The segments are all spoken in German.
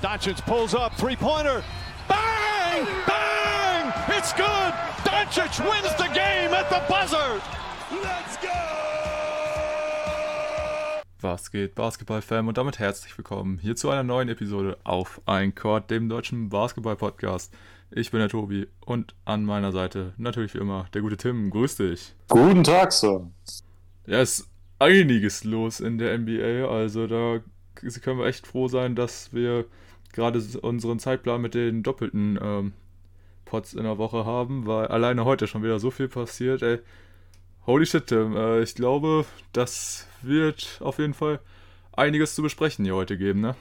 Doncic pulls up, three-pointer. Bang! Bang! It's good! Doncic wins the game at the buzzer! Let's go! Was geht, Basketball-Fan? Und damit herzlich willkommen hier zu einer neuen Episode auf Ein Court, dem deutschen Basketball-Podcast. Ich bin der Tobi und an meiner Seite natürlich wie immer der gute Tim. Grüß dich. Guten Tag, Sir. Ja, es ist einiges los in der NBA, also da können wir echt froh sein, dass wir gerade unseren Zeitplan mit den doppelten ähm, Pots in der Woche haben, weil alleine heute schon wieder so viel passiert, ey. Holy shit, Tim. Äh, ich glaube, das wird auf jeden Fall einiges zu besprechen hier heute geben, ne?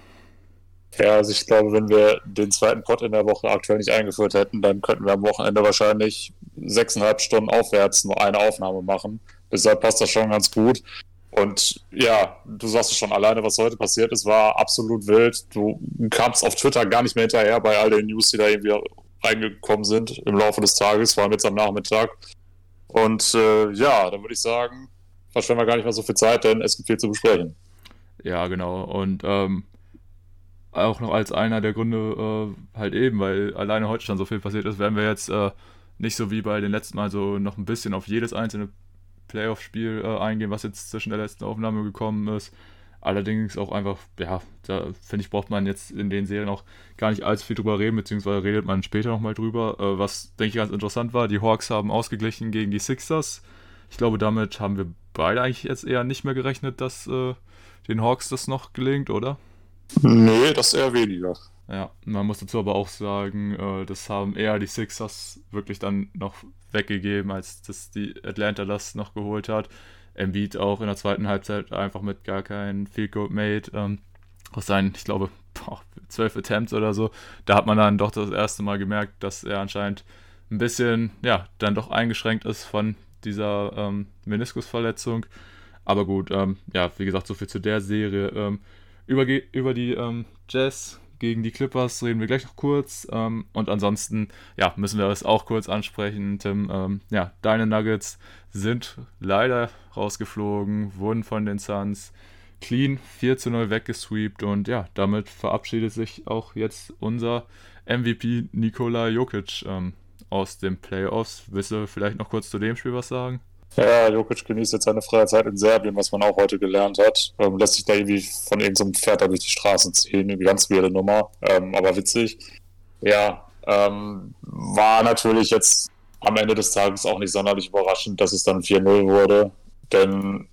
Ja, also ich glaube, wenn wir den zweiten Pot in der Woche aktuell nicht eingeführt hätten, dann könnten wir am Wochenende wahrscheinlich sechseinhalb Stunden aufwärts nur eine Aufnahme machen. Deshalb passt das schon ganz gut. Und ja, du sagst es schon alleine, was heute passiert ist, war absolut wild. Du kamst auf Twitter gar nicht mehr hinterher bei all den News, die da irgendwie reingekommen sind im Laufe des Tages, vor allem jetzt am Nachmittag. Und äh, ja, dann würde ich sagen, verschwenden wir gar nicht mehr so viel Zeit, denn es gibt viel zu besprechen. Ja, genau. Und ähm, auch noch als einer der Gründe äh, halt eben, weil alleine heute schon so viel passiert ist, werden wir jetzt äh, nicht so wie bei den letzten Mal so noch ein bisschen auf jedes einzelne Playoff-Spiel äh, eingehen, was jetzt zwischen der letzten Aufnahme gekommen ist. Allerdings auch einfach, ja, da finde ich, braucht man jetzt in den Serien auch gar nicht allzu viel drüber reden, beziehungsweise redet man später nochmal drüber. Äh, was, denke ich, ganz interessant war, die Hawks haben ausgeglichen gegen die Sixers. Ich glaube, damit haben wir beide eigentlich jetzt eher nicht mehr gerechnet, dass äh, den Hawks das noch gelingt, oder? Nee, das eher weniger. Ja, man muss dazu aber auch sagen, äh, das haben eher die Sixers wirklich dann noch weggegeben, als dass die Atlanta das noch geholt hat. Embiid auch in der zweiten Halbzeit einfach mit gar keinem Field Goal made. Ähm, aus seinen, ich glaube, zwölf Attempts oder so. Da hat man dann doch das erste Mal gemerkt, dass er anscheinend ein bisschen, ja, dann doch eingeschränkt ist von dieser ähm, Meniskusverletzung. Aber gut, ähm, ja, wie gesagt, so viel zu der Serie. Ähm, über, über die ähm, Jazz gegen die Clippers reden wir gleich noch kurz. Ähm, und ansonsten, ja, müssen wir das auch kurz ansprechen, Tim. Ähm, ja, deine Nuggets sind leider rausgeflogen, wurden von den Suns clean 4 zu 0 weggesweept und ja, damit verabschiedet sich auch jetzt unser MVP Nikola Jokic ähm, aus den Playoffs. Willst du vielleicht noch kurz zu dem Spiel was sagen? Ja, Jokic genießt jetzt seine freie Zeit in Serbien, was man auch heute gelernt hat. Ähm, lässt sich da irgendwie von irgendeinem so Pferd da durch die Straßen ziehen. Eine ganz weirde Nummer, ähm, aber witzig. Ja, ähm, war natürlich jetzt am Ende des Tages auch nicht sonderlich überraschend, dass es dann 4-0 wurde. Denn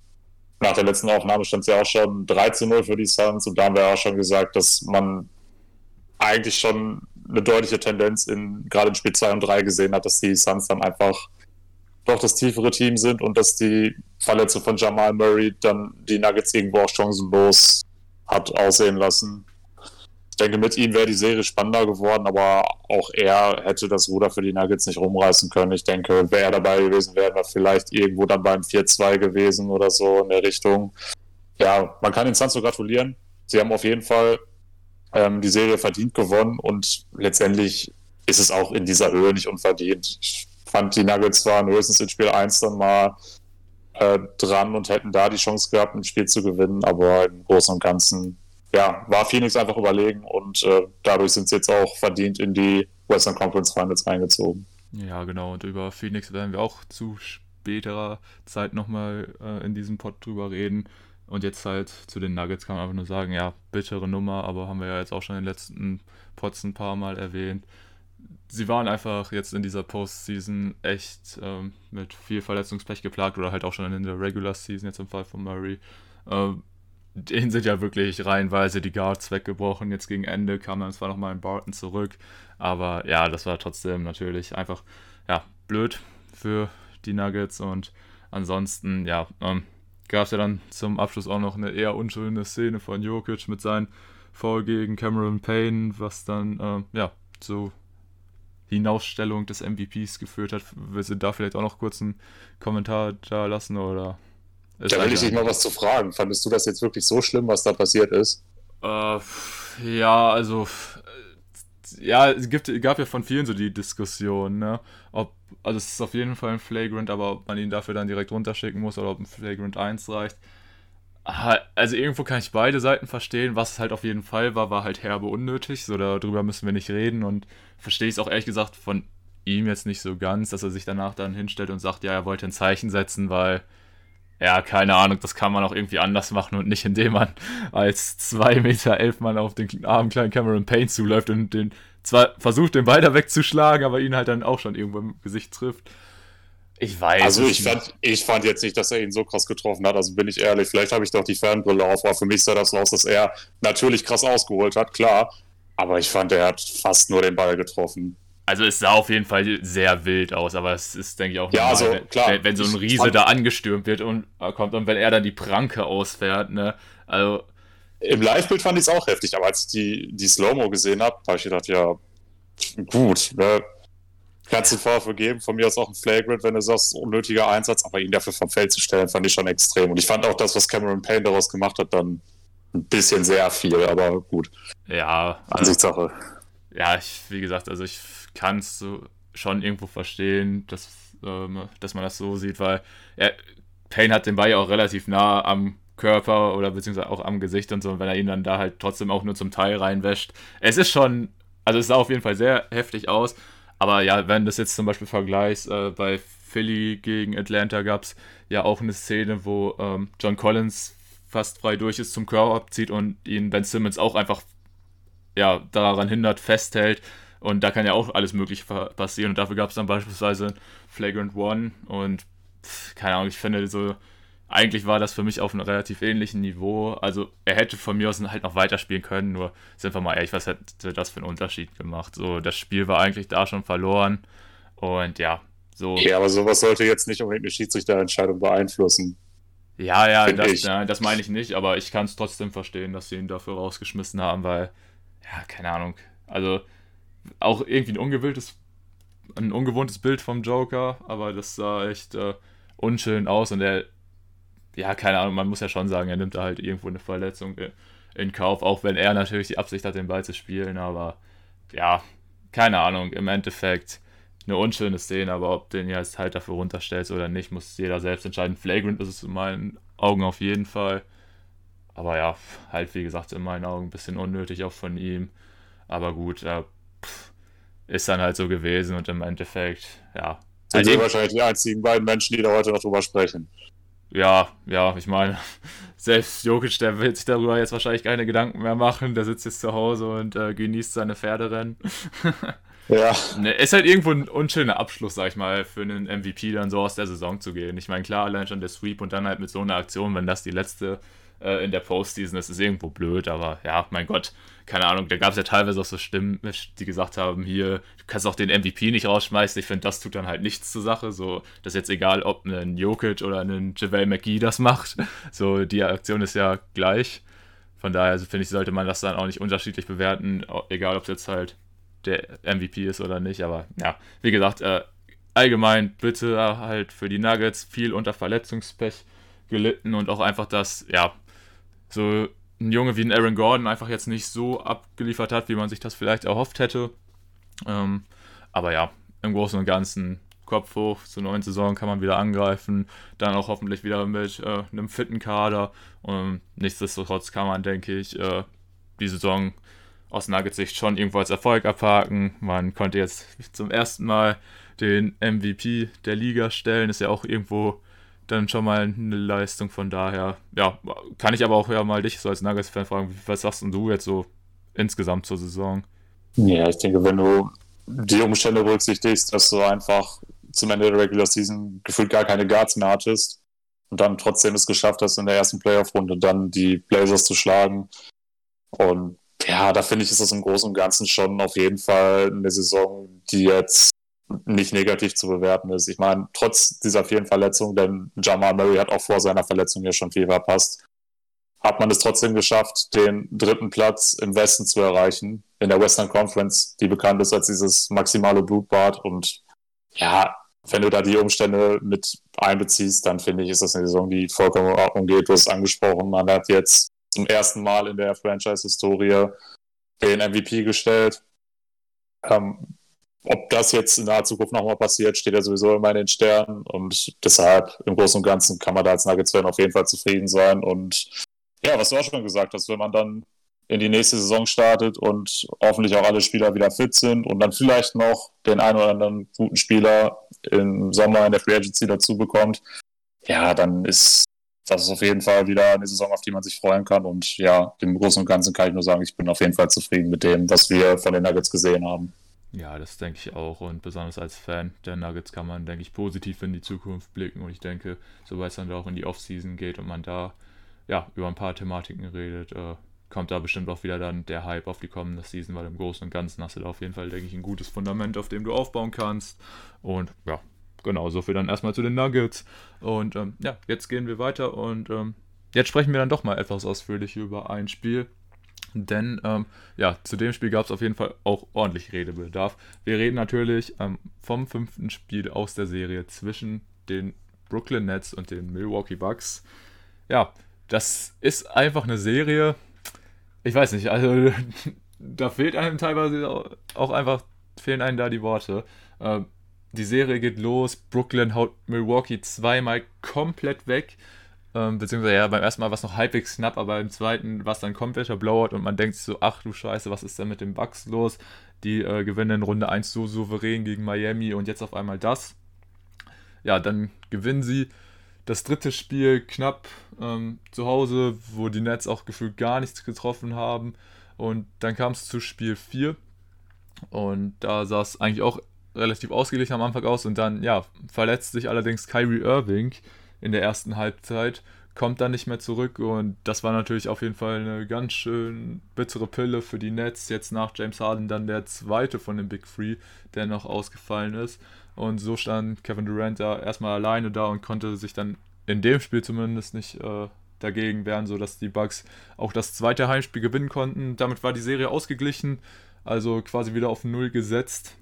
nach der letzten Aufnahme stand es ja auch schon 13-0 für die Suns und da haben wir auch schon gesagt, dass man eigentlich schon eine deutliche Tendenz in gerade in Spiel 2 und 3 gesehen hat, dass die Suns dann einfach doch das tiefere Team sind und dass die Verletzung von Jamal Murray dann die Nuggets irgendwo auch chancenlos hat aussehen lassen. Ich denke, mit ihm wäre die Serie spannender geworden, aber auch er hätte das Ruder für die Nuggets nicht rumreißen können. Ich denke, wäre er dabei gewesen, wäre er vielleicht irgendwo dann beim 4-2 gewesen oder so in der Richtung. Ja, man kann den so gratulieren. Sie haben auf jeden Fall ähm, die Serie verdient gewonnen und letztendlich ist es auch in dieser Höhe nicht unverdient. Ich fand, die Nuggets waren höchstens in Spiel 1 dann mal äh, dran und hätten da die Chance gehabt, ein Spiel zu gewinnen, aber im Großen und Ganzen ja, war Phoenix einfach überlegen und äh, dadurch sind sie jetzt auch verdient in die Western Conference Finals eingezogen. Ja, genau, und über Phoenix werden wir auch zu späterer Zeit nochmal äh, in diesem Pod drüber reden. Und jetzt halt zu den Nuggets kann man einfach nur sagen, ja, bittere Nummer, aber haben wir ja jetzt auch schon in den letzten Pods ein paar Mal erwähnt sie waren einfach jetzt in dieser Postseason echt ähm, mit viel Verletzungspech geplagt oder halt auch schon in der Regular Season jetzt im Fall von Murray. Ähm, denen sind ja wirklich reihenweise die Guards weggebrochen. Jetzt gegen Ende kam dann zwar nochmal ein Barton zurück, aber ja, das war trotzdem natürlich einfach ja, blöd für die Nuggets und ansonsten, ja, ähm, gab es ja dann zum Abschluss auch noch eine eher unschöne Szene von Jokic mit seinem Foul gegen Cameron Payne, was dann, ähm, ja, zu Hinausstellung des MVPs geführt hat. Willst du da vielleicht auch noch kurz einen Kommentar da lassen oder? Da will ich dich mal was zu fragen. Fandest du das jetzt wirklich so schlimm, was da passiert ist? Äh, ja, also ja, es gibt, gab ja von vielen so die Diskussion, ne? Ob, also es ist auf jeden Fall ein Flagrant, aber ob man ihn dafür dann direkt runterschicken muss oder ob ein Flagrant 1 reicht. Also irgendwo kann ich beide Seiten verstehen. Was halt auf jeden Fall war, war halt herbe unnötig. So darüber müssen wir nicht reden und verstehe ich es auch ehrlich gesagt von ihm jetzt nicht so ganz, dass er sich danach dann hinstellt und sagt, ja, er wollte ein Zeichen setzen, weil ja, keine Ahnung, das kann man auch irgendwie anders machen und nicht indem man als 2 Meter elf Mann auf den armen kleinen Cameron Payne zuläuft und den zwar versucht, den weiter wegzuschlagen, aber ihn halt dann auch schon irgendwo im Gesicht trifft. Ich weiß. Also ich fand, ich fand jetzt nicht, dass er ihn so krass getroffen hat. Also bin ich ehrlich, vielleicht habe ich doch die Fernbrille auf, aber für mich sah das so aus, dass er natürlich krass ausgeholt hat, klar. Aber ich fand, er hat fast nur den Ball getroffen. Also es sah auf jeden Fall sehr wild aus, aber es ist, denke ich, auch ja, normal, also, klar. Wenn, wenn, so ein Riese da angestürmt wird und äh, kommt und wenn er dann die Pranke ausfährt, ne? Also. Im Live-Bild fand ich es auch heftig, aber als ich die, die Slow-Mo gesehen habe, habe ich gedacht, ja, gut, ne? Kannst du Vorwürfe geben, von mir aus auch ein Flagrant, wenn du sagst, unnötiger Einsatz, aber ihn dafür vom Feld zu stellen, fand ich schon extrem. Und ich fand auch das, was Cameron Payne daraus gemacht hat, dann ein bisschen sehr viel, aber gut. Ja. Ansichtssache. Ja, ich, wie gesagt, also ich kann es so schon irgendwo verstehen, dass, ähm, dass man das so sieht, weil er, Payne hat den Ball ja auch relativ nah am Körper oder beziehungsweise auch am Gesicht und so, und wenn er ihn dann da halt trotzdem auch nur zum Teil reinwäscht. Es ist schon, also es sah auf jeden Fall sehr heftig aus, aber ja, wenn du das jetzt zum Beispiel vergleichst, äh, bei Philly gegen Atlanta gab es ja auch eine Szene, wo ähm, John Collins fast frei durch ist, zum Curl abzieht und ihn Ben Simmons auch einfach ja, daran hindert, festhält und da kann ja auch alles Mögliche passieren. Und dafür gab es dann beispielsweise Flagrant One. Und keine Ahnung, ich finde so, eigentlich war das für mich auf einem relativ ähnlichen Niveau. Also er hätte von mir aus halt noch weiterspielen können, nur sind wir mal ehrlich, was hätte das für einen Unterschied gemacht? So, das Spiel war eigentlich da schon verloren. Und ja, so. Ja, aber sowas sollte jetzt nicht unbedingt eine Schiedsrichterentscheidung beeinflussen. Ja, ja, das, ja, das meine ich nicht, aber ich kann es trotzdem verstehen, dass sie ihn dafür rausgeschmissen haben, weil, ja, keine Ahnung. Also, auch irgendwie ein ungewöhntes, ein ungewohntes Bild vom Joker, aber das sah echt äh, unschön aus und er, ja, keine Ahnung, man muss ja schon sagen, er nimmt da halt irgendwo eine Verletzung in Kauf, auch wenn er natürlich die Absicht hat, den Ball zu spielen, aber ja, keine Ahnung, im Endeffekt eine unschöne Szene, aber ob den jetzt halt dafür runterstellst oder nicht, muss jeder selbst entscheiden. Flagrant ist es in meinen Augen auf jeden Fall. Aber ja, halt wie gesagt, in meinen Augen ein bisschen unnötig auch von ihm. Aber gut, äh, ist dann halt so gewesen und im Endeffekt, ja. Sind halt wahrscheinlich die einzigen beiden Menschen, die da heute noch drüber sprechen. Ja, ja, ich meine, selbst Jokic, der will sich darüber jetzt wahrscheinlich keine Gedanken mehr machen. Der sitzt jetzt zu Hause und äh, genießt seine Pferderennen. ja. Ne, ist halt irgendwo ein unschöner Abschluss, sag ich mal, für einen MVP dann so aus der Saison zu gehen. Ich meine, klar, allein schon der Sweep und dann halt mit so einer Aktion, wenn das die letzte äh, in der Postseason ist, ist irgendwo blöd, aber ja, mein Gott, keine Ahnung, da gab es ja teilweise auch so Stimmen, die gesagt haben, hier, du kannst auch den MVP nicht rausschmeißen. Ich finde, das tut dann halt nichts zur Sache. So, das ist jetzt egal, ob ein Jokic oder ein JaVale McGee das macht. So, die Aktion ist ja gleich. Von daher also finde ich, sollte man das dann auch nicht unterschiedlich bewerten, egal ob es jetzt halt der MVP ist oder nicht. Aber ja, wie gesagt, äh, allgemein bitte halt für die Nuggets viel unter Verletzungspech gelitten und auch einfach das, ja, so ein Junge wie ein Aaron Gordon einfach jetzt nicht so abgeliefert hat, wie man sich das vielleicht erhofft hätte. Ähm, aber ja, im Großen und Ganzen Kopf hoch, zur neuen Saison kann man wieder angreifen, dann auch hoffentlich wieder mit äh, einem fitten Kader. Und nichtsdestotrotz kann man, denke ich, äh, die Saison aus Nuggets Sicht schon irgendwo als Erfolg abhaken. Man konnte jetzt zum ersten Mal den MVP der Liga stellen, ist ja auch irgendwo dann schon mal eine Leistung. Von daher, ja, kann ich aber auch ja mal dich so als Nuggets-Fan fragen, was sagst du jetzt so insgesamt zur Saison? Ja, ich denke, wenn du die Umstände berücksichtigst, dass du einfach zum Ende der Regular Season gefühlt gar keine Guards mehr hattest und dann trotzdem es geschafft hast, in der ersten Playoff-Runde dann die Blazers zu schlagen. Und ja, da finde ich, ist das im Großen und Ganzen schon auf jeden Fall eine Saison, die jetzt nicht negativ zu bewerten ist. Ich meine, trotz dieser vielen Verletzungen, denn Jamal Murray hat auch vor seiner Verletzung ja schon viel verpasst, hat man es trotzdem geschafft, den dritten Platz im Westen zu erreichen, in der Western Conference, die bekannt ist als dieses maximale Blutbad. Und ja, wenn du da die Umstände mit einbeziehst, dann finde ich, ist das eine Saison, die vollkommen in Ordnung geht. Du hast es angesprochen, man hat jetzt zum ersten Mal in der Franchise-Historie den MVP gestellt. Ähm, ob das jetzt in naher Zukunft nochmal passiert, steht ja sowieso immer in den Sternen. Und deshalb im Großen und Ganzen kann man da als Nuggets-Fan auf jeden Fall zufrieden sein. Und ja, was du auch schon gesagt hast, wenn man dann in die nächste Saison startet und hoffentlich auch alle Spieler wieder fit sind und dann vielleicht noch den einen oder anderen guten Spieler im Sommer in der Free Agency dazu bekommt, ja, dann ist das ist auf jeden Fall wieder eine Saison, auf die man sich freuen kann. Und ja, im Großen und Ganzen kann ich nur sagen, ich bin auf jeden Fall zufrieden mit dem, was wir von den Nuggets gesehen haben. Ja, das denke ich auch. Und besonders als Fan der Nuggets kann man, denke ich, positiv in die Zukunft blicken. Und ich denke, sobald es dann auch in die Offseason geht und man da ja über ein paar Thematiken redet, äh, kommt da bestimmt auch wieder dann der Hype auf die kommende Season, weil im Großen und Ganzen hast du da auf jeden Fall, denke ich, ein gutes Fundament, auf dem du aufbauen kannst. Und ja, genau, so viel dann erstmal zu den Nuggets. Und ähm, ja, jetzt gehen wir weiter und ähm, jetzt sprechen wir dann doch mal etwas ausführlich über ein Spiel. Denn ähm, ja, zu dem Spiel gab es auf jeden Fall auch ordentlich Redebedarf. Wir reden natürlich ähm, vom fünften Spiel aus der Serie zwischen den Brooklyn Nets und den Milwaukee Bucks. Ja, das ist einfach eine Serie. Ich weiß nicht, also da fehlt einem teilweise auch einfach, fehlen einem da die Worte. Ähm, die Serie geht los, Brooklyn haut Milwaukee zweimal komplett weg. Ähm, beziehungsweise ja, beim ersten Mal war es noch halbwegs knapp, aber im zweiten war es dann kompletter Blowout und man denkt sich so, ach du Scheiße, was ist denn mit den Bucks los? Die äh, gewinnen in Runde 1 so souverän gegen Miami und jetzt auf einmal das. Ja, dann gewinnen sie das dritte Spiel knapp ähm, zu Hause, wo die Nets auch gefühlt gar nichts getroffen haben. Und dann kam es zu Spiel 4. Und da sah es eigentlich auch relativ ausgeglichen am Anfang aus und dann, ja, verletzt sich allerdings Kyrie Irving in der ersten Halbzeit, kommt dann nicht mehr zurück und das war natürlich auf jeden Fall eine ganz schön bittere Pille für die Nets. Jetzt nach James Harden dann der zweite von den Big Three, der noch ausgefallen ist. Und so stand Kevin Durant da erstmal alleine da und konnte sich dann in dem Spiel zumindest nicht äh, dagegen wehren, sodass die Bucks auch das zweite Heimspiel gewinnen konnten. Damit war die Serie ausgeglichen, also quasi wieder auf Null gesetzt.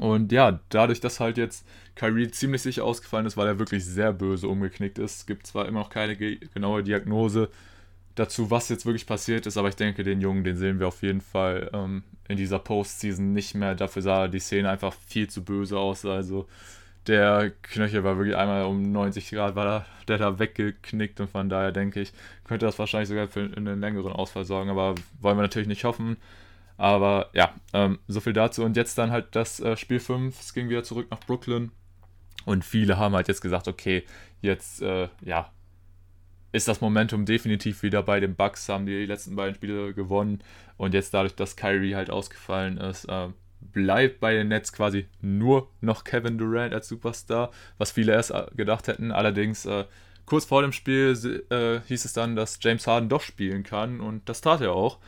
Und ja, dadurch, dass halt jetzt Kyrie ziemlich sicher ausgefallen ist, weil er wirklich sehr böse umgeknickt ist, gibt zwar immer noch keine genaue Diagnose dazu, was jetzt wirklich passiert ist, aber ich denke, den Jungen, den sehen wir auf jeden Fall ähm, in dieser Postseason nicht mehr. Dafür sah die Szene einfach viel zu böse aus. Also der Knöchel war wirklich einmal um 90 Grad, war da, der da weggeknickt und von daher denke ich, könnte das wahrscheinlich sogar für einen längeren Ausfall sorgen, aber wollen wir natürlich nicht hoffen. Aber ja, ähm, so viel dazu. Und jetzt dann halt das äh, Spiel 5. Es ging wieder zurück nach Brooklyn. Und viele haben halt jetzt gesagt, okay, jetzt, äh, ja, ist das Momentum definitiv wieder bei den Bucks, haben die letzten beiden Spiele gewonnen. Und jetzt dadurch, dass Kyrie halt ausgefallen ist, äh, bleibt bei den Nets quasi nur noch Kevin Durant als Superstar, was viele erst äh, gedacht hätten. Allerdings äh, kurz vor dem Spiel äh, hieß es dann, dass James Harden doch spielen kann und das tat er auch.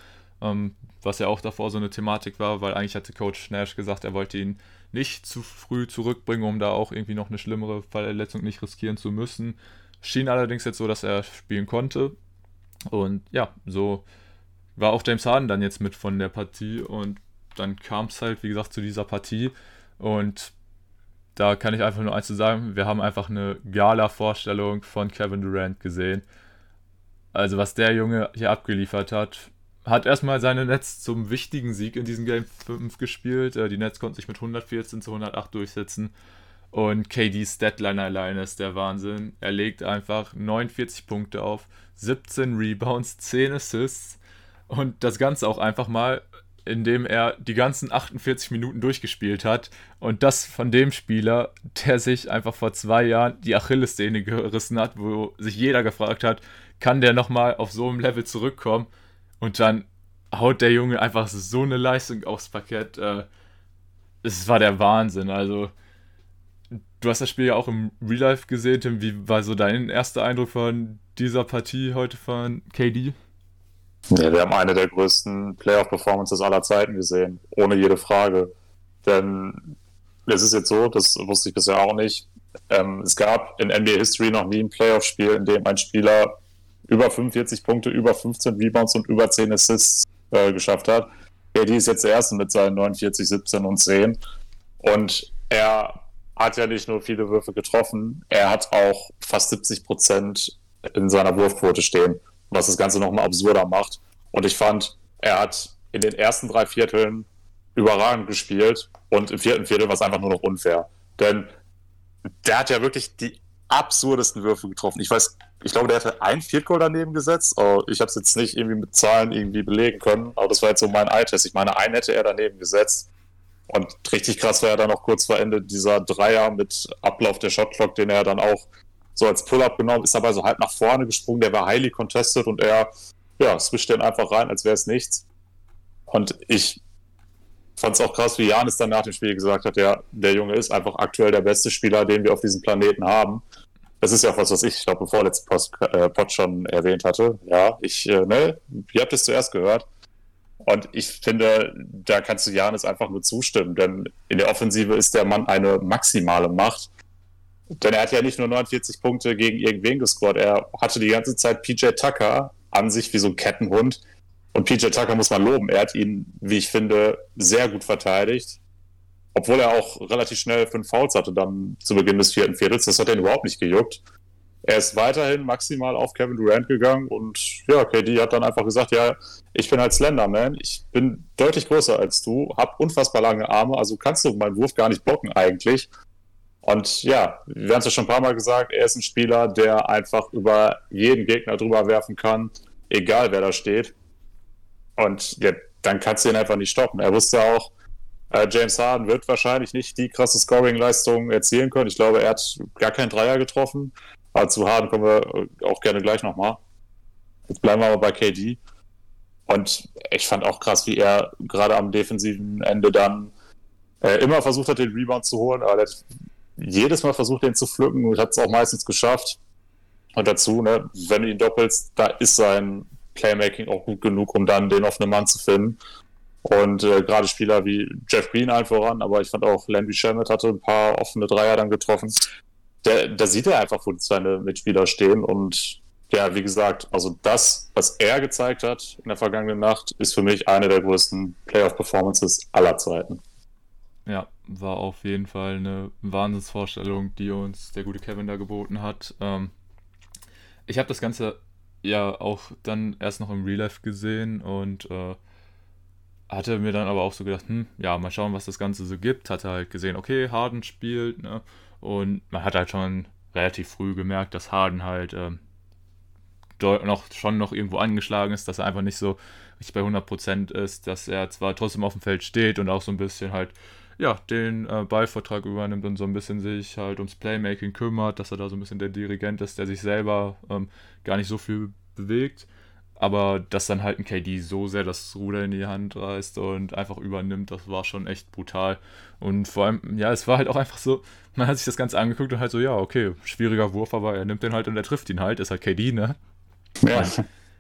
Ähm, was ja auch davor so eine Thematik war, weil eigentlich hatte Coach Nash gesagt, er wollte ihn nicht zu früh zurückbringen, um da auch irgendwie noch eine schlimmere Verletzung nicht riskieren zu müssen. Schien allerdings jetzt so, dass er spielen konnte. Und ja, so war auch James Harden dann jetzt mit von der Partie und dann kam es halt, wie gesagt, zu dieser Partie. Und da kann ich einfach nur eins zu sagen, wir haben einfach eine Gala-Vorstellung von Kevin Durant gesehen. Also was der Junge hier abgeliefert hat, hat erstmal seine Nets zum wichtigen Sieg in diesem Game 5 gespielt. Äh, die Nets konnten sich mit 114 zu 108 durchsetzen. Und KD's Deadline alleine ist der Wahnsinn. Er legt einfach 49 Punkte auf, 17 Rebounds, 10 Assists. Und das Ganze auch einfach mal, indem er die ganzen 48 Minuten durchgespielt hat. Und das von dem Spieler, der sich einfach vor zwei Jahren die Achillessehne gerissen hat, wo sich jeder gefragt hat, kann der nochmal auf so einem Level zurückkommen? Und dann haut der Junge einfach so eine Leistung aufs Parkett. Äh, es war der Wahnsinn. Also, du hast das Spiel ja auch im Real Life gesehen, Tim. Wie war so dein erster Eindruck von dieser Partie heute von KD? Ja, wir haben eine der größten Playoff-Performances aller Zeiten gesehen, ohne jede Frage. Denn es ist jetzt so, das wusste ich bisher auch nicht. Ähm, es gab in NBA History noch nie ein Playoff-Spiel, in dem ein Spieler über 45 Punkte, über 15 Rebounds und über 10 Assists äh, geschafft hat. KD ist jetzt der Erste mit seinen 49, 17 und 10. Und er hat ja nicht nur viele Würfe getroffen, er hat auch fast 70 Prozent in seiner Wurfquote stehen, was das Ganze nochmal absurder macht. Und ich fand, er hat in den ersten drei Vierteln überragend gespielt und im vierten Viertel war es einfach nur noch unfair. Denn der hat ja wirklich die absurdesten Würfe getroffen. Ich weiß, ich glaube, der hatte ein Field daneben gesetzt. Ich habe es jetzt nicht irgendwie mit Zahlen irgendwie belegen können, aber das war jetzt so mein Eye-Test. Ich meine, einen hätte er daneben gesetzt. Und richtig krass war er dann noch kurz vor Ende dieser Dreier mit Ablauf der Shotclock, den er dann auch so als Pull-up genommen, ist aber so halb nach vorne gesprungen, der war highly contested und er, ja, swischt den einfach rein, als wäre es nichts. Und ich fand es auch krass, wie Janis dann nach dem Spiel gesagt hat, ja, der Junge ist einfach aktuell der beste Spieler, den wir auf diesem Planeten haben. Das ist ja auch was, was ich, ich glaube, bevor letzten Post, äh, Pod schon erwähnt hatte. Ja, ich, äh, ne, ihr habt es zuerst gehört. Und ich finde, da kannst du Janis einfach nur zustimmen, denn in der Offensive ist der Mann eine maximale Macht. Denn er hat ja nicht nur 49 Punkte gegen irgendwen gescored, er hatte die ganze Zeit PJ Tucker an sich wie so ein Kettenhund. Und PJ Tucker muss man loben, er hat ihn, wie ich finde, sehr gut verteidigt. Obwohl er auch relativ schnell fünf Fouls hatte dann zu Beginn des vierten Viertels. Das hat er überhaupt nicht gejuckt. Er ist weiterhin maximal auf Kevin Durant gegangen und ja, KD hat dann einfach gesagt, ja, ich bin halt Slenderman, ich bin deutlich größer als du, hab unfassbar lange Arme, also kannst du meinen Wurf gar nicht blocken eigentlich. Und ja, wir haben es ja schon ein paar Mal gesagt, er ist ein Spieler, der einfach über jeden Gegner drüber werfen kann, egal wer da steht. Und ja, dann kannst du ihn einfach nicht stoppen. Er wusste auch, James Harden wird wahrscheinlich nicht die krasse Scoring-Leistung erzielen können. Ich glaube, er hat gar keinen Dreier getroffen. Aber zu Harden kommen wir auch gerne gleich nochmal. Jetzt bleiben wir aber bei KD. Und ich fand auch krass, wie er gerade am defensiven Ende dann äh, immer versucht hat, den Rebound zu holen, aber er hat jedes Mal versucht, den zu pflücken und hat es auch meistens geschafft. Und dazu, ne, wenn du ihn doppelst, da ist sein Playmaking auch gut genug, um dann den offenen Mann zu finden. Und äh, gerade Spieler wie Jeff Green allen voran, aber ich fand auch Landry Shamet hatte ein paar offene Dreier dann getroffen da sieht er einfach, wo seine Mitspieler stehen. Und ja, wie gesagt, also das, was er gezeigt hat in der vergangenen Nacht, ist für mich eine der größten Playoff-Performances aller Zeiten. Ja, war auf jeden Fall eine Wahnsinnsvorstellung, die uns der gute Kevin da geboten hat. Ähm, ich habe das Ganze ja auch dann erst noch im Real Life gesehen und äh, hatte mir dann aber auch so gedacht, hm, ja, mal schauen, was das Ganze so gibt. Hatte halt gesehen, okay, Harden spielt, ne? Und man hat halt schon relativ früh gemerkt, dass Harden halt ähm, noch, schon noch irgendwo angeschlagen ist, dass er einfach nicht so richtig bei 100% ist, dass er zwar trotzdem auf dem Feld steht und auch so ein bisschen halt ja, den äh, Ballvortrag übernimmt und so ein bisschen sich halt ums Playmaking kümmert, dass er da so ein bisschen der Dirigent ist, der sich selber ähm, gar nicht so viel bewegt aber dass dann halt ein KD so sehr das Ruder in die Hand reißt und einfach übernimmt, das war schon echt brutal. Und vor allem, ja, es war halt auch einfach so, man hat sich das Ganze angeguckt und halt so, ja, okay, schwieriger Wurf, aber er nimmt den halt und er trifft ihn halt, ist halt KD, ne? Ja.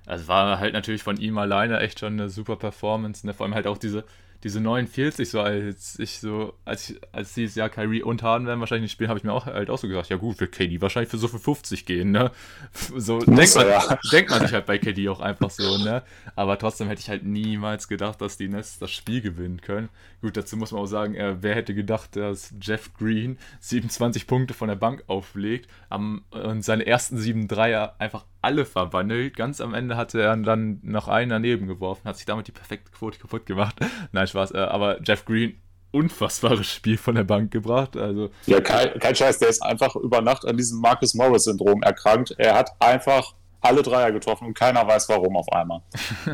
Also war halt natürlich von ihm alleine echt schon eine super Performance, ne? Vor allem halt auch diese, diese 49, so als ich so, als ich, als dieses Jahr Kyrie und Harden werden wahrscheinlich nicht spielen, habe ich mir auch halt auch so gedacht, ja gut, wird KD wahrscheinlich für so für 50 gehen, ne? So denkt man, ja. denkt man sich halt bei KD auch einfach so, ne? Aber trotzdem hätte ich halt niemals gedacht, dass die Nets das Spiel gewinnen können. Gut, dazu muss man auch sagen, äh, wer hätte gedacht, dass Jeff Green 27 Punkte von der Bank auflegt am, und seine ersten sieben Dreier einfach alle verwandelt. Ganz am Ende hatte er dann noch einen daneben geworfen, hat sich damit die perfekte Quote kaputt gemacht. Nein, Spaß. Äh, aber Jeff Green, unfassbares Spiel von der Bank gebracht. Also, ja, kein, kein Scheiß, der ist einfach über Nacht an diesem Marcus Morris-Syndrom erkrankt. Er hat einfach alle Dreier getroffen und keiner weiß warum auf einmal.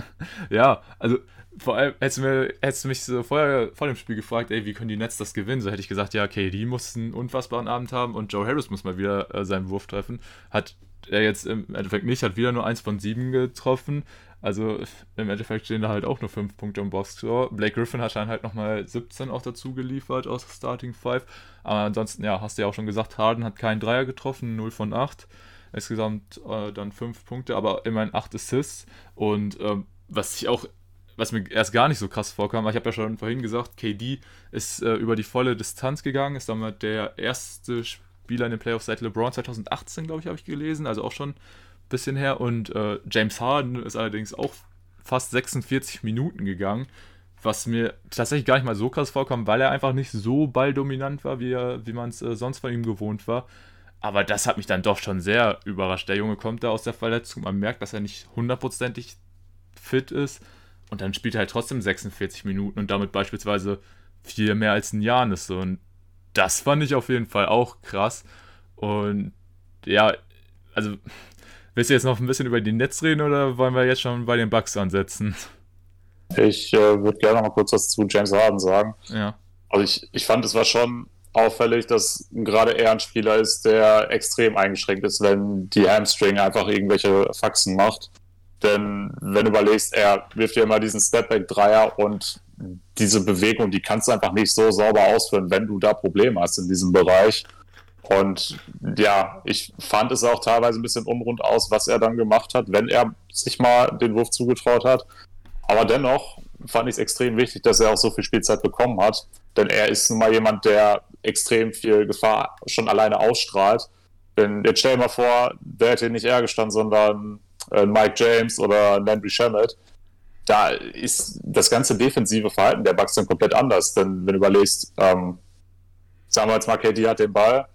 ja, also vor allem, hättest du, mir, hättest du mich so vorher vor dem Spiel gefragt, ey, wie können die Nets das gewinnen? So hätte ich gesagt, ja, KD muss einen unfassbaren Abend haben und Joe Harris muss mal wieder äh, seinen Wurf treffen. Hat er jetzt im Endeffekt nicht, hat wieder nur eins von sieben getroffen. Also im Endeffekt stehen da halt auch nur fünf Punkte im Boxscore. Blake Griffin hat dann halt nochmal 17 auch dazu geliefert aus Starting Five. Aber ansonsten, ja, hast du ja auch schon gesagt, Harden hat keinen Dreier getroffen, 0 von 8. Insgesamt äh, dann 5 Punkte, aber immerhin 8 Assists. Und ähm, was ich auch, was mir erst gar nicht so krass vorkam, ich habe ja schon vorhin gesagt, KD ist äh, über die volle Distanz gegangen, ist damit der erste Spieler in den Playoffs seit LeBron 2018, glaube ich, habe ich gelesen, also auch schon ein bisschen her. Und äh, James Harden ist allerdings auch fast 46 Minuten gegangen, was mir tatsächlich gar nicht mal so krass vorkommt, weil er einfach nicht so balldominant war, wie, wie man es äh, sonst von ihm gewohnt war. Aber das hat mich dann doch schon sehr überrascht. Der Junge kommt da aus der Verletzung, man merkt, dass er nicht hundertprozentig fit ist. Und dann spielt er halt trotzdem 46 Minuten und damit beispielsweise viel mehr als ein Janis. So. Und das fand ich auf jeden Fall auch krass. Und ja, also willst du jetzt noch ein bisschen über die Netz reden oder wollen wir jetzt schon bei den Bugs ansetzen? Ich äh, würde gerne noch mal kurz was zu James Harden sagen. Ja. Also ich, ich fand, es war schon auffällig, dass gerade er ein Spieler ist, der extrem eingeschränkt ist, wenn die Hamstring einfach irgendwelche Faxen macht. Denn wenn du überlegst, er wirft ja immer diesen Stepback-Dreier und diese Bewegung, die kannst du einfach nicht so sauber ausführen, wenn du da Probleme hast in diesem Bereich. Und ja, ich fand es auch teilweise ein bisschen unrund aus, was er dann gemacht hat, wenn er sich mal den Wurf zugetraut hat. Aber dennoch fand ich es extrem wichtig, dass er auch so viel Spielzeit bekommen hat. Denn er ist nun mal jemand, der extrem viel Gefahr schon alleine ausstrahlt. Denn jetzt stell dir mal vor, der hätte nicht er gestanden, sondern äh, Mike James oder Landry Shamet. Da ist das ganze defensive Verhalten der Bucks dann komplett anders. Denn wenn du überlegst, ähm, sagen wir jetzt mal, KD hat den Ball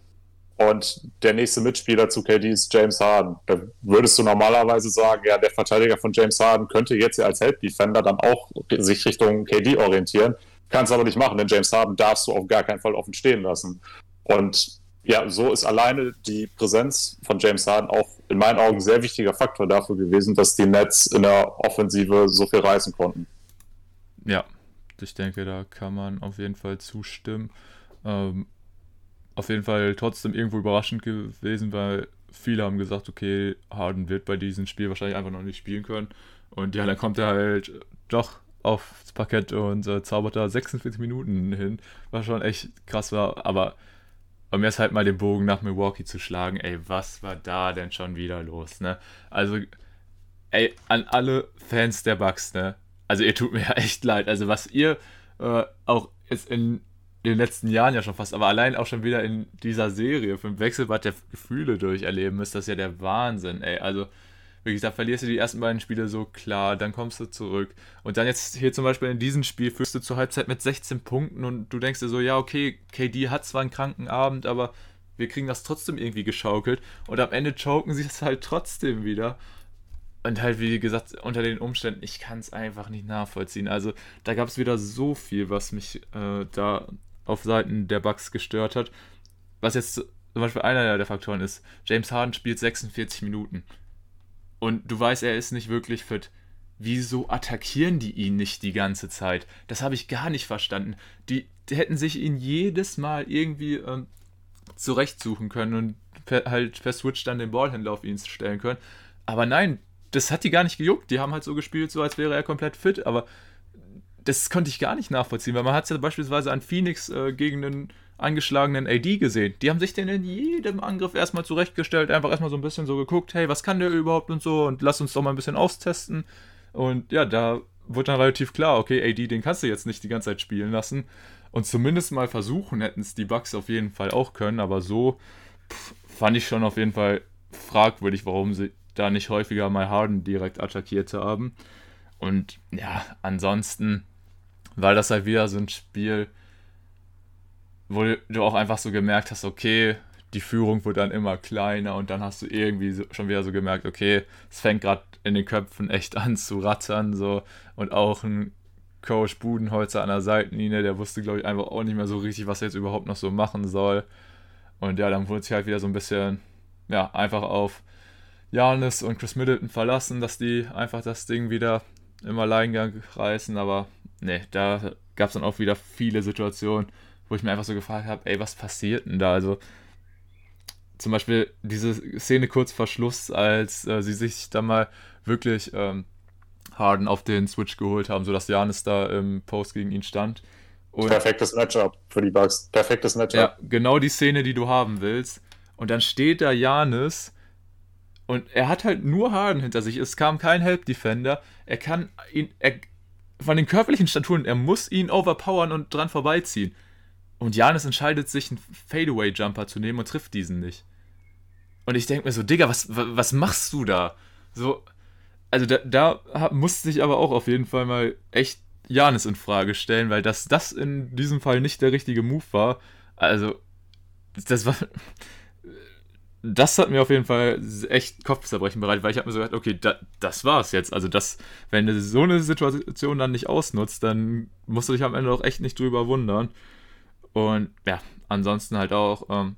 und der nächste Mitspieler zu KD ist James Harden. Da würdest du normalerweise sagen, ja, der Verteidiger von James Harden könnte jetzt als Help Defender dann auch sich Richtung KD orientieren. Kannst aber nicht machen, denn James Harden darfst du auf gar keinen Fall offen stehen lassen. Und ja, so ist alleine die Präsenz von James Harden auch in meinen Augen sehr wichtiger Faktor dafür gewesen, dass die Nets in der Offensive so viel reißen konnten. Ja, ich denke, da kann man auf jeden Fall zustimmen. Ähm, auf jeden Fall trotzdem irgendwo überraschend gewesen, weil viele haben gesagt, okay, Harden wird bei diesem Spiel wahrscheinlich einfach noch nicht spielen können. Und ja, dann kommt er halt doch aufs Parkett und äh, zaubert da 46 Minuten hin, was schon echt krass war. Aber um jetzt halt mal den Bogen nach Milwaukee zu schlagen, ey, was war da denn schon wieder los, ne? Also, ey, an alle Fans der Bucks, ne? Also, ihr tut mir ja echt leid. Also, was ihr äh, auch jetzt in den letzten Jahren ja schon fast, aber allein auch schon wieder in dieser Serie für ein Wechselbad der Gefühle durcherleben müsst, das ist ja der Wahnsinn, ey. Also, Wirklich, da verlierst du die ersten beiden Spiele so klar, dann kommst du zurück. Und dann jetzt hier zum Beispiel in diesem Spiel führst du zur Halbzeit mit 16 Punkten und du denkst dir so, ja, okay, KD hat zwar einen kranken Abend, aber wir kriegen das trotzdem irgendwie geschaukelt. Und am Ende choken sie es halt trotzdem wieder. Und halt, wie gesagt, unter den Umständen, ich kann es einfach nicht nachvollziehen. Also, da gab es wieder so viel, was mich äh, da auf Seiten der Bugs gestört hat. Was jetzt zum Beispiel einer der Faktoren ist, James Harden spielt 46 Minuten und du weißt, er ist nicht wirklich fit. Wieso attackieren die ihn nicht die ganze Zeit? Das habe ich gar nicht verstanden. Die, die, hätten sich ihn jedes Mal irgendwie ähm, zurechtsuchen können und per, halt per Switch dann den Ballhändler auf ihn stellen können. Aber nein, das hat die gar nicht gejuckt. Die haben halt so gespielt, so als wäre er komplett fit. Aber das konnte ich gar nicht nachvollziehen, weil man hat es ja beispielsweise an Phoenix äh, gegen einen angeschlagenen AD gesehen. Die haben sich den in jedem Angriff erstmal zurechtgestellt, einfach erstmal so ein bisschen so geguckt, hey, was kann der überhaupt und so und lass uns doch mal ein bisschen austesten. Und ja, da wurde dann relativ klar, okay, AD, den kannst du jetzt nicht die ganze Zeit spielen lassen. Und zumindest mal versuchen hätten es die Bugs auf jeden Fall auch können, aber so pff, fand ich schon auf jeden Fall fragwürdig, warum sie da nicht häufiger mal Harden direkt attackiert haben. Und ja, ansonsten, weil das halt wieder so ein Spiel, wo du auch einfach so gemerkt hast, okay, die Führung wird dann immer kleiner und dann hast du irgendwie so, schon wieder so gemerkt, okay, es fängt gerade in den Köpfen echt an zu rattern so. Und auch ein Coach Budenholzer an der Seitenlinie, der wusste glaube ich einfach auch nicht mehr so richtig, was er jetzt überhaupt noch so machen soll. Und ja, dann wurde sich halt wieder so ein bisschen, ja, einfach auf Janis und Chris Middleton verlassen, dass die einfach das Ding wieder im Alleingang reißen, aber ne, da gab es dann auch wieder viele Situationen, wo ich mir einfach so gefragt habe, ey, was passiert denn da? Also zum Beispiel diese Szene kurz vor Schluss, als äh, sie sich dann mal wirklich ähm, Harden auf den Switch geholt haben, sodass Janis da im Post gegen ihn stand. Und Perfektes Matchup für die Bugs. Perfektes Matchup. Ja, genau die Szene, die du haben willst. Und dann steht da Janis und er hat halt nur Harden hinter sich. Es kam kein Help Defender. Er kann ihn, er, von den körperlichen Staturen, er muss ihn overpowern und dran vorbeiziehen. Und Janis entscheidet sich, einen Fadeaway-Jumper zu nehmen und trifft diesen nicht. Und ich denke mir so, Digga, was, was machst du da? So, also da, da musste ich aber auch auf jeden Fall mal echt Janis in Frage stellen, weil das, das in diesem Fall nicht der richtige Move war. Also, das war. das hat mir auf jeden Fall echt Kopfzerbrechen bereitet, weil ich habe mir so gedacht, okay, da, das war's jetzt. Also das, wenn du so eine Situation dann nicht ausnutzt, dann musst du dich am Ende auch echt nicht drüber wundern. Und ja, ansonsten halt auch, ähm,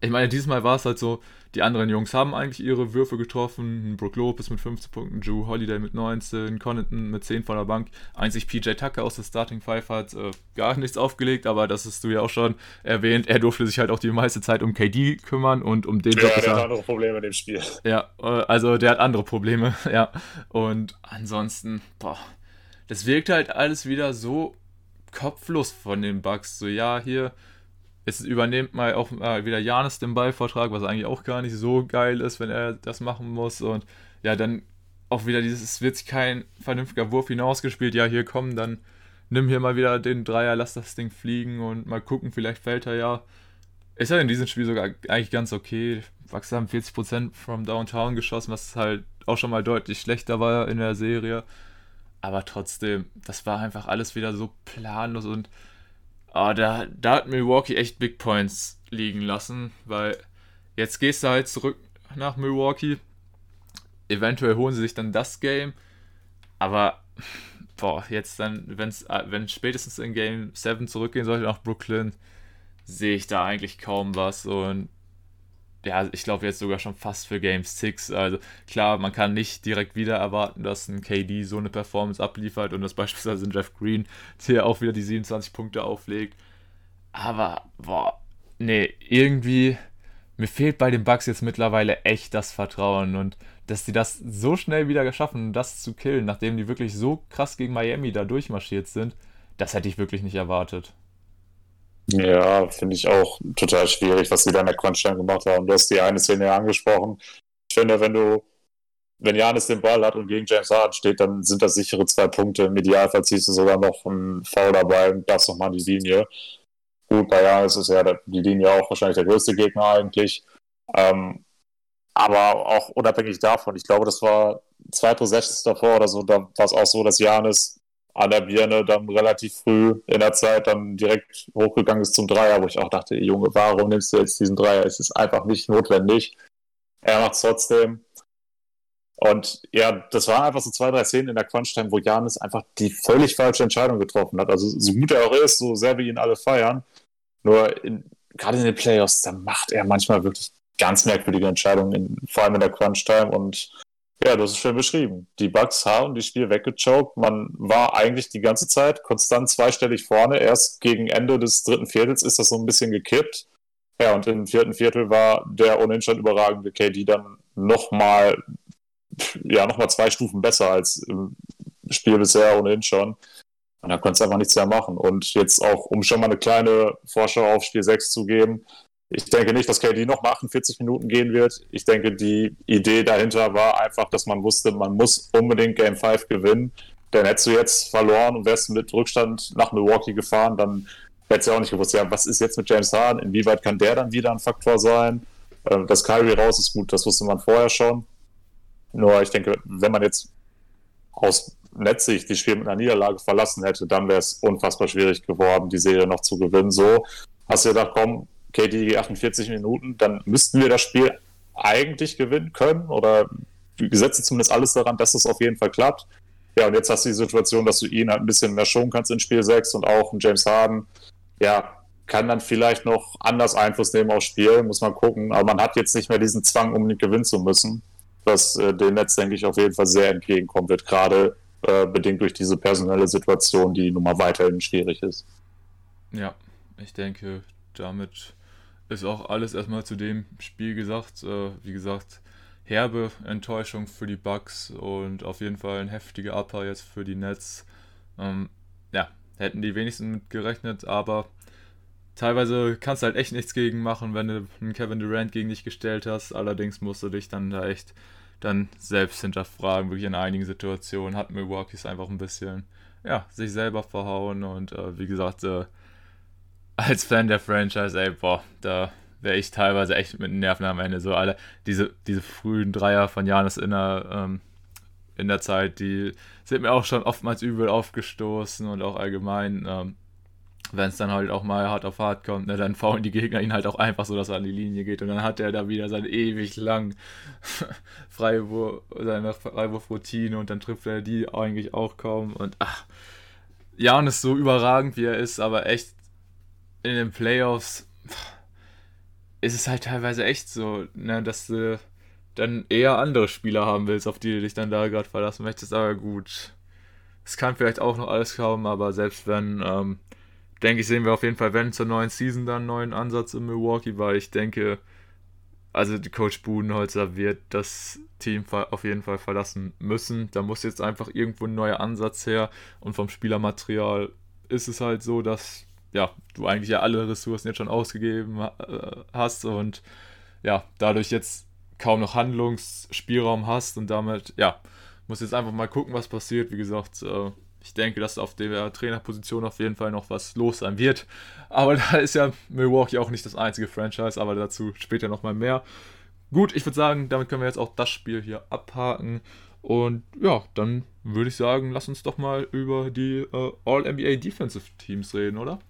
ich meine, diesmal war es halt so, die anderen Jungs haben eigentlich ihre Würfe getroffen. Brook Lopez mit 15 Punkten, Drew Holiday mit 19, Connaughton mit 10 von der Bank. Einzig PJ Tucker aus der Starting Five hat äh, gar nichts aufgelegt, aber das hast du ja auch schon erwähnt. Er durfte sich halt auch die meiste Zeit um KD kümmern und um den ja, Job. der hat andere Probleme in dem Spiel. Ja, äh, also der hat andere Probleme, ja. Und ansonsten, boah, das wirkt halt alles wieder so kopflos von den Bugs. So, ja, hier Jetzt übernimmt mal auch mal wieder Janis den Ballvortrag, was eigentlich auch gar nicht so geil ist, wenn er das machen muss. Und ja, dann auch wieder dieses, es wird kein vernünftiger Wurf hinausgespielt. Ja, hier komm, dann nimm hier mal wieder den Dreier, lass das Ding fliegen und mal gucken, vielleicht fällt er ja. Ist ja in diesem Spiel sogar eigentlich ganz okay. Bucks haben 40% from Downtown geschossen, was halt auch schon mal deutlich schlechter war in der Serie. Aber trotzdem, das war einfach alles wieder so planlos und ah, da, da hat Milwaukee echt Big Points liegen lassen, weil jetzt gehst du halt zurück nach Milwaukee. Eventuell holen sie sich dann das Game. Aber boah, jetzt dann, wenn's, äh, wenn spätestens in Game 7 zurückgehen sollte nach Brooklyn, sehe ich da eigentlich kaum was. Und ja, ich glaube jetzt sogar schon fast für Game 6. Also klar, man kann nicht direkt wieder erwarten, dass ein KD so eine Performance abliefert und dass beispielsweise ein Jeff Green hier auch wieder die 27 Punkte auflegt. Aber, boah, nee, irgendwie, mir fehlt bei den Bucks jetzt mittlerweile echt das Vertrauen und dass die das so schnell wieder geschaffen, das zu killen, nachdem die wirklich so krass gegen Miami da durchmarschiert sind, das hätte ich wirklich nicht erwartet. Ja, finde ich auch total schwierig, was sie da in der Crunch-Time gemacht haben. Du hast die eine Szene ja angesprochen. Ich finde, wenn du, wenn Janis den Ball hat und gegen James Harden steht, dann sind das sichere zwei Punkte. Im Idealfall ziehst du sogar noch einen Foul dabei und darfst nochmal die Linie. Gut, bei Janis ist ja die Linie auch wahrscheinlich der größte Gegner eigentlich. Ähm, aber auch unabhängig davon, ich glaube, das war zwei Possessions davor oder so, da war es auch so, dass Janis an der Birne dann relativ früh in der Zeit dann direkt hochgegangen ist zum Dreier, wo ich auch dachte, Junge, warum nimmst du jetzt diesen Dreier? Es ist einfach nicht notwendig. Er macht es trotzdem. Und ja, das waren einfach so zwei, drei Szenen in der Crunch-Time, wo Janis einfach die völlig falsche Entscheidung getroffen hat. Also so gut er auch ist, so sehr wir ihn alle feiern, nur in, gerade in den Playoffs, da macht er manchmal wirklich ganz merkwürdige Entscheidungen, in, vor allem in der Crunch-Time und ja, hast es schön beschrieben. Die Bucks haben die Spiel weggechoked. Man war eigentlich die ganze Zeit konstant zweistellig vorne. Erst gegen Ende des dritten Viertels ist das so ein bisschen gekippt. Ja, und im vierten Viertel war der ohnehin schon überragende KD dann nochmal, ja, nochmal zwei Stufen besser als im Spiel bisher ohnehin schon. Und da konntest du einfach nichts mehr machen. Und jetzt auch, um schon mal eine kleine Vorschau auf Spiel 6 zu geben, ich denke nicht, dass KD noch mal 48 Minuten gehen wird. Ich denke, die Idee dahinter war einfach, dass man wusste, man muss unbedingt Game 5 gewinnen. Denn hättest du jetzt verloren und wärst mit Rückstand nach Milwaukee gefahren, dann hättest du auch nicht gewusst, ja, was ist jetzt mit James Harden? Inwieweit kann der dann wieder ein Faktor sein? Ähm, dass Kyrie raus ist gut, das wusste man vorher schon. Nur ich denke, wenn man jetzt aus Netzsicht die Spiel mit einer Niederlage verlassen hätte, dann wäre es unfassbar schwierig geworden, die Serie noch zu gewinnen. So hast du gedacht, komm, KD 48 Minuten, dann müssten wir das Spiel eigentlich gewinnen können oder setzen zumindest alles daran, dass das auf jeden Fall klappt. Ja, und jetzt hast du die Situation, dass du ihn halt ein bisschen mehr schonen kannst in Spiel 6 und auch James Harden, ja, kann dann vielleicht noch anders Einfluss nehmen aufs Spiel, muss man gucken. Aber man hat jetzt nicht mehr diesen Zwang, unbedingt gewinnen zu müssen, was äh, dem Netz, denke ich, auf jeden Fall sehr entgegenkommen wird, gerade äh, bedingt durch diese personelle Situation, die nun mal weiterhin schwierig ist. Ja, ich denke, damit ist auch alles erstmal zu dem Spiel gesagt. Äh, wie gesagt, herbe Enttäuschung für die Bucks und auf jeden Fall ein heftiger Upper jetzt für die Nets. Ähm, ja, hätten die wenigsten mit gerechnet, aber teilweise kannst du halt echt nichts gegen machen, wenn du einen Kevin Durant gegen dich gestellt hast. Allerdings musst du dich dann da echt dann selbst hinterfragen. Wirklich in einigen Situationen hat Milwaukee es einfach ein bisschen, ja, sich selber verhauen und äh, wie gesagt, äh, als Fan der Franchise, ey, boah, da wäre ich teilweise echt mit den Nerven am Ende. So alle, diese, diese frühen Dreier von Janis in der, ähm, in der Zeit, die sind mir auch schon oftmals übel aufgestoßen und auch allgemein, ähm, wenn es dann halt auch mal hart auf hart kommt, ne, dann faulen die Gegner ihn halt auch einfach so, dass er an die Linie geht und dann hat er da wieder seine ewig lang Freiwurf, seine Freiwurfroutine und dann trifft er die eigentlich auch kaum und ach, Jan ist so überragend, wie er ist, aber echt in den Playoffs ist es halt teilweise echt so, ne, dass du dann eher andere Spieler haben willst, auf die du dich dann da gerade verlassen möchtest, aber gut. Es kann vielleicht auch noch alles kommen, aber selbst wenn, ähm, denke ich, sehen wir auf jeden Fall, wenn zur neuen Season dann einen neuen Ansatz in Milwaukee, weil ich denke, also Coach Budenholzer wird das Team auf jeden Fall verlassen müssen. Da muss jetzt einfach irgendwo ein neuer Ansatz her und vom Spielermaterial ist es halt so, dass ja, du eigentlich ja alle Ressourcen jetzt schon ausgegeben äh, hast und ja, dadurch jetzt kaum noch Handlungsspielraum hast und damit, ja, muss jetzt einfach mal gucken, was passiert. Wie gesagt, äh, ich denke, dass auf der Trainerposition auf jeden Fall noch was los sein wird. Aber da ist ja Milwaukee auch nicht das einzige Franchise, aber dazu später nochmal mehr. Gut, ich würde sagen, damit können wir jetzt auch das Spiel hier abhaken. Und ja, dann würde ich sagen, lass uns doch mal über die äh, All-NBA Defensive Teams reden, oder?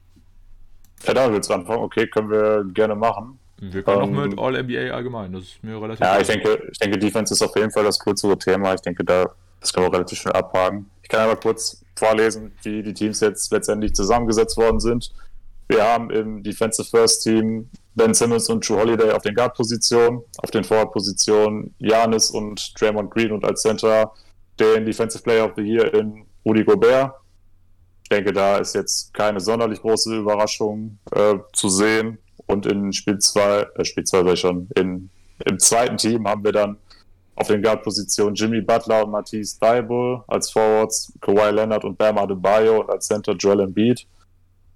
Ja, da willst du anfangen. Okay, können wir gerne machen. Wir können ähm, auch mit All-NBA allgemein, das ist mir relativ Ja, ich denke, ich denke, Defense ist auf jeden Fall das kürzere Thema. Ich denke, da, das können wir relativ schnell abhaken. Ich kann aber kurz vorlesen, wie die Teams jetzt letztendlich zusammengesetzt worden sind. Wir haben im Defensive First Team Ben Simmons und Drew Holiday auf den Guard-Positionen, auf den Forward-Positionen Janis und Draymond Green und als Center den Defensive Player of the Year in Rudy Gobert. Ich denke, da ist jetzt keine sonderlich große Überraschung äh, zu sehen. Und in Spiel 2, äh, Spiel 2 war schon, in, im zweiten Team haben wir dann auf den Guard-Positionen Jimmy Butler und Matisse Thibault als Forwards, Kawhi Leonard und Bam Adebayo und als Center Joel Embiid.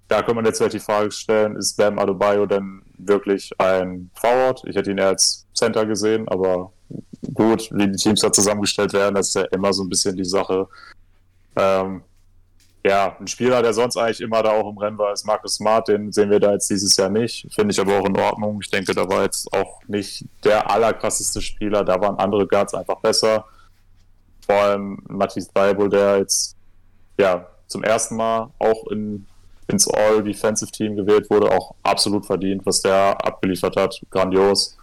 Da kann man jetzt vielleicht die Frage stellen, ist Bam Adebayo denn wirklich ein Forward? Ich hätte ihn eher als Center gesehen, aber gut, wie die Teams da zusammengestellt werden, das ist ja immer so ein bisschen die Sache. Ähm, ja, ein Spieler, der sonst eigentlich immer da auch im Rennen war, ist Marcus Smart. Den sehen wir da jetzt dieses Jahr nicht. Finde ich aber auch in Ordnung. Ich denke, da war jetzt auch nicht der allerkrasseste Spieler. Da waren andere Guards einfach besser. Vor allem Matthias Beibel, der jetzt ja zum ersten Mal auch in, ins All-Defensive-Team gewählt wurde, auch absolut verdient, was der abgeliefert hat. Grandios.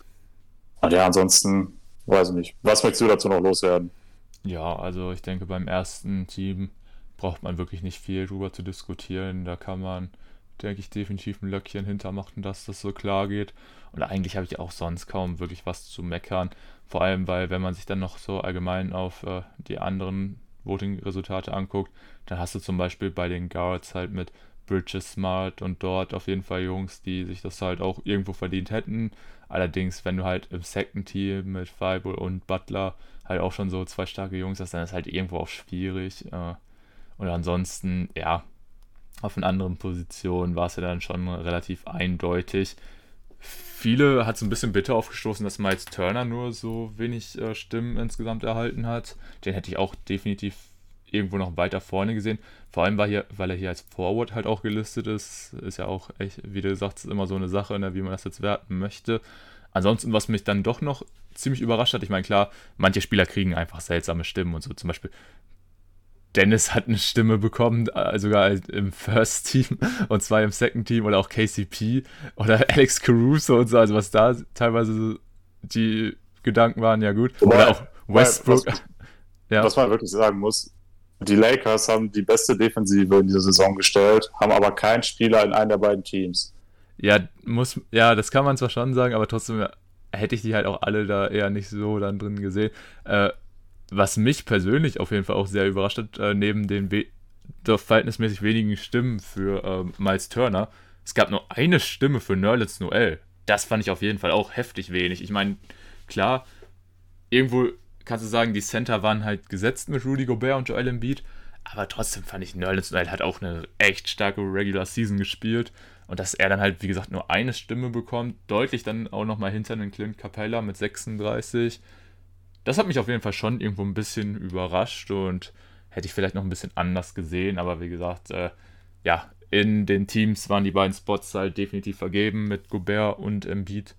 Und ja, ansonsten, weiß ich nicht. Was möchtest du dazu noch loswerden? Ja, also ich denke, beim ersten Team braucht man wirklich nicht viel drüber zu diskutieren. Da kann man, denke ich, definitiv ein Löckchen hintermachen, dass das so klar geht. Und eigentlich habe ich auch sonst kaum wirklich was zu meckern. Vor allem, weil wenn man sich dann noch so allgemein auf äh, die anderen Voting-Resultate anguckt, dann hast du zum Beispiel bei den Guards halt mit Bridges Smart und dort auf jeden Fall Jungs, die sich das halt auch irgendwo verdient hätten. Allerdings, wenn du halt im Second Team mit Fible und Butler halt auch schon so zwei starke Jungs hast, dann ist halt irgendwo auch schwierig. Äh, und ansonsten, ja, auf den anderen Positionen war es ja dann schon relativ eindeutig. Viele hat es ein bisschen bitter aufgestoßen, dass Miles Turner nur so wenig äh, Stimmen insgesamt erhalten hat. Den hätte ich auch definitiv irgendwo noch weiter vorne gesehen. Vor allem, weil, hier, weil er hier als Forward halt auch gelistet ist. Ist ja auch echt, wie du sagst, immer so eine Sache, ne, wie man das jetzt werten möchte. Ansonsten, was mich dann doch noch ziemlich überrascht hat, ich meine, klar, manche Spieler kriegen einfach seltsame Stimmen und so. Zum Beispiel Dennis hat eine Stimme bekommen, äh, sogar im First Team und zwar im Second Team oder auch KCP oder Alex Caruso und so, also was da teilweise die Gedanken waren, ja gut. Wobei, oder auch Westbrook. Was, ja. was man wirklich sagen muss, die Lakers haben die beste Defensive in dieser Saison gestellt, haben aber keinen Spieler in einem der beiden Teams. Ja, muss, ja, das kann man zwar schon sagen, aber trotzdem hätte ich die halt auch alle da eher nicht so dann drin gesehen. Äh, was mich persönlich auf jeden Fall auch sehr überrascht hat, äh, neben den we doch verhältnismäßig wenigen Stimmen für äh, Miles Turner, es gab nur eine Stimme für Nerlens Noel. Das fand ich auf jeden Fall auch heftig wenig. Ich meine, klar, irgendwo kannst du sagen, die Center waren halt gesetzt mit Rudy Gobert und Joel Embiid, aber trotzdem fand ich, Nerlens Noel hat auch eine echt starke Regular Season gespielt. Und dass er dann halt, wie gesagt, nur eine Stimme bekommt, deutlich dann auch nochmal hinter den Clint Capella mit 36 das hat mich auf jeden Fall schon irgendwo ein bisschen überrascht und hätte ich vielleicht noch ein bisschen anders gesehen, aber wie gesagt, äh, ja, in den Teams waren die beiden Spots halt definitiv vergeben mit Gobert und Embiid.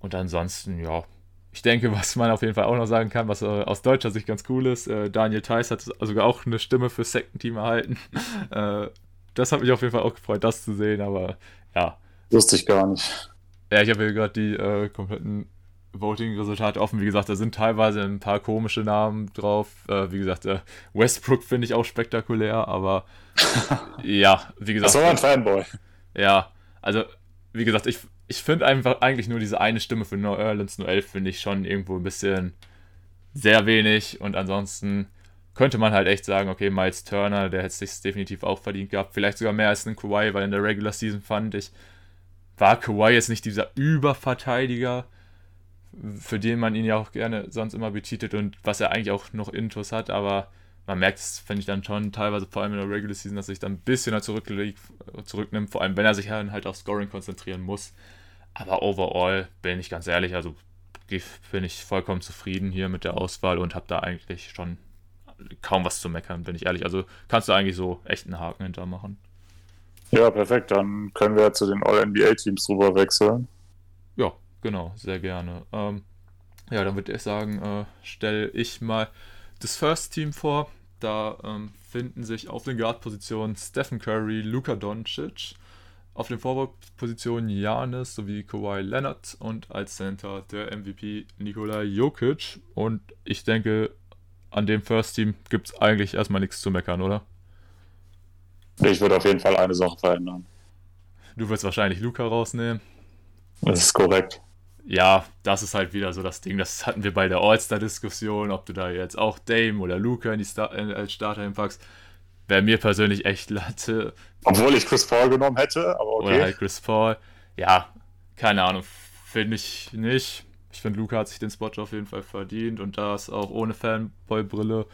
Und ansonsten, ja, ich denke, was man auf jeden Fall auch noch sagen kann, was äh, aus deutscher Sicht ganz cool ist, äh, Daniel Theiss hat sogar auch eine Stimme für Second Team erhalten. äh, das hat mich auf jeden Fall auch gefreut, das zu sehen, aber ja. Wusste ich gar nicht. Ja, ich habe hier gerade die äh, kompletten Voting-Resultate offen. Wie gesagt, da sind teilweise ein paar komische Namen drauf. Äh, wie gesagt, äh, Westbrook finde ich auch spektakulär, aber ja, wie gesagt. Das war ein Fanboy. Ja, also, wie gesagt, ich, ich finde einfach eigentlich nur diese eine Stimme für New Orleans 11 finde ich schon irgendwo ein bisschen sehr wenig und ansonsten könnte man halt echt sagen, okay, Miles Turner, der hätte es sich definitiv auch verdient gehabt. Vielleicht sogar mehr als ein Kawhi, weil in der Regular Season fand ich, war Kawhi jetzt nicht dieser Überverteidiger, für den man ihn ja auch gerne sonst immer betitelt und was er eigentlich auch noch Intus hat, aber man merkt es, finde ich dann schon teilweise, vor allem in der Regular Season, dass er sich dann ein bisschen zurücknimmt, vor allem wenn er sich dann halt auf Scoring konzentrieren muss. Aber overall bin ich ganz ehrlich, also bin ich vollkommen zufrieden hier mit der Auswahl und habe da eigentlich schon kaum was zu meckern, bin ich ehrlich. Also kannst du eigentlich so echt einen Haken hintermachen. Ja, perfekt. Dann können wir zu den All-NBA-Teams rüber wechseln. Ja, genau, sehr gerne. Ähm, ja, dann würde ich sagen, äh, stelle ich mal das First Team vor. Da ähm, finden sich auf den Guard-Positionen Stephen Curry, Luka Doncic, auf den Forward-Positionen Janis sowie Kawhi Leonard und als Center der MVP Nikola Jokic. Und ich denke, an dem First Team gibt es eigentlich erstmal nichts zu meckern, oder? Ich würde auf jeden Fall eine Sache verändern. Du wirst wahrscheinlich Luca rausnehmen. Das ist korrekt. Ja, das ist halt wieder so das Ding. Das hatten wir bei der All-Star-Diskussion, ob du da jetzt auch Dame oder Luca in die Star als Starter hinpackst. Wäre mir persönlich echt Latte. Obwohl ich Chris Paul genommen hätte, aber okay. Oder halt Chris Paul. Ja, keine Ahnung. Finde ich nicht. Ich finde, Luca hat sich den Spot auf jeden Fall verdient und das auch ohne Fanboy-Brille.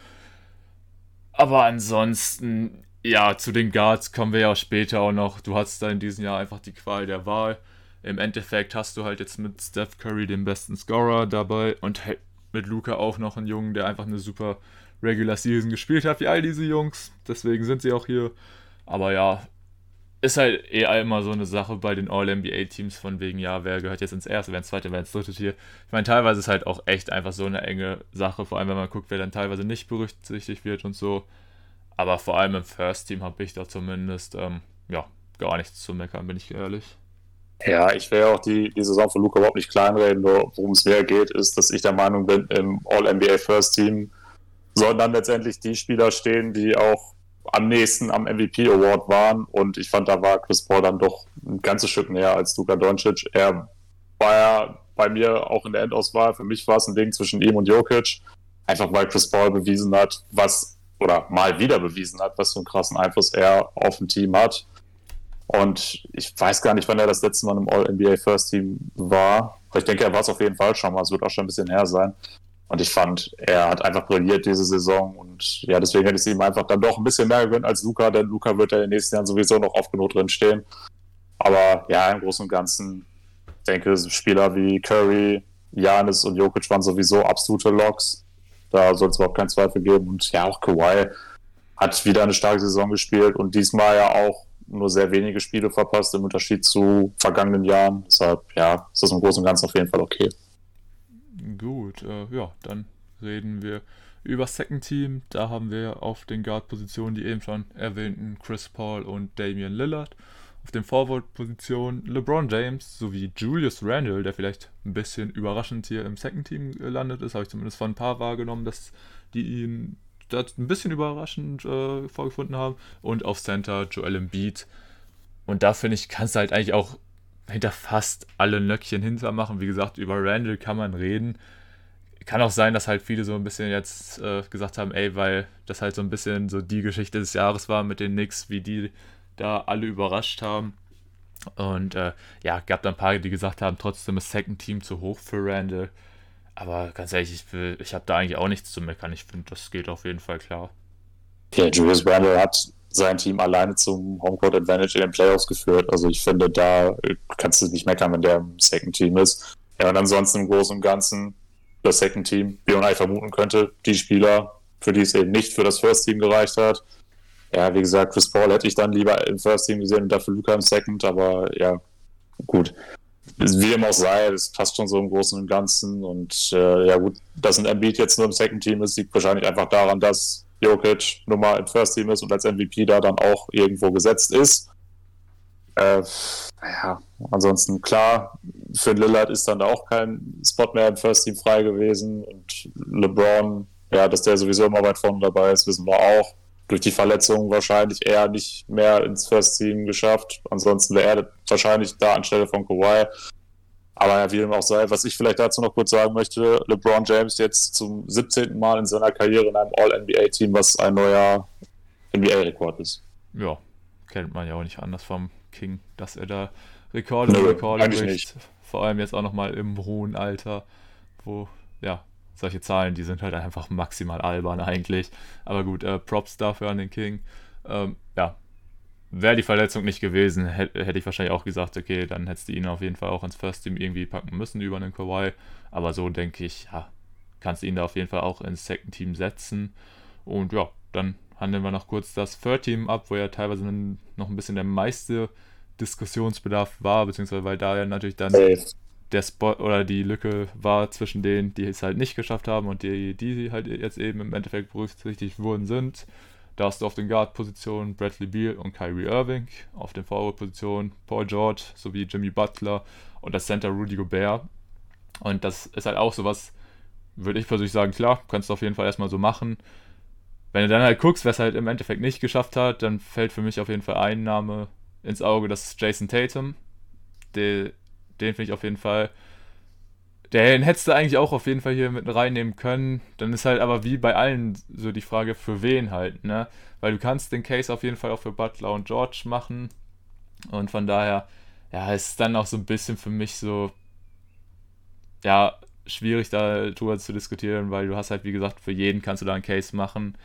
Aber ansonsten, ja, zu den Guards kommen wir ja später auch noch. Du hast da in diesem Jahr einfach die Qual der Wahl. Im Endeffekt hast du halt jetzt mit Steph Curry den besten Scorer dabei und mit Luca auch noch einen Jungen, der einfach eine super Regular Season gespielt hat, wie all diese Jungs. Deswegen sind sie auch hier. Aber ja, ist halt eher immer so eine Sache bei den All-NBA-Teams von wegen, ja, wer gehört jetzt ins erste, wer ins zweite, wer ins dritte Tier. Ich meine, teilweise ist halt auch echt einfach so eine enge Sache, vor allem wenn man guckt, wer dann teilweise nicht berücksichtigt wird und so. Aber vor allem im First Team habe ich da zumindest, ähm, ja, gar nichts zu meckern, bin ich ehrlich. Ja, ich will auch die, die Saison von Luca überhaupt nicht kleinreden, worum es mehr geht, ist, dass ich der Meinung bin, im All-NBA First Team sollen dann letztendlich die Spieler stehen, die auch am nächsten am MVP Award waren und ich fand, da war Chris Paul dann doch ein ganzes Stück näher als Luka Doncic. Er war ja bei mir auch in der Endauswahl. Für mich war es ein Ding zwischen ihm und Jokic. Einfach weil Chris Paul bewiesen hat, was, oder mal wieder bewiesen hat, was für einen krassen Einfluss er auf ein Team hat. Und ich weiß gar nicht, wann er das letzte Mal im All-NBA First Team war. Aber ich denke, er war es auf jeden Fall schon mal. Es wird auch schon ein bisschen her sein. Und ich fand, er hat einfach brilliert diese Saison. Und ja, deswegen hätte ich ihm einfach dann doch ein bisschen mehr gewöhnt als Luca, denn Luca wird ja in den nächsten Jahren sowieso noch oft genug drin stehen. Aber ja, im Großen und Ganzen denke Spieler wie Curry, Janis und Jokic waren sowieso absolute Locks. Da soll es überhaupt keinen Zweifel geben. Und ja, auch Kawhi hat wieder eine starke Saison gespielt und diesmal ja auch nur sehr wenige Spiele verpasst im Unterschied zu vergangenen Jahren. Deshalb, ja, ist das im Großen und Ganzen auf jeden Fall okay. Gut, äh, ja, dann reden wir über Second Team. Da haben wir auf den Guard-Positionen die eben schon erwähnten Chris Paul und Damian Lillard. Auf den Forward-Positionen LeBron James sowie Julius Randle, der vielleicht ein bisschen überraschend hier im Second Team gelandet ist. Habe ich zumindest von ein paar wahrgenommen, dass die ihn das ein bisschen überraschend äh, vorgefunden haben. Und auf Center Joel Embiid. Und da finde ich, kannst du halt eigentlich auch hinter fast alle Nöckchen hintermachen. Wie gesagt, über Randall kann man reden. Kann auch sein, dass halt viele so ein bisschen jetzt äh, gesagt haben, ey, weil das halt so ein bisschen so die Geschichte des Jahres war mit den Knicks, wie die da alle überrascht haben. Und äh, ja, gab da ein paar, die gesagt haben, trotzdem ist Second Team zu hoch für Randall. Aber ganz ehrlich, ich, ich habe da eigentlich auch nichts zu meckern. Ich finde, das geht auf jeden Fall klar. Ja, Julius Randall hat sein Team alleine zum Homecourt Advantage in den Playoffs geführt. Also ich finde, da kannst du nicht meckern, wenn der im Second Team ist. Ja, und ansonsten im Großen und Ganzen das Second Team, wie man vermuten könnte, die Spieler, für die es eben nicht für das First Team gereicht hat. Ja, wie gesagt, Chris Paul hätte ich dann lieber im First Team gesehen und dafür Luca im Second, aber ja, gut. Wie dem auch sei, das passt schon so im Großen und Ganzen. Und äh, ja, gut, dass ein Embiid jetzt nur im Second Team ist, liegt wahrscheinlich einfach daran, dass Jokic Nummer im First Team ist und als MVP da dann auch irgendwo gesetzt ist. Äh, ja, ansonsten klar, für Lillard ist dann da auch kein Spot mehr im First Team frei gewesen und LeBron, ja, dass der sowieso immer weit vorne dabei ist, wissen wir auch. Durch die Verletzung wahrscheinlich eher nicht mehr ins First Team geschafft. Ansonsten wäre er wahrscheinlich da anstelle von Kawhi. Aber ja, wie dem auch sei, was ich vielleicht dazu noch kurz sagen möchte, LeBron James jetzt zum 17. Mal in seiner Karriere in einem All-NBA-Team, was ein neuer NBA-Rekord ist. Ja, kennt man ja auch nicht anders vom King, dass er da Rekorde Rekorde bricht. Vor allem jetzt auch nochmal im hohen Alter, wo, ja, solche Zahlen, die sind halt einfach maximal albern eigentlich. Aber gut, äh, Props dafür an den King. Ähm, ja, wäre die Verletzung nicht gewesen, hätte hätt ich wahrscheinlich auch gesagt, okay, dann hättest du ihn auf jeden Fall auch ins First Team irgendwie packen müssen über einen Kawhi. Aber so denke ich, ja, kannst du ihn da auf jeden Fall auch ins Second Team setzen. Und ja, dann handeln wir noch kurz das Third Team ab, wo ja teilweise noch ein bisschen der meiste Diskussionsbedarf war, beziehungsweise weil da ja natürlich dann der Spot oder die Lücke war zwischen denen, die es halt nicht geschafft haben und die, die halt jetzt eben im Endeffekt berücksichtigt worden sind. Da hast du auf den Guard-Positionen Bradley Beal und Kyrie Irving, auf den Forward-Positionen Paul George sowie Jimmy Butler und das Center Rudy Gobert. Und das ist halt auch sowas, würde ich persönlich sagen, klar, kannst du auf jeden Fall erstmal so machen. Wenn du dann halt guckst, wer es halt im Endeffekt nicht geschafft hat, dann fällt für mich auf jeden Fall ein Name ins Auge, das ist Jason Tatum. Den, den finde ich auf jeden Fall. Den hättest du eigentlich auch auf jeden Fall hier mit reinnehmen können. Dann ist halt aber wie bei allen so die Frage, für wen halt, ne? Weil du kannst den Case auf jeden Fall auch für Butler und George machen. Und von daher, ja, ist dann auch so ein bisschen für mich so, ja, schwierig darüber zu diskutieren, weil du hast halt, wie gesagt, für jeden kannst du da einen Case machen.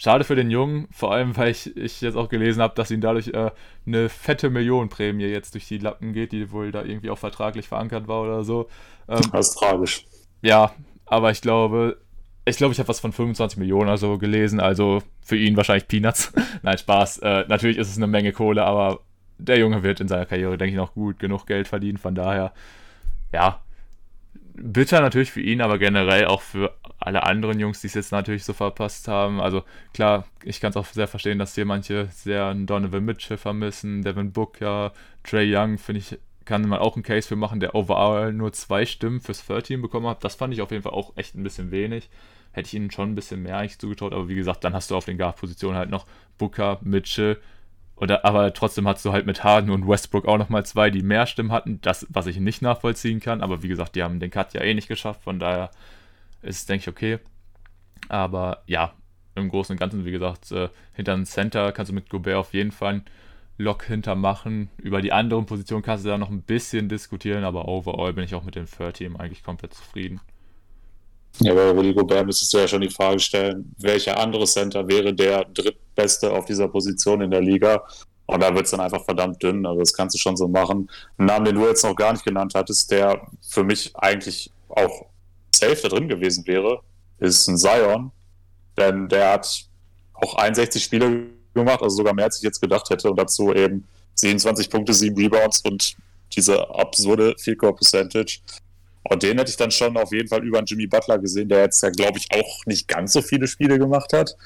Schade für den Jungen, vor allem, weil ich, ich jetzt auch gelesen habe, dass ihm dadurch äh, eine fette Millionenprämie jetzt durch die Lappen geht, die wohl da irgendwie auch vertraglich verankert war oder so. Ähm, das ist tragisch. Ja, aber ich glaube, ich glaube, ich habe was von 25 Millionen oder so gelesen, also für ihn wahrscheinlich Peanuts. Nein, Spaß. Äh, natürlich ist es eine Menge Kohle, aber der Junge wird in seiner Karriere, denke ich, noch gut genug Geld verdienen. Von daher, ja, bitter natürlich für ihn, aber generell auch für alle anderen Jungs, die es jetzt natürlich so verpasst haben. Also klar, ich kann es auch sehr verstehen, dass hier manche sehr Donovan Mitchell vermissen, Devin Booker, Trey Young, finde ich, kann man auch einen Case für machen, der overall nur zwei Stimmen fürs Third Team bekommen hat. Das fand ich auf jeden Fall auch echt ein bisschen wenig. Hätte ich ihnen schon ein bisschen mehr eigentlich zugetraut, aber wie gesagt, dann hast du auf den Guard-Positionen halt noch Booker, Mitchell, oder, aber trotzdem hast du halt mit Harden und Westbrook auch nochmal zwei, die mehr Stimmen hatten, das, was ich nicht nachvollziehen kann. Aber wie gesagt, die haben den Cut ja eh nicht geschafft, von daher ist es, denke ich, okay. Aber ja, im Großen und Ganzen, wie gesagt, äh, hinter dem Center kannst du mit Gobert auf jeden Fall einen Lock hintermachen. Über die anderen Positionen kannst du da noch ein bisschen diskutieren, aber overall bin ich auch mit dem Third Team eigentlich komplett zufrieden. Ja, bei Rudy Gobert müsstest du ja schon die Frage stellen, welcher andere Center wäre der drittbeste auf dieser Position in der Liga? Und da wird es dann einfach verdammt dünn. Also das kannst du schon so machen. Ein Namen, den du jetzt noch gar nicht genannt hattest, der für mich eigentlich auch safe da drin gewesen wäre, ist ein Zion. Denn der hat auch 61 Spiele gemacht, also sogar mehr als ich jetzt gedacht hätte. Und dazu eben 27 Punkte, 7 Rebounds und diese absurde Field Goal Percentage. Und den hätte ich dann schon auf jeden Fall über einen Jimmy Butler gesehen, der jetzt ja, glaube ich, auch nicht ganz so viele Spiele gemacht hat.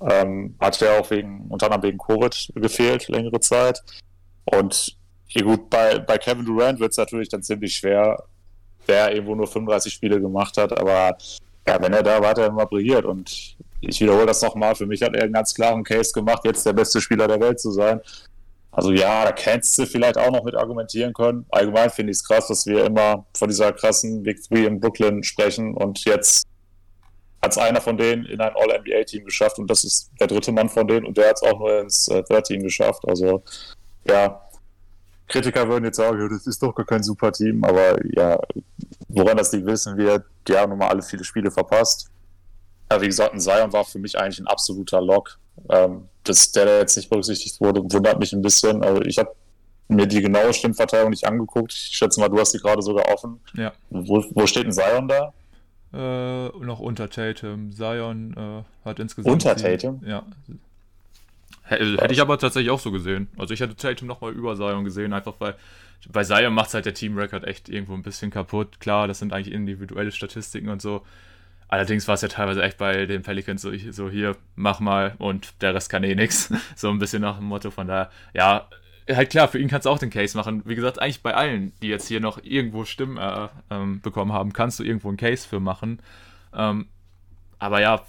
Ähm, hat ja auch wegen, unter anderem wegen Covid gefehlt, längere Zeit. Und hier gut, bei, bei Kevin Durant wird es natürlich dann ziemlich schwer, der irgendwo nur 35 Spiele gemacht hat, aber ja, wenn er da er immer brilliert. Und ich wiederhole das nochmal, für mich hat er einen ganz klaren Case gemacht, jetzt der beste Spieler der Welt zu sein. Also ja, da kennst du vielleicht auch noch mit argumentieren können. Allgemein finde ich es krass, dass wir immer von dieser krassen Big Three in Brooklyn sprechen und jetzt hat es einer von denen in ein All-NBA-Team geschafft und das ist der dritte Mann von denen und der hat es auch nur ins äh, Third-Team geschafft. Also ja, Kritiker würden jetzt sagen, das ist doch gar kein super Team, aber ja, woran das liegt, wissen wir, die haben nun mal alle viele Spiele verpasst. Ja, wie gesagt, ein Zion war für mich eigentlich ein absoluter Lock. Ähm, dass der, der jetzt nicht berücksichtigt wurde, wundert mich ein bisschen. Also ich habe mir die genaue Stimmverteilung nicht angeguckt. Ich schätze mal, du hast die gerade sogar offen. Ja. Wo, wo steht ein Zion da? Äh, noch unter Tatum. Zion äh, hat insgesamt. Unter Tatum? Ja. Hätte ich aber tatsächlich auch so gesehen. Also ich hätte Tatum nochmal über Zion gesehen, einfach weil bei Zion macht es halt der Team-Record echt irgendwo ein bisschen kaputt. Klar, das sind eigentlich individuelle Statistiken und so. Allerdings war es ja teilweise echt bei den Pelicans so, so hier, mach mal und der Rest kann eh nichts. So ein bisschen nach dem Motto von da, ja, halt klar, für ihn kannst du auch den Case machen. Wie gesagt, eigentlich bei allen, die jetzt hier noch irgendwo Stimmen äh, ähm, bekommen haben, kannst du irgendwo einen Case für machen. Ähm, aber ja,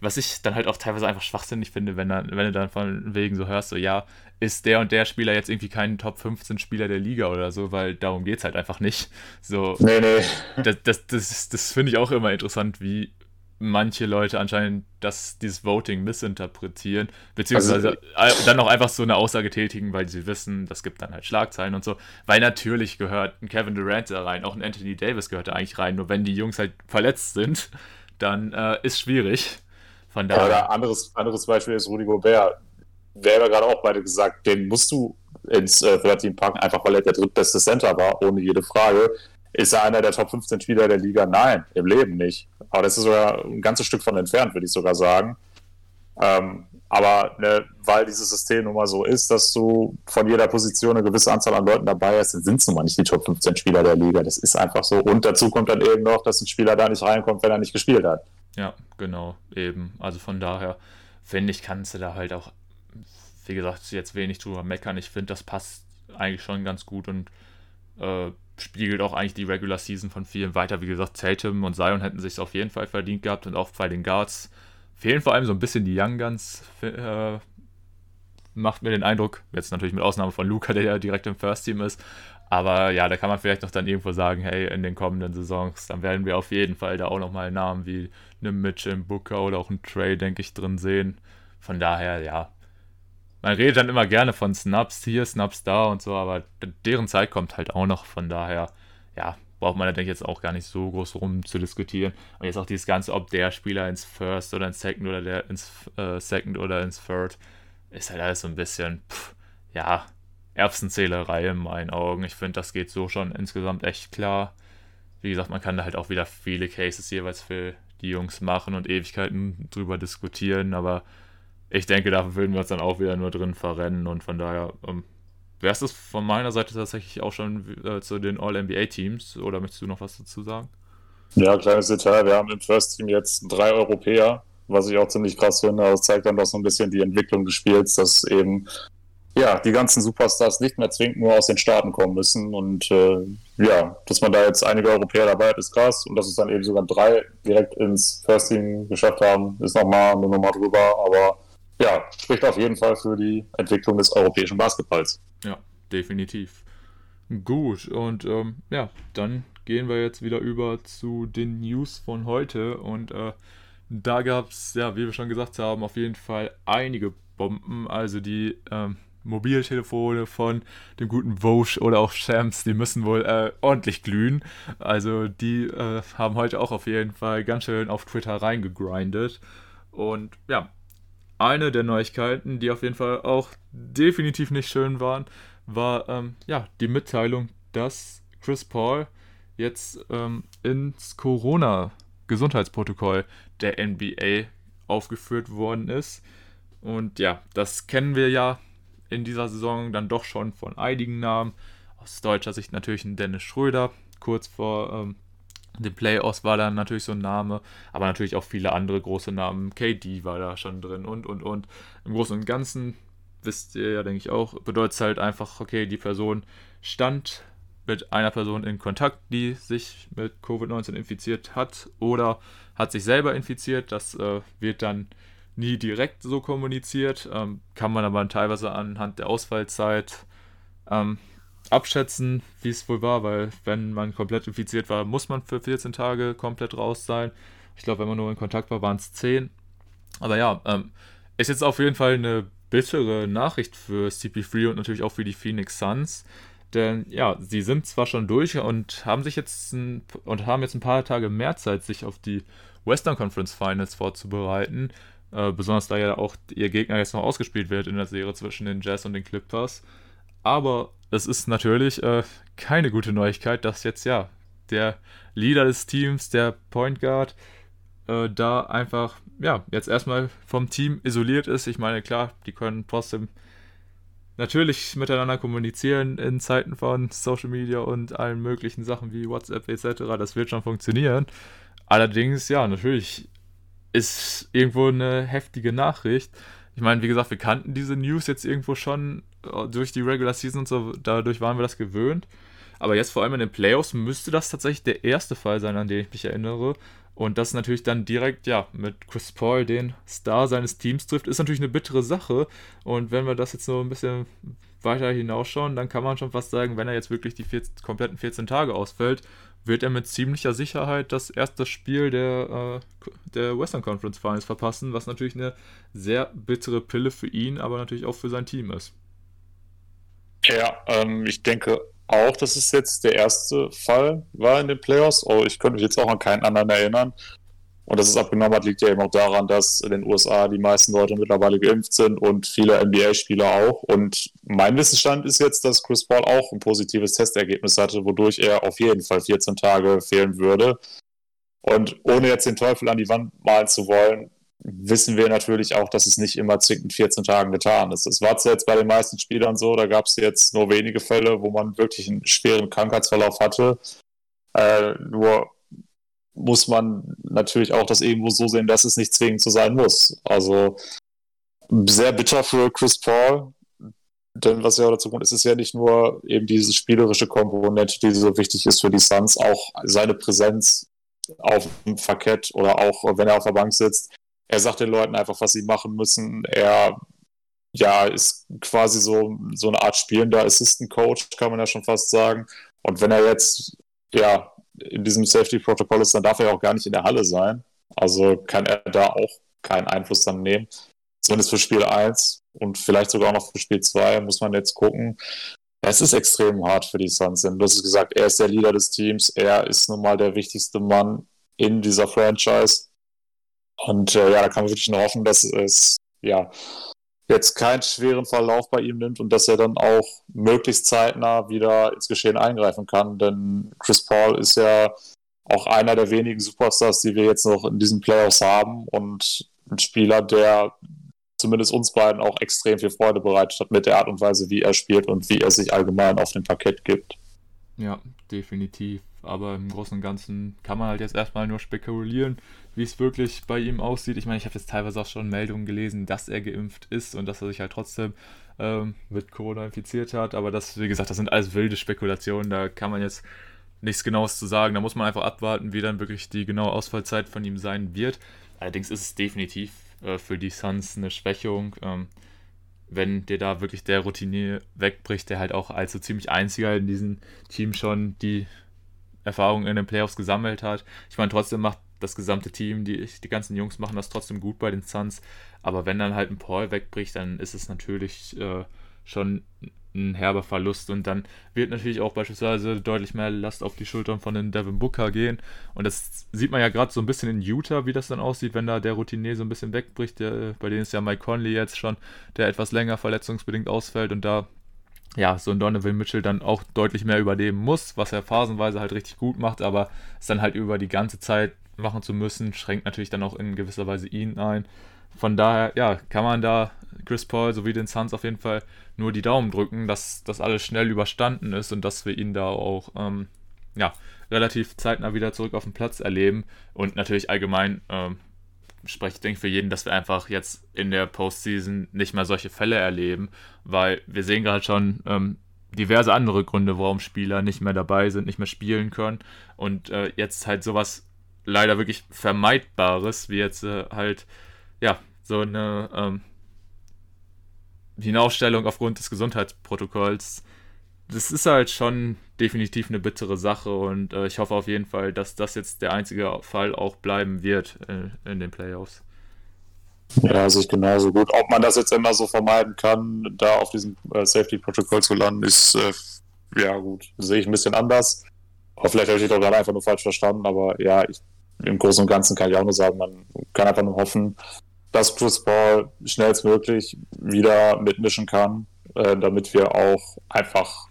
was ich dann halt auch teilweise einfach schwachsinnig finde, wenn, dann, wenn du dann von wegen so hörst, so ja, ist der und der Spieler jetzt irgendwie kein Top 15 Spieler der Liga oder so, weil darum geht es halt einfach nicht. So, nee, nee. Das, das, das, das finde ich auch immer interessant, wie manche Leute anscheinend das, dieses Voting missinterpretieren, beziehungsweise also, dann auch einfach so eine Aussage tätigen, weil sie wissen, das gibt dann halt Schlagzeilen und so. Weil natürlich gehört ein Kevin Durant da rein, auch ein Anthony Davis gehört da eigentlich rein, nur wenn die Jungs halt verletzt sind, dann äh, ist schwierig. Von daher. Oder anderes, anderes Beispiel ist Rudy Gobert. Haben ja gerade auch beide gesagt, den musst du ins äh, Team packen, einfach weil er der drittbeste Center war, ohne jede Frage. Ist er einer der Top 15 Spieler der Liga? Nein, im Leben nicht. Aber das ist sogar ein ganzes Stück von entfernt, würde ich sogar sagen. Ähm, aber ne, weil dieses System nun mal so ist, dass du von jeder Position eine gewisse Anzahl an Leuten dabei hast, dann sind es nun mal nicht die Top 15 Spieler der Liga. Das ist einfach so. Und dazu kommt dann eben noch, dass ein Spieler da nicht reinkommt, wenn er nicht gespielt hat. Ja, genau, eben. Also von daher, finde ich, kannst du da halt auch, wie gesagt, jetzt wenig drüber meckern. Ich finde, das passt eigentlich schon ganz gut und äh, spiegelt auch eigentlich die Regular Season von vielen weiter. Wie gesagt, Tatum und Zion hätten sich auf jeden Fall verdient gehabt und auch bei den Guards fehlen vor allem so ein bisschen die Young Guns. Äh, macht mir den Eindruck, jetzt natürlich mit Ausnahme von Luca, der ja direkt im First Team ist, aber ja, da kann man vielleicht noch dann irgendwo sagen, hey, in den kommenden Saisons, dann werden wir auf jeden Fall da auch nochmal Namen wie eine Mitchell Booker oder auch einen Trey, denke ich, drin sehen. Von daher, ja. Man redet dann immer gerne von Snaps hier, Snaps da und so, aber deren Zeit kommt halt auch noch. Von daher, ja, braucht man da, denke ich, jetzt auch gar nicht so groß rum zu diskutieren. Und jetzt auch dieses Ganze, ob der Spieler ins First oder ins Second oder der ins äh, Second oder ins Third, ist halt alles so ein bisschen, pff, ja, Erbsenzählerei in meinen Augen. Ich finde, das geht so schon insgesamt echt klar. Wie gesagt, man kann da halt auch wieder viele Cases jeweils für die Jungs machen und Ewigkeiten drüber diskutieren, aber ich denke, da würden wir uns dann auch wieder nur drin verrennen und von daher ähm, wäre es das von meiner Seite tatsächlich auch schon äh, zu den All-NBA-Teams oder möchtest du noch was dazu sagen? Ja, kleines Detail. Wir haben im First Team jetzt drei Europäer, was ich auch ziemlich krass finde. Das zeigt dann doch so ein bisschen die Entwicklung des Spiels, dass eben ja, die ganzen Superstars nicht mehr zwingend nur aus den Staaten kommen müssen. Und äh, ja, dass man da jetzt einige Europäer dabei hat, ist krass. Und dass es dann eben sogar drei direkt ins First Team geschafft haben, ist nochmal eine Nummer drüber. Aber ja, spricht auf jeden Fall für die Entwicklung des europäischen Basketballs. Ja, definitiv. Gut, und ähm, ja, dann gehen wir jetzt wieder über zu den News von heute. Und äh, da gab es, ja, wie wir schon gesagt haben, auf jeden Fall einige Bomben. Also die ähm, Mobiltelefone von dem guten Vosch oder auch Shams, die müssen wohl äh, ordentlich glühen. Also die äh, haben heute auch auf jeden Fall ganz schön auf Twitter reingegrindet. Und ja, eine der Neuigkeiten, die auf jeden Fall auch definitiv nicht schön waren, war ähm, ja die Mitteilung, dass Chris Paul jetzt ähm, ins Corona-Gesundheitsprotokoll der NBA aufgeführt worden ist. Und ja, das kennen wir ja in dieser Saison dann doch schon von einigen Namen. Aus deutscher Sicht natürlich ein Dennis Schröder. Kurz vor ähm, den Playoffs war dann natürlich so ein Name, aber natürlich auch viele andere große Namen. KD war da schon drin und und und. Im Großen und Ganzen wisst ihr ja, denke ich auch, bedeutet es halt einfach, okay, die Person stand mit einer Person in Kontakt, die sich mit Covid-19 infiziert hat oder hat sich selber infiziert. Das äh, wird dann nie direkt so kommuniziert, ähm, kann man aber teilweise anhand der Ausfallzeit ähm, abschätzen, wie es wohl war, weil wenn man komplett infiziert war, muss man für 14 Tage komplett raus sein. Ich glaube, wenn man nur in Kontakt war, waren es 10. Aber ja, ähm, ist jetzt auf jeden Fall eine bittere Nachricht für CP3 und natürlich auch für die Phoenix Suns. Denn ja, sie sind zwar schon durch und haben sich jetzt ein, und haben jetzt ein paar Tage mehr Zeit, sich auf die Western Conference Finals vorzubereiten. Äh, besonders da ja auch ihr Gegner jetzt noch ausgespielt wird in der Serie zwischen den Jazz und den Clippers. Aber es ist natürlich äh, keine gute Neuigkeit, dass jetzt ja der Leader des Teams, der Point Guard, äh, da einfach ja jetzt erstmal vom Team isoliert ist. Ich meine, klar, die können trotzdem natürlich miteinander kommunizieren in Zeiten von Social Media und allen möglichen Sachen wie WhatsApp etc. Das wird schon funktionieren. Allerdings, ja, natürlich ist irgendwo eine heftige Nachricht. Ich meine, wie gesagt, wir kannten diese News jetzt irgendwo schon äh, durch die Regular Season und so, dadurch waren wir das gewöhnt. Aber jetzt vor allem in den Playoffs müsste das tatsächlich der erste Fall sein, an den ich mich erinnere. Und das natürlich dann direkt, ja, mit Chris Paul, den Star seines Teams trifft, ist natürlich eine bittere Sache. Und wenn wir das jetzt so ein bisschen weiter hinausschauen, dann kann man schon fast sagen, wenn er jetzt wirklich die 14, kompletten 14 Tage ausfällt, wird er mit ziemlicher Sicherheit das erste Spiel der, äh, der Western Conference Finals verpassen, was natürlich eine sehr bittere Pille für ihn, aber natürlich auch für sein Team ist. Ja, ähm, ich denke auch, dass es jetzt der erste Fall war in den Playoffs. Oh, ich könnte mich jetzt auch an keinen anderen erinnern. Und dass es abgenommen hat, liegt ja eben auch daran, dass in den USA die meisten Leute mittlerweile geimpft sind und viele NBA-Spieler auch. Und mein Wissensstand ist jetzt, dass Chris Paul auch ein positives Testergebnis hatte, wodurch er auf jeden Fall 14 Tage fehlen würde. Und ohne jetzt den Teufel an die Wand malen zu wollen, wissen wir natürlich auch, dass es nicht immer zwingend 14 Tagen getan ist. Das war jetzt bei den meisten Spielern so, da gab es jetzt nur wenige Fälle, wo man wirklich einen schweren Krankheitsverlauf hatte. Äh, nur muss man natürlich auch das irgendwo so sehen, dass es nicht zwingend so sein muss. Also sehr bitter für Chris Paul, denn was ja dazu kommt, ist es ja nicht nur eben diese spielerische Komponente, die so wichtig ist für die Suns, auch seine Präsenz auf dem Parkett oder auch wenn er auf der Bank sitzt, er sagt den Leuten einfach, was sie machen müssen. Er ja, ist quasi so, so eine Art spielender Assistant Coach, kann man ja schon fast sagen. Und wenn er jetzt ja in diesem Safety-Protokoll ist, dann darf er ja auch gar nicht in der Halle sein. Also kann er da auch keinen Einfluss dann nehmen. Zumindest für Spiel 1 und vielleicht sogar auch noch für Spiel 2 muss man jetzt gucken. Es ist extrem hart für die Suns. Du hast gesagt, er ist der Leader des Teams. Er ist nun mal der wichtigste Mann in dieser Franchise. Und äh, ja, da kann man wirklich nur hoffen, dass es ja jetzt keinen schweren Verlauf bei ihm nimmt und dass er dann auch möglichst zeitnah wieder ins Geschehen eingreifen kann. Denn Chris Paul ist ja auch einer der wenigen Superstars, die wir jetzt noch in diesen Playoffs haben und ein Spieler, der zumindest uns beiden auch extrem viel Freude bereitet hat mit der Art und Weise, wie er spielt und wie er sich allgemein auf dem Parkett gibt. Ja, definitiv. Aber im Großen und Ganzen kann man halt jetzt erstmal nur spekulieren, wie es wirklich bei ihm aussieht. Ich meine, ich habe jetzt teilweise auch schon Meldungen gelesen, dass er geimpft ist und dass er sich halt trotzdem ähm, mit Corona infiziert hat. Aber das, wie gesagt, das sind alles wilde Spekulationen. Da kann man jetzt nichts Genaues zu sagen. Da muss man einfach abwarten, wie dann wirklich die genaue Ausfallzeit von ihm sein wird. Allerdings ist es definitiv äh, für die Suns eine Schwächung. Ähm, wenn dir da wirklich der Routinier wegbricht, der halt auch als so ziemlich einziger in diesem Team schon die Erfahrung in den Playoffs gesammelt hat. Ich meine, trotzdem macht das gesamte Team, die, die ganzen Jungs machen das trotzdem gut bei den Suns. Aber wenn dann halt ein Paul wegbricht, dann ist es natürlich äh, schon ein herber Verlust. Und dann wird natürlich auch beispielsweise deutlich mehr Last auf die Schultern von den Devin Booker gehen. Und das sieht man ja gerade so ein bisschen in Utah, wie das dann aussieht, wenn da der Routinier so ein bisschen wegbricht, der, bei denen ist ja Mike Conley jetzt schon, der etwas länger verletzungsbedingt ausfällt und da ja, so ein Donovan Mitchell dann auch deutlich mehr überleben muss, was er phasenweise halt richtig gut macht, aber es dann halt über die ganze Zeit machen zu müssen, schränkt natürlich dann auch in gewisser Weise ihn ein. Von daher, ja, kann man da Chris Paul sowie den Suns auf jeden Fall nur die Daumen drücken, dass das alles schnell überstanden ist und dass wir ihn da auch, ähm, ja, relativ zeitnah wieder zurück auf den Platz erleben. Und natürlich allgemein ähm, spreche ich, denke für jeden, dass wir einfach jetzt in der Postseason nicht mehr solche Fälle erleben, weil wir sehen gerade schon ähm, diverse andere Gründe, warum Spieler nicht mehr dabei sind, nicht mehr spielen können. Und äh, jetzt halt sowas leider wirklich Vermeidbares, wie jetzt äh, halt, ja, so eine ähm, Hinausstellung aufgrund des Gesundheitsprotokolls das ist halt schon definitiv eine bittere Sache und äh, ich hoffe auf jeden Fall, dass das jetzt der einzige Fall auch bleiben wird in, äh, in den Playoffs. Ja, sehe ich genauso gut. Ob man das jetzt immer so vermeiden kann, da auf diesem äh, Safety-Protokoll zu landen, ist äh, ja gut, sehe ich ein bisschen anders. Aber vielleicht habe ich das gerade einfach nur falsch verstanden, aber ja, ich, im Großen und Ganzen kann ich auch nur sagen, man kann einfach nur hoffen, dass Chris Paul schnellstmöglich wieder mitmischen kann, äh, damit wir auch einfach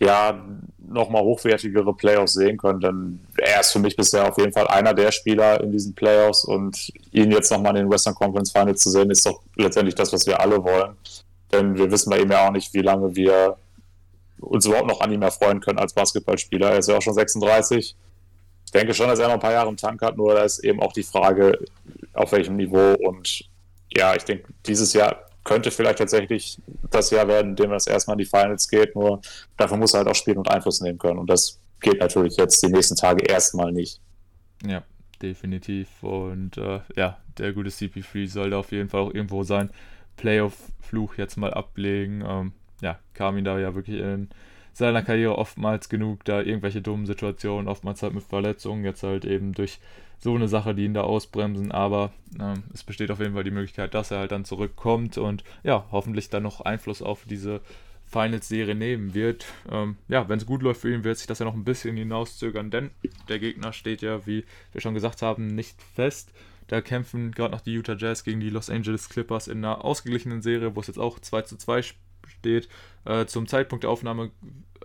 ja, nochmal hochwertigere Playoffs sehen können. Denn er ist für mich bisher auf jeden Fall einer der Spieler in diesen Playoffs und ihn jetzt nochmal in den Western Conference Finals zu sehen, ist doch letztendlich das, was wir alle wollen. Denn wir wissen bei ihm ja auch nicht, wie lange wir uns überhaupt noch an ihm erfreuen können als Basketballspieler. Er ist ja auch schon 36. Denke schon, dass er noch ein paar Jahre im Tank hat, nur da ist eben auch die Frage, auf welchem Niveau. Und ja, ich denke, dieses Jahr könnte vielleicht tatsächlich das Jahr werden, in dem es erstmal in die Finals geht, nur dafür muss er halt auch spielen und Einfluss nehmen können. Und das geht natürlich jetzt die nächsten Tage erstmal nicht. Ja, definitiv. Und äh, ja, der gute CP3 sollte auf jeden Fall auch irgendwo sein Playoff-Fluch jetzt mal ablegen. Ähm, ja, kam ihn da ja wirklich in seiner Karriere oftmals genug, da irgendwelche dummen Situationen, oftmals halt mit Verletzungen, jetzt halt eben durch so eine Sache, die ihn da ausbremsen, aber ähm, es besteht auf jeden Fall die Möglichkeit, dass er halt dann zurückkommt und ja, hoffentlich dann noch Einfluss auf diese Finals-Serie nehmen wird. Ähm, ja, wenn es gut läuft für ihn, wird sich das ja noch ein bisschen hinauszögern, denn der Gegner steht ja, wie wir schon gesagt haben, nicht fest. Da kämpfen gerade noch die Utah Jazz gegen die Los Angeles Clippers in einer ausgeglichenen Serie, wo es jetzt auch 2 zu 2 steht. Äh, zum Zeitpunkt der Aufnahme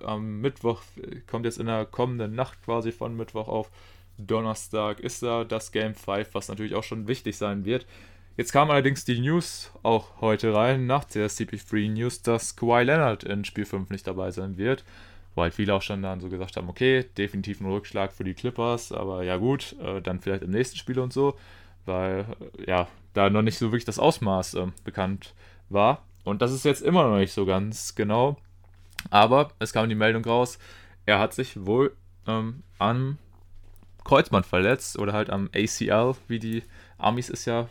am Mittwoch kommt jetzt in der kommenden Nacht quasi von Mittwoch auf Donnerstag ist da das Game 5, was natürlich auch schon wichtig sein wird. Jetzt kam allerdings die News auch heute rein, nach der CP3 News, dass Kawhi Leonard in Spiel 5 nicht dabei sein wird. Halt viele auch schon dann so gesagt haben, okay, definitiv ein Rückschlag für die Clippers, aber ja gut, äh, dann vielleicht im nächsten Spiel und so, weil äh, ja, da noch nicht so wirklich das Ausmaß äh, bekannt war. Und das ist jetzt immer noch nicht so ganz genau. Aber es kam die Meldung raus, er hat sich wohl ähm, am Kreuzband verletzt oder halt am ACL, wie die Amis es ja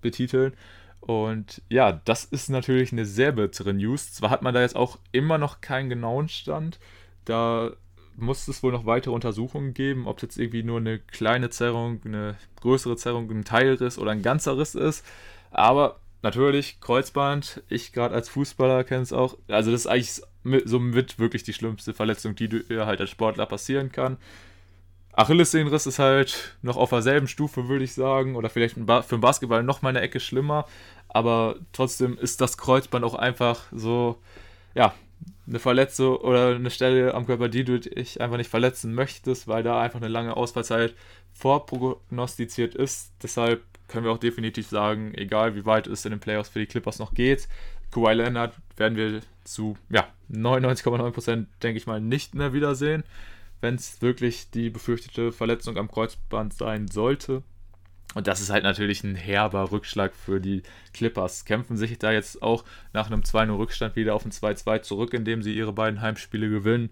betiteln. Und ja, das ist natürlich eine sehr bittere News. Zwar hat man da jetzt auch immer noch keinen genauen Stand. Da muss es wohl noch weitere Untersuchungen geben, ob es jetzt irgendwie nur eine kleine Zerrung, eine größere Zerrung, ein Teilriss oder ein ganzer Riss ist. Aber natürlich, Kreuzband, ich gerade als Fußballer kenne es auch. Also, das ist eigentlich somit wirklich die schlimmste Verletzung, die dir halt als Sportler passieren kann. Achillessehnenriss ist halt noch auf derselben Stufe, würde ich sagen, oder vielleicht für den Basketball noch mal eine Ecke schlimmer, aber trotzdem ist das Kreuzband auch einfach so, ja, eine Verletzung oder eine Stelle am Körper, die du dich einfach nicht verletzen möchtest, weil da einfach eine lange Ausfallzeit vorprognostiziert ist. Deshalb können wir auch definitiv sagen, egal wie weit es in den Playoffs für die Clippers noch geht, Kawhi Leonard werden wir zu ja, 99,9% denke ich mal nicht mehr wiedersehen wenn es wirklich die befürchtete Verletzung am Kreuzband sein sollte. Und das ist halt natürlich ein herber Rückschlag für die Clippers. Kämpfen sich da jetzt auch nach einem 2-0-Rückstand wieder auf ein 2-2 zurück, indem sie ihre beiden Heimspiele gewinnen.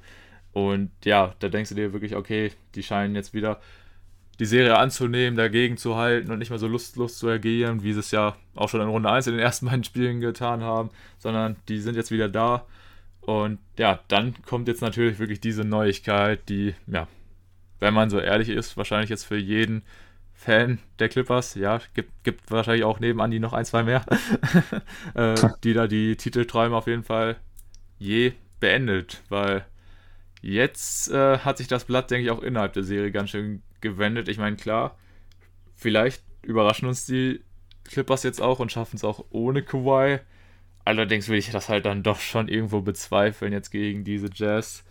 Und ja, da denkst du dir wirklich, okay, die scheinen jetzt wieder die Serie anzunehmen, dagegen zu halten und nicht mehr so lustlos zu agieren, wie sie es ja auch schon in Runde 1 in den ersten beiden Spielen getan haben, sondern die sind jetzt wieder da. Und ja, dann kommt jetzt natürlich wirklich diese Neuigkeit, die, ja, wenn man so ehrlich ist, wahrscheinlich jetzt für jeden Fan der Clippers, ja, gibt, gibt wahrscheinlich auch nebenan die noch ein, zwei mehr, äh, die da die Titelträume auf jeden Fall je beendet, weil jetzt äh, hat sich das Blatt, denke ich, auch innerhalb der Serie ganz schön gewendet. Ich meine, klar, vielleicht überraschen uns die Clippers jetzt auch und schaffen es auch ohne Kawhi. Allerdings will ich das halt dann doch schon irgendwo bezweifeln jetzt gegen diese Jazz.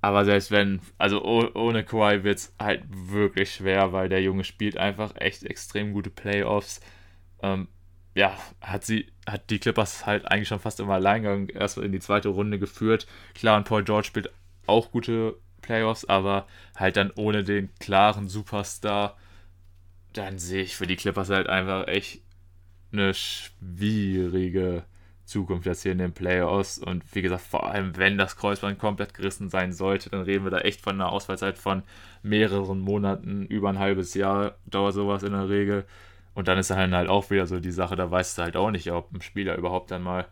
Aber selbst wenn, also ohne Kawhi wird es halt wirklich schwer, weil der Junge spielt einfach echt extrem gute Playoffs. Ähm, ja, hat sie, hat die Clippers halt eigentlich schon fast im Alleingang erst in die zweite Runde geführt. Klar, und Paul George spielt auch gute Playoffs, aber halt dann ohne den klaren Superstar, dann sehe ich für die Clippers halt einfach echt eine schwierige Zukunft jetzt hier in den Playoffs. Und wie gesagt, vor allem, wenn das Kreuzband komplett gerissen sein sollte, dann reden wir da echt von einer Ausfallzeit von mehreren Monaten, über ein halbes Jahr dauert sowas in der Regel. Und dann ist dann halt auch wieder so die Sache, da weißt du halt auch nicht, ob ein Spieler überhaupt dann mal,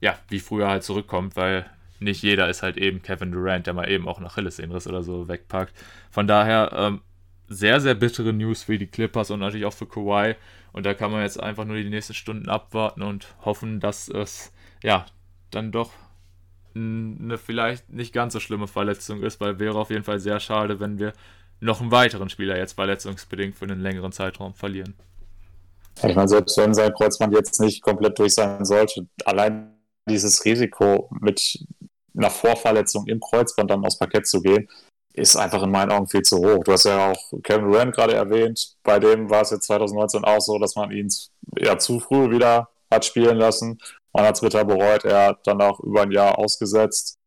ja, wie früher halt zurückkommt, weil nicht jeder ist halt eben Kevin Durant, der mal eben auch nach Achillessehnenriss oder so wegpackt. Von daher, ähm, sehr, sehr bittere News für die Clippers und natürlich auch für Kawhi. Und da kann man jetzt einfach nur die nächsten Stunden abwarten und hoffen, dass es ja dann doch eine vielleicht nicht ganz so schlimme Verletzung ist, weil wäre auf jeden Fall sehr schade, wenn wir noch einen weiteren Spieler jetzt verletzungsbedingt für einen längeren Zeitraum verlieren. Ich meine, selbst wenn sein Kreuzband jetzt nicht komplett durch sein sollte, allein dieses Risiko mit einer Vorverletzung im Kreuzband dann aufs Parkett zu gehen, ist einfach in meinen Augen viel zu hoch. Du hast ja auch Kevin Durant gerade erwähnt. Bei dem war es jetzt 2019 auch so, dass man ihn ja zu früh wieder hat spielen lassen. Man hat es bitter bereut. Er hat dann auch über ein Jahr ausgesetzt.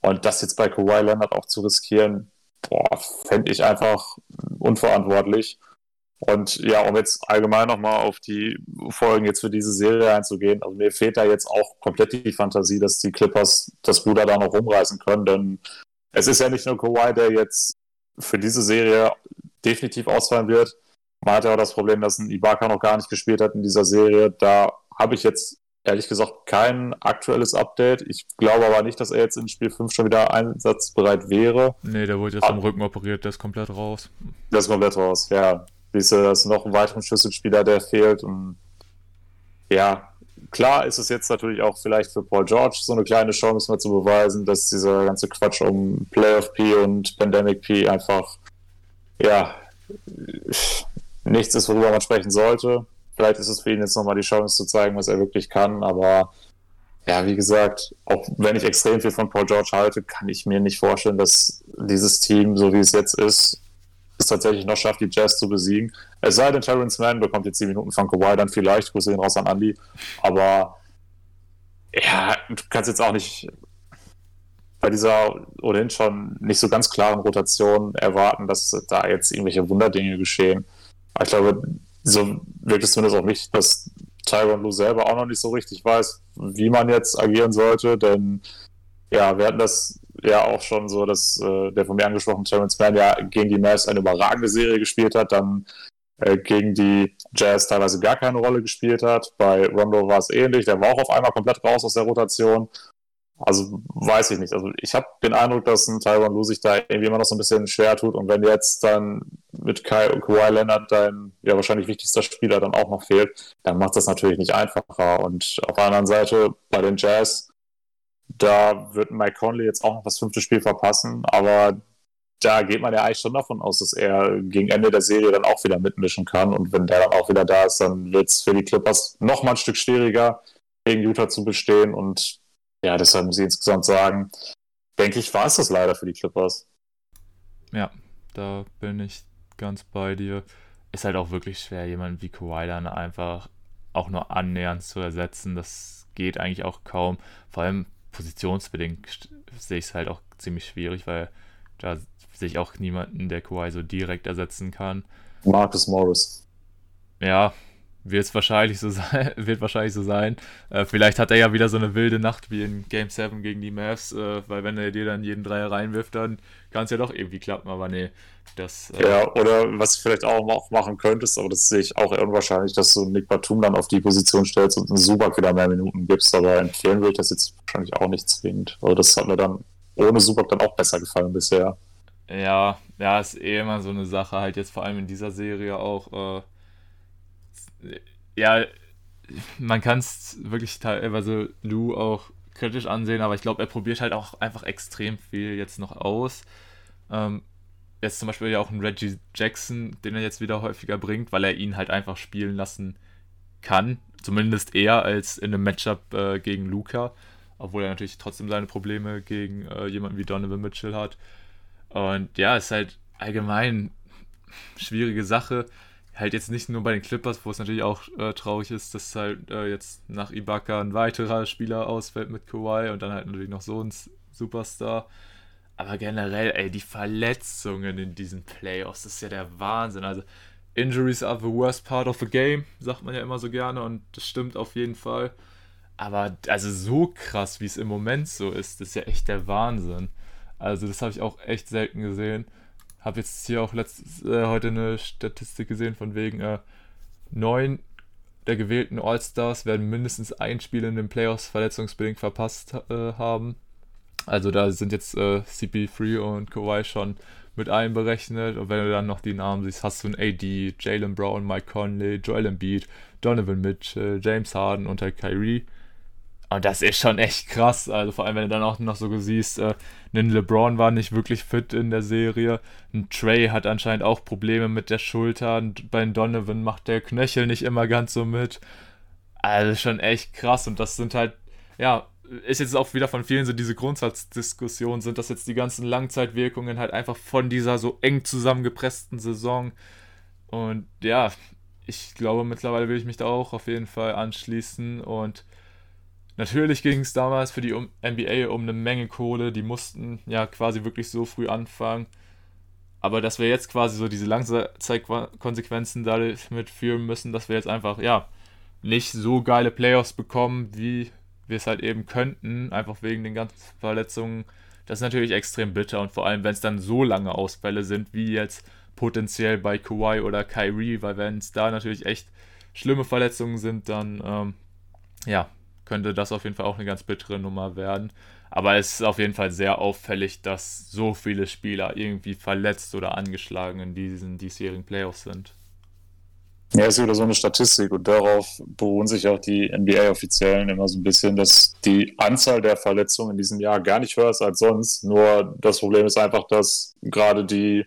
Und das jetzt bei Kawhi Leonard auch zu riskieren, boah, fände ich einfach unverantwortlich. Und ja, um jetzt allgemein nochmal auf die Folgen jetzt für diese Serie einzugehen, also mir fehlt da jetzt auch komplett die Fantasie, dass die Clippers das Ruder da noch rumreißen können, denn es ist ja nicht nur Kawhi, der jetzt für diese Serie definitiv ausfallen wird. Man hat ja auch das Problem, dass ein Ibaka noch gar nicht gespielt hat in dieser Serie. Da habe ich jetzt ehrlich gesagt kein aktuelles Update. Ich glaube aber nicht, dass er jetzt in Spiel 5 schon wieder einsatzbereit wäre. Nee, der wurde jetzt am Rücken operiert, der ist komplett raus. Der ist komplett raus, ja. Siehst du, das ist noch ein weiterer Schlüsselspieler, der fehlt. Und ja, klar ist es jetzt natürlich auch vielleicht für Paul George so eine kleine Chance mal zu beweisen, dass dieser ganze Quatsch um Playoff P und Pandemic P einfach, ja, nichts ist, worüber man sprechen sollte. Vielleicht ist es für ihn jetzt nochmal die Chance zu zeigen, was er wirklich kann, aber ja, wie gesagt, auch wenn ich extrem viel von Paul George halte, kann ich mir nicht vorstellen, dass dieses Team, so wie es jetzt ist, es tatsächlich noch schafft, die Jazz zu besiegen. Es sei denn, Terrence Mann bekommt jetzt 10 Minuten von Kawhi, dann vielleicht, Grüße ihn raus an Andy, aber ja, du kannst jetzt auch nicht bei dieser ohnehin schon nicht so ganz klaren Rotation erwarten, dass da jetzt irgendwelche Wunderdinge geschehen. Ich glaube, so wirkt es zumindest auch nicht, dass Tyron Lue selber auch noch nicht so richtig weiß, wie man jetzt agieren sollte, denn ja, wir hatten das ja auch schon so, dass äh, der von mir angesprochene Terrence Mann ja gegen die Mavs eine überragende Serie gespielt hat, dann äh, gegen die Jazz teilweise gar keine Rolle gespielt hat. Bei Rondo war es ähnlich, der war auch auf einmal komplett raus aus der Rotation. Also weiß ich nicht. Also ich habe den Eindruck, dass ein Tyron Lue sich da irgendwie immer noch so ein bisschen schwer tut. Und wenn jetzt dann mit Kai Kawhi Leonard dein ja wahrscheinlich wichtigster Spieler dann auch noch fehlt, dann macht das natürlich nicht einfacher. Und auf der anderen Seite bei den Jazz, da wird Mike Conley jetzt auch noch das fünfte Spiel verpassen. Aber da geht man ja eigentlich schon davon aus, dass er gegen Ende der Serie dann auch wieder mitmischen kann. Und wenn der dann auch wieder da ist, dann wird es für die Clippers noch mal ein Stück schwieriger, gegen Utah zu bestehen. Und ja, deshalb muss ich insgesamt sagen, denke ich, war es das leider für die Clippers. Ja, da bin ich ganz bei dir. Ist halt auch wirklich schwer, jemanden wie Kawhi dann einfach auch nur annähernd zu ersetzen. Das geht eigentlich auch kaum. Vor allem positionsbedingt sehe ich es halt auch ziemlich schwierig, weil da sehe ich auch niemanden, der Kawhi so direkt ersetzen kann. Marcus Morris. Ja, wird wahrscheinlich so sein, wird wahrscheinlich so sein. Äh, vielleicht hat er ja wieder so eine wilde Nacht wie in Game 7 gegen die Mavs, äh, weil wenn er dir dann jeden Dreier reinwirft, dann kann es ja doch irgendwie klappen, aber nee. Das, äh ja, oder was du vielleicht auch machen könntest, aber das sehe ich auch eher unwahrscheinlich, dass du Nick Batum dann auf die Position stellst und einen Subak wieder mehr Minuten gibst, aber empfehlen würde ich das jetzt wahrscheinlich auch nicht zwingend. Aber das hat mir dann ohne Subak dann auch besser gefallen bisher. Ja, ja, ist eh immer so eine Sache, halt jetzt vor allem in dieser Serie auch, äh, ja, man kann es wirklich teilweise Lou auch kritisch ansehen, aber ich glaube, er probiert halt auch einfach extrem viel jetzt noch aus. Ähm, jetzt zum Beispiel ja auch ein Reggie Jackson, den er jetzt wieder häufiger bringt, weil er ihn halt einfach spielen lassen kann. Zumindest eher als in einem Matchup äh, gegen Luca, obwohl er natürlich trotzdem seine Probleme gegen äh, jemanden wie Donovan Mitchell hat. Und ja, ist halt allgemein schwierige Sache halt jetzt nicht nur bei den Clippers, wo es natürlich auch äh, traurig ist, dass halt äh, jetzt nach Ibaka ein weiterer Spieler ausfällt mit Kawhi und dann halt natürlich noch so ein Superstar. Aber generell, ey, die Verletzungen in diesen Playoffs, das ist ja der Wahnsinn. Also, Injuries are the worst part of the game, sagt man ja immer so gerne und das stimmt auf jeden Fall. Aber also so krass, wie es im Moment so ist, das ist ja echt der Wahnsinn. Also, das habe ich auch echt selten gesehen habe jetzt hier auch letztes, äh, heute eine Statistik gesehen von wegen äh, neun der gewählten All-Stars werden mindestens ein Spiel in den Playoffs verletzungsbedingt verpasst äh, haben. Also da sind jetzt äh, CP3 und Kawhi schon mit einberechnet. Und wenn du dann noch die Namen siehst, hast du ein AD, Jalen Brown, Mike Conley, Joel Embiid, Donovan Mitchell, James Harden und halt Kyrie. Und das ist schon echt krass. Also vor allem, wenn du dann auch noch so siehst, äh, ein LeBron war nicht wirklich fit in der Serie. Ein Trey hat anscheinend auch Probleme mit der Schulter. Und bei Donovan macht der Knöchel nicht immer ganz so mit. Also schon echt krass. Und das sind halt, ja, ist jetzt auch wieder von vielen so diese Grundsatzdiskussion, sind das jetzt die ganzen Langzeitwirkungen halt einfach von dieser so eng zusammengepressten Saison. Und ja, ich glaube, mittlerweile will ich mich da auch auf jeden Fall anschließen und Natürlich ging es damals für die NBA um eine Menge Kohle. Die mussten ja quasi wirklich so früh anfangen. aber dass wir jetzt quasi so diese Langzeitkonsequenzen damit führen müssen, dass wir jetzt einfach, ja, nicht so geile Playoffs bekommen, wie wir es halt eben könnten, einfach wegen den ganzen Verletzungen. Das ist natürlich extrem bitter und vor allem, wenn es dann so lange Ausfälle sind, wie jetzt potenziell bei Kawhi oder Kyrie, weil wenn es da natürlich echt schlimme Verletzungen sind, dann ähm, ja, könnte das auf jeden Fall auch eine ganz bittere Nummer werden. Aber es ist auf jeden Fall sehr auffällig, dass so viele Spieler irgendwie verletzt oder angeschlagen in diesen diesjährigen Playoffs sind. Ja, ist wieder so eine Statistik und darauf beruhen sich auch die NBA-Offiziellen immer so ein bisschen, dass die Anzahl der Verletzungen in diesem Jahr gar nicht höher ist als sonst. Nur das Problem ist einfach, dass gerade die,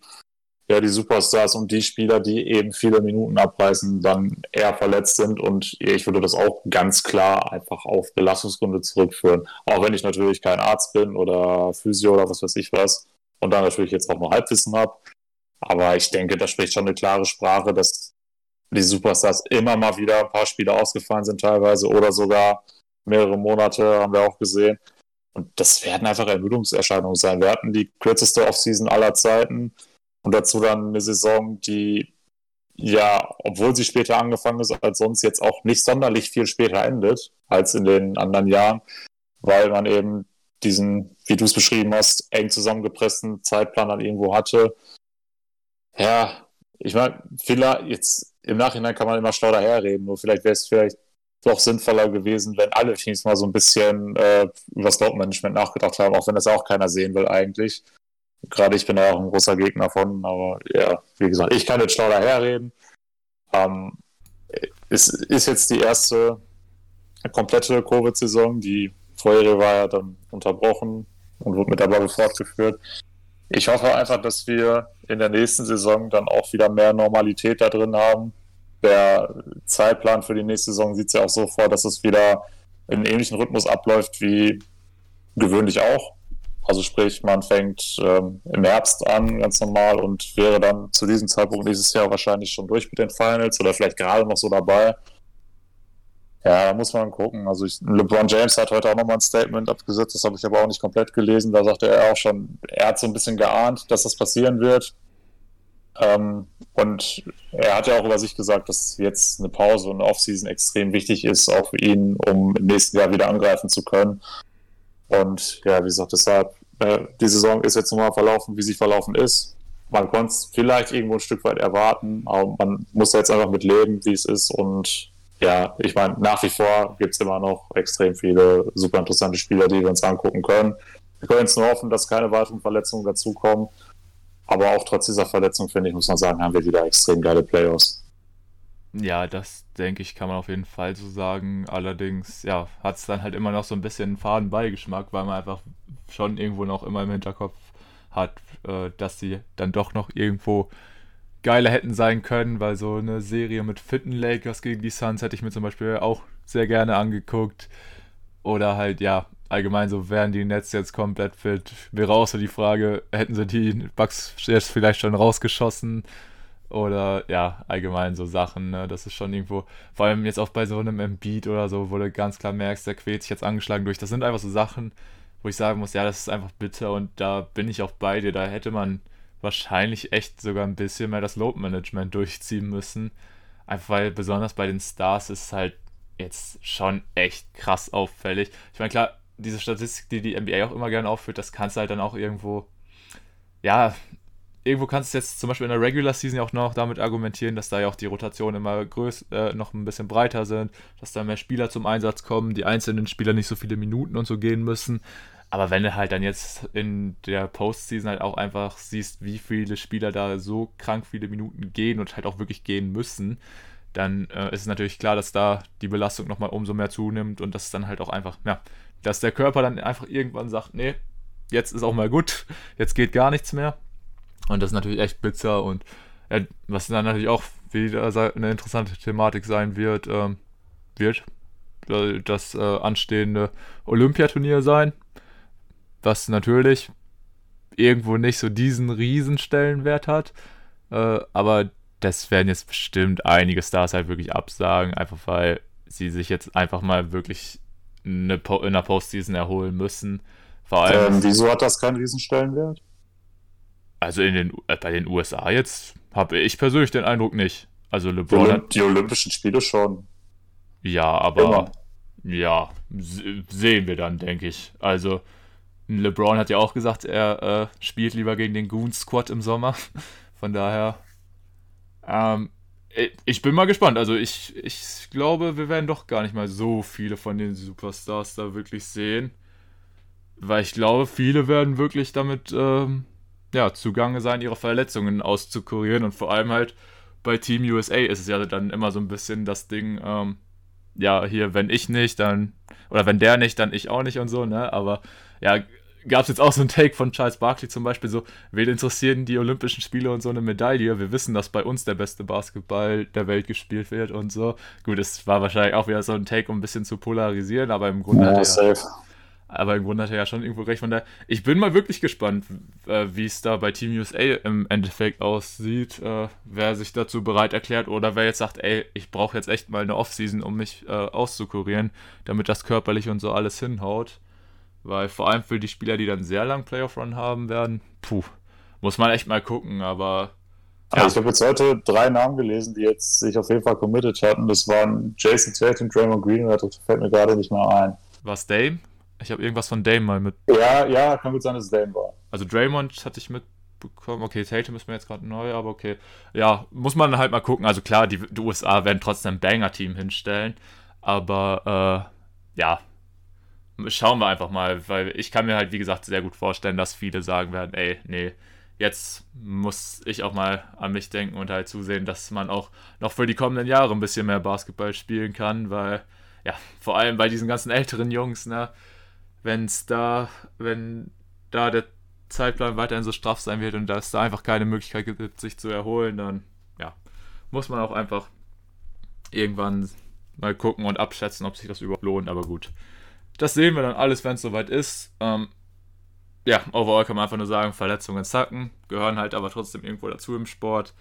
ja, die Superstars und die Spieler, die eben viele Minuten abreißen, dann eher verletzt sind und ich würde das auch ganz klar einfach auf Belastungsgründe zurückführen. Auch wenn ich natürlich kein Arzt bin oder Physio oder was weiß ich was und da natürlich jetzt auch nur Halbwissen habe. Aber ich denke, da spricht schon eine klare Sprache, dass die Superstars immer mal wieder ein paar Spiele ausgefallen sind teilweise oder sogar mehrere Monate, haben wir auch gesehen. Und das werden einfach Ermüdungserscheinungen sein. Wir hatten die kürzeste Offseason aller Zeiten und dazu dann eine Saison, die ja, obwohl sie später angefangen ist als sonst, jetzt auch nicht sonderlich viel später endet als in den anderen Jahren, weil man eben diesen, wie du es beschrieben hast, eng zusammengepressten Zeitplan dann irgendwo hatte. Ja, ich meine, vielleicht jetzt im Nachhinein kann man immer schlau daherreden, nur vielleicht wäre es vielleicht doch sinnvoller gewesen, wenn alle Teams mal so ein bisschen äh, über das Load-Management nachgedacht haben, auch wenn das auch keiner sehen will eigentlich. Gerade ich bin da auch ein großer Gegner von, aber ja, wie gesagt, ich kann jetzt schlau daherreden. Ähm, es ist jetzt die erste komplette Covid-Saison, die vorherige war ja dann unterbrochen und wurde mit der Bubble fortgeführt. Ich hoffe einfach, dass wir in der nächsten Saison dann auch wieder mehr Normalität da drin haben. Der Zeitplan für die nächste Saison sieht es ja auch so vor, dass es wieder in einem ähnlichen Rhythmus abläuft wie gewöhnlich auch. Also sprich, man fängt ähm, im Herbst an, ganz normal, und wäre dann zu diesem Zeitpunkt nächstes Jahr wahrscheinlich schon durch mit den Finals oder vielleicht gerade noch so dabei. Ja, da muss man gucken. Also ich, LeBron James hat heute auch nochmal ein Statement abgesetzt, das habe ich aber auch nicht komplett gelesen. Da sagte er auch schon, er hat so ein bisschen geahnt, dass das passieren wird. Ähm, und er hat ja auch über sich gesagt, dass jetzt eine Pause und eine Offseason extrem wichtig ist, auch für ihn, um im nächsten Jahr wieder angreifen zu können. Und ja, wie gesagt, deshalb, äh, die Saison ist jetzt nochmal verlaufen, wie sie verlaufen ist. Man konnte es vielleicht irgendwo ein Stück weit erwarten, aber man muss jetzt einfach mit leben, wie es ist und ja, ich meine, nach wie vor gibt es immer noch extrem viele super interessante Spieler, die wir uns angucken können. Wir können jetzt nur hoffen, dass keine weiteren Verletzungen dazukommen. Aber auch trotz dieser Verletzung, finde ich, muss man sagen, haben wir wieder extrem geile Playoffs. Ja, das denke ich, kann man auf jeden Fall so sagen. Allerdings, ja, hat es dann halt immer noch so ein bisschen einen faden Beigeschmack, weil man einfach schon irgendwo noch immer im Hinterkopf hat, äh, dass sie dann doch noch irgendwo geiler hätten sein können, weil so eine Serie mit fitten Lakers gegen die Suns hätte ich mir zum Beispiel auch sehr gerne angeguckt. Oder halt, ja, allgemein so, wären die Nets jetzt komplett fit, wäre auch so die Frage, hätten sie die Bugs jetzt vielleicht schon rausgeschossen? Oder ja, allgemein so Sachen, ne? das ist schon irgendwo, vor allem jetzt auch bei so einem Embiid oder so, wo du ganz klar merkst, der quält sich jetzt angeschlagen durch. Das sind einfach so Sachen, wo ich sagen muss, ja, das ist einfach bitter und da bin ich auch bei dir. Da hätte man wahrscheinlich echt sogar ein bisschen mehr das Load-Management durchziehen müssen. Einfach weil besonders bei den Stars ist halt jetzt schon echt krass auffällig. Ich meine, klar, diese Statistik, die die NBA auch immer gerne aufführt, das kannst du halt dann auch irgendwo, ja, irgendwo kannst du jetzt zum Beispiel in der Regular Season auch noch damit argumentieren, dass da ja auch die Rotationen immer größ, äh, noch ein bisschen breiter sind, dass da mehr Spieler zum Einsatz kommen, die einzelnen Spieler nicht so viele Minuten und so gehen müssen. Aber wenn du halt dann jetzt in der Postseason halt auch einfach siehst, wie viele Spieler da so krank viele Minuten gehen und halt auch wirklich gehen müssen, dann äh, ist es natürlich klar, dass da die Belastung nochmal umso mehr zunimmt und dass dann halt auch einfach, ja, dass der Körper dann einfach irgendwann sagt, nee, jetzt ist auch mal gut, jetzt geht gar nichts mehr. Und das ist natürlich echt bitter und äh, was dann natürlich auch wieder eine interessante Thematik sein wird, ähm, wird das äh, anstehende Olympiaturnier sein was natürlich irgendwo nicht so diesen Riesenstellenwert hat. Äh, aber das werden jetzt bestimmt einige Stars halt wirklich absagen, einfach weil sie sich jetzt einfach mal wirklich eine po in der Postseason erholen müssen. Vor allem. Ähm, wieso hat das keinen Riesenstellenwert? Also in den, äh, bei den USA jetzt habe ich persönlich den Eindruck nicht. Also LeBron. Die, Olymp die Olympischen Spiele schon. Ja, aber Immer. ja, sehen wir dann, denke ich. Also LeBron hat ja auch gesagt, er äh, spielt lieber gegen den Goon Squad im Sommer. Von daher, ähm, ich bin mal gespannt. Also ich, ich glaube, wir werden doch gar nicht mal so viele von den Superstars da wirklich sehen. Weil ich glaube, viele werden wirklich damit ähm, ja, zugange sein, ihre Verletzungen auszukurieren. Und vor allem halt bei Team USA ist es ja dann immer so ein bisschen das Ding, ähm, ja, hier, wenn ich nicht, dann, oder wenn der nicht, dann ich auch nicht und so, ne? Aber ja, gab es jetzt auch so einen Take von Charles Barkley zum Beispiel, so, wen interessieren die Olympischen Spiele und so eine Medaille? Wir wissen, dass bei uns der beste Basketball der Welt gespielt wird und so. Gut, es war wahrscheinlich auch wieder so ein Take, um ein bisschen zu polarisieren, aber im Grunde. Ja, safe. Aber im Grunde hat er ja schon irgendwo recht. Von daher, ich bin mal wirklich gespannt, äh, wie es da bei Team USA im Endeffekt aussieht. Äh, wer sich dazu bereit erklärt oder wer jetzt sagt, ey, ich brauche jetzt echt mal eine Offseason, um mich äh, auszukurieren, damit das körperlich und so alles hinhaut. Weil vor allem für die Spieler, die dann sehr lang Playoff-Run haben werden, puh, muss man echt mal gucken, aber. Ja. Also ich habe jetzt heute drei Namen gelesen, die jetzt sich auf jeden Fall committed hatten. Das waren Jason Tatum, Draymond Green, das fällt mir gerade nicht mehr ein. Was Dame? Ich habe irgendwas von Dame mal mit. Ja, ja, kann gut sein, dass es Dame war. Also Draymond hatte ich mitbekommen. Okay, Tatum ist mir jetzt gerade neu, aber okay. Ja, muss man halt mal gucken. Also klar, die, die USA werden trotzdem ein Banger-Team hinstellen. Aber äh, ja, schauen wir einfach mal, weil ich kann mir halt, wie gesagt, sehr gut vorstellen, dass viele sagen werden, ey, nee, jetzt muss ich auch mal an mich denken und halt zusehen, dass man auch noch für die kommenden Jahre ein bisschen mehr Basketball spielen kann, weil, ja, vor allem bei diesen ganzen älteren Jungs, ne, wenn es da, wenn da der Zeitplan weiterhin so straff sein wird und dass da einfach keine Möglichkeit gibt, sich zu erholen, dann, ja, muss man auch einfach irgendwann mal gucken und abschätzen, ob sich das überhaupt lohnt, aber gut. Das sehen wir dann alles, wenn es soweit ist. Ähm, ja, overall kann man einfach nur sagen, Verletzungen zacken, gehören halt aber trotzdem irgendwo dazu im Sport.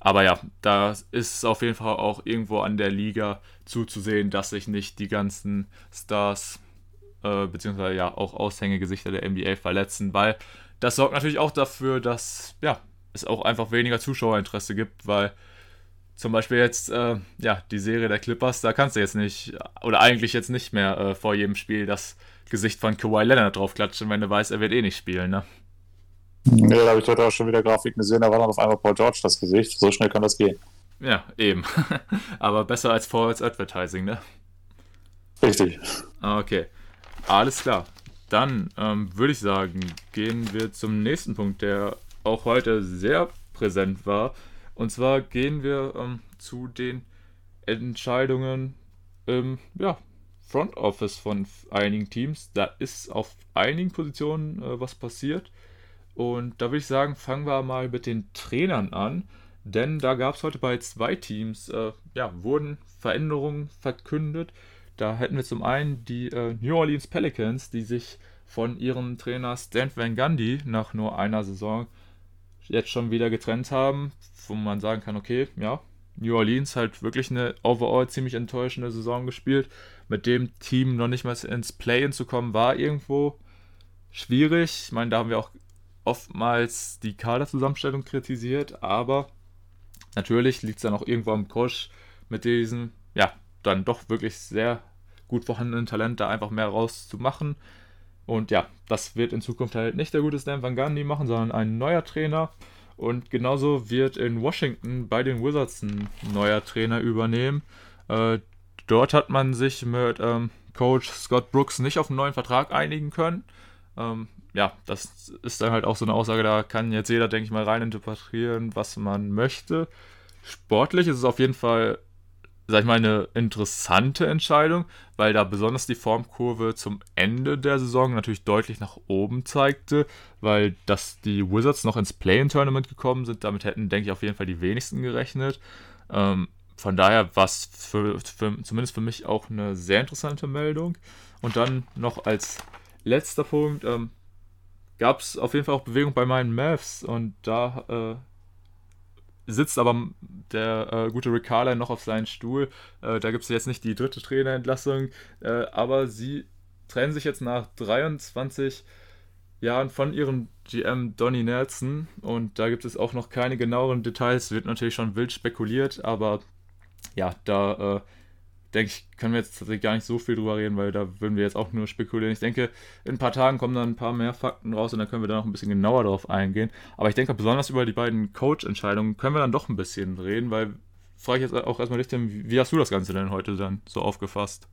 Aber ja, da ist es auf jeden Fall auch irgendwo an der Liga zuzusehen, dass sich nicht die ganzen Stars äh, beziehungsweise ja auch Aushängegesichter der NBA verletzen, weil das sorgt natürlich auch dafür, dass ja, es auch einfach weniger Zuschauerinteresse gibt, weil zum Beispiel jetzt, äh, ja, die Serie der Clippers, da kannst du jetzt nicht, oder eigentlich jetzt nicht mehr äh, vor jedem Spiel das Gesicht von Kawhi Leonard draufklatschen, wenn du weißt, er wird eh nicht spielen, ne? Nee, da habe ich heute auch schon wieder Grafiken gesehen, da war dann auf einmal Paul George das Gesicht. So schnell kann das gehen. Ja, eben. Aber besser als Forwards Advertising, ne? Richtig. Okay, alles klar. Dann ähm, würde ich sagen, gehen wir zum nächsten Punkt, der auch heute sehr präsent war. Und zwar gehen wir ähm, zu den Entscheidungen im ja, Front Office von einigen Teams. Da ist auf einigen Positionen äh, was passiert. Und da würde ich sagen, fangen wir mal mit den Trainern an. Denn da gab es heute bei zwei Teams, äh, ja, wurden Veränderungen verkündet. Da hätten wir zum einen die äh, New Orleans Pelicans, die sich von ihrem Trainer Stan Van Gundy nach nur einer Saison jetzt schon wieder getrennt haben, wo man sagen kann, okay, ja, New Orleans halt wirklich eine overall ziemlich enttäuschende Saison gespielt. Mit dem Team noch nicht mal ins Play-In zu kommen, war irgendwo schwierig. Ich meine, da haben wir auch oftmals die Kaderzusammenstellung kritisiert, aber natürlich liegt es dann auch irgendwo am Coach mit diesem, ja, dann doch wirklich sehr gut vorhandenen Talent, da einfach mehr rauszumachen. Und ja, das wird in Zukunft halt nicht der gute Stan Van Gundy machen, sondern ein neuer Trainer. Und genauso wird in Washington bei den Wizards ein neuer Trainer übernehmen. Äh, dort hat man sich mit ähm, Coach Scott Brooks nicht auf einen neuen Vertrag einigen können. Ähm, ja, das ist dann halt auch so eine Aussage, da kann jetzt jeder, denke ich mal, reininterpretieren, was man möchte. Sportlich ist es auf jeden Fall sag ich mal, eine interessante Entscheidung, weil da besonders die Formkurve zum Ende der Saison natürlich deutlich nach oben zeigte, weil dass die Wizards noch ins Play-in-Tournament gekommen sind, damit hätten, denke ich, auf jeden Fall die wenigsten gerechnet. Ähm, von daher war es für, für, zumindest für mich auch eine sehr interessante Meldung. Und dann noch als letzter Punkt ähm, gab es auf jeden Fall auch Bewegung bei meinen Mavs und da äh, sitzt aber der äh, gute Rick Carlin noch auf seinem Stuhl. Äh, da gibt es jetzt nicht die dritte Trainerentlassung, äh, aber sie trennen sich jetzt nach 23 Jahren von ihrem GM Donny Nelson. Und da gibt es auch noch keine genaueren Details, wird natürlich schon wild spekuliert, aber ja, da äh, denke ich, können wir jetzt tatsächlich gar nicht so viel drüber reden, weil da würden wir jetzt auch nur spekulieren. Ich denke, in ein paar Tagen kommen dann ein paar mehr Fakten raus und dann können wir da noch ein bisschen genauer drauf eingehen. Aber ich denke, besonders über die beiden Coach-Entscheidungen können wir dann doch ein bisschen reden, weil, frage ich jetzt auch erstmal dich, wie hast du das Ganze denn heute dann so aufgefasst?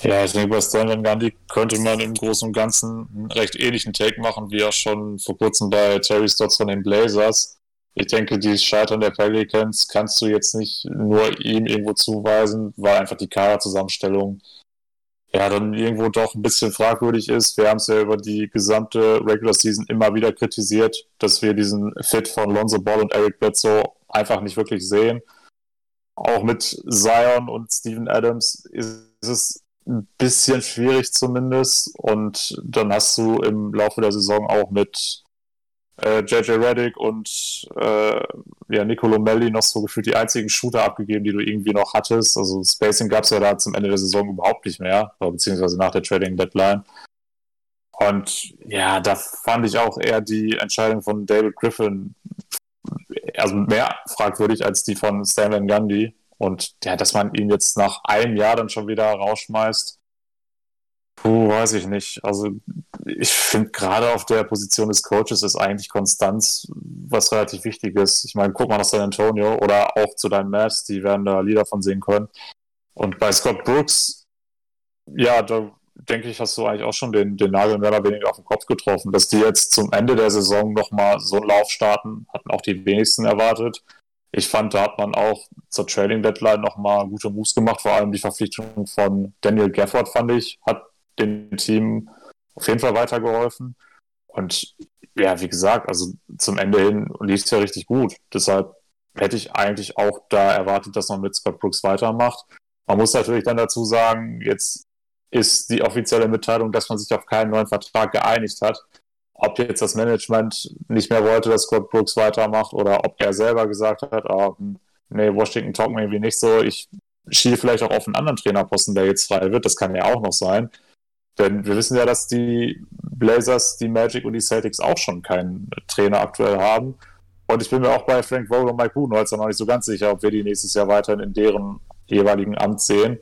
Ja, ich denke, bei Stan Gandhi könnte man im Großen und Ganzen einen recht ähnlichen Take machen, wie auch schon vor kurzem bei Terry Stotts von den Blazers. Ich denke, die Scheitern der Pelicans kannst du jetzt nicht nur ihm irgendwo zuweisen, weil einfach die Kaderzusammenstellung ja dann irgendwo doch ein bisschen fragwürdig ist. Wir haben es ja über die gesamte Regular Season immer wieder kritisiert, dass wir diesen Fit von Lonzo Ball und Eric Bledsoe einfach nicht wirklich sehen. Auch mit Zion und Steven Adams ist es ein bisschen schwierig zumindest. Und dann hast du im Laufe der Saison auch mit JJ Reddick und äh, ja, Nicolo Melli noch so gefühlt die einzigen Shooter abgegeben, die du irgendwie noch hattest. Also Spacing gab es ja da zum Ende der Saison überhaupt nicht mehr, beziehungsweise nach der Trading Deadline. Und ja, da fand ich auch eher die Entscheidung von David Griffin also mehr fragwürdig als die von Stan Van Gundy. Und ja, dass man ihn jetzt nach einem Jahr dann schon wieder rausschmeißt, puh, weiß ich nicht. Also ich finde gerade auf der Position des Coaches ist eigentlich Konstanz was relativ wichtig ist. Ich meine, guck mal nach San Antonio oder auch zu deinen Mavs, die werden da Lieder von sehen können. Und bei Scott Brooks, ja, da denke ich, hast du eigentlich auch schon den, den Nagel mehr oder weniger auf den Kopf getroffen. Dass die jetzt zum Ende der Saison nochmal so einen Lauf starten, hatten auch die wenigsten erwartet. Ich fand, da hat man auch zur Trading Deadline nochmal gute Moves gemacht. Vor allem die Verpflichtung von Daniel Gafford, fand ich, hat dem Team auf jeden Fall weitergeholfen. Und ja, wie gesagt, also zum Ende hin lief es ja richtig gut. Deshalb hätte ich eigentlich auch da erwartet, dass man mit Scott Brooks weitermacht. Man muss natürlich dann dazu sagen, jetzt ist die offizielle Mitteilung, dass man sich auf keinen neuen Vertrag geeinigt hat ob jetzt das Management nicht mehr wollte, dass Scott Brooks weitermacht oder ob er selber gesagt hat, oh, nee, Washington talk mir irgendwie nicht so, ich schiele vielleicht auch auf einen anderen Trainerposten, der jetzt frei wird, das kann ja auch noch sein. Denn wir wissen ja, dass die Blazers, die Magic und die Celtics auch schon keinen Trainer aktuell haben. Und ich bin mir auch bei Frank Vogel und Mike Budenholzer noch nicht so ganz sicher, ob wir die nächstes Jahr weiterhin in deren jeweiligen Amt sehen.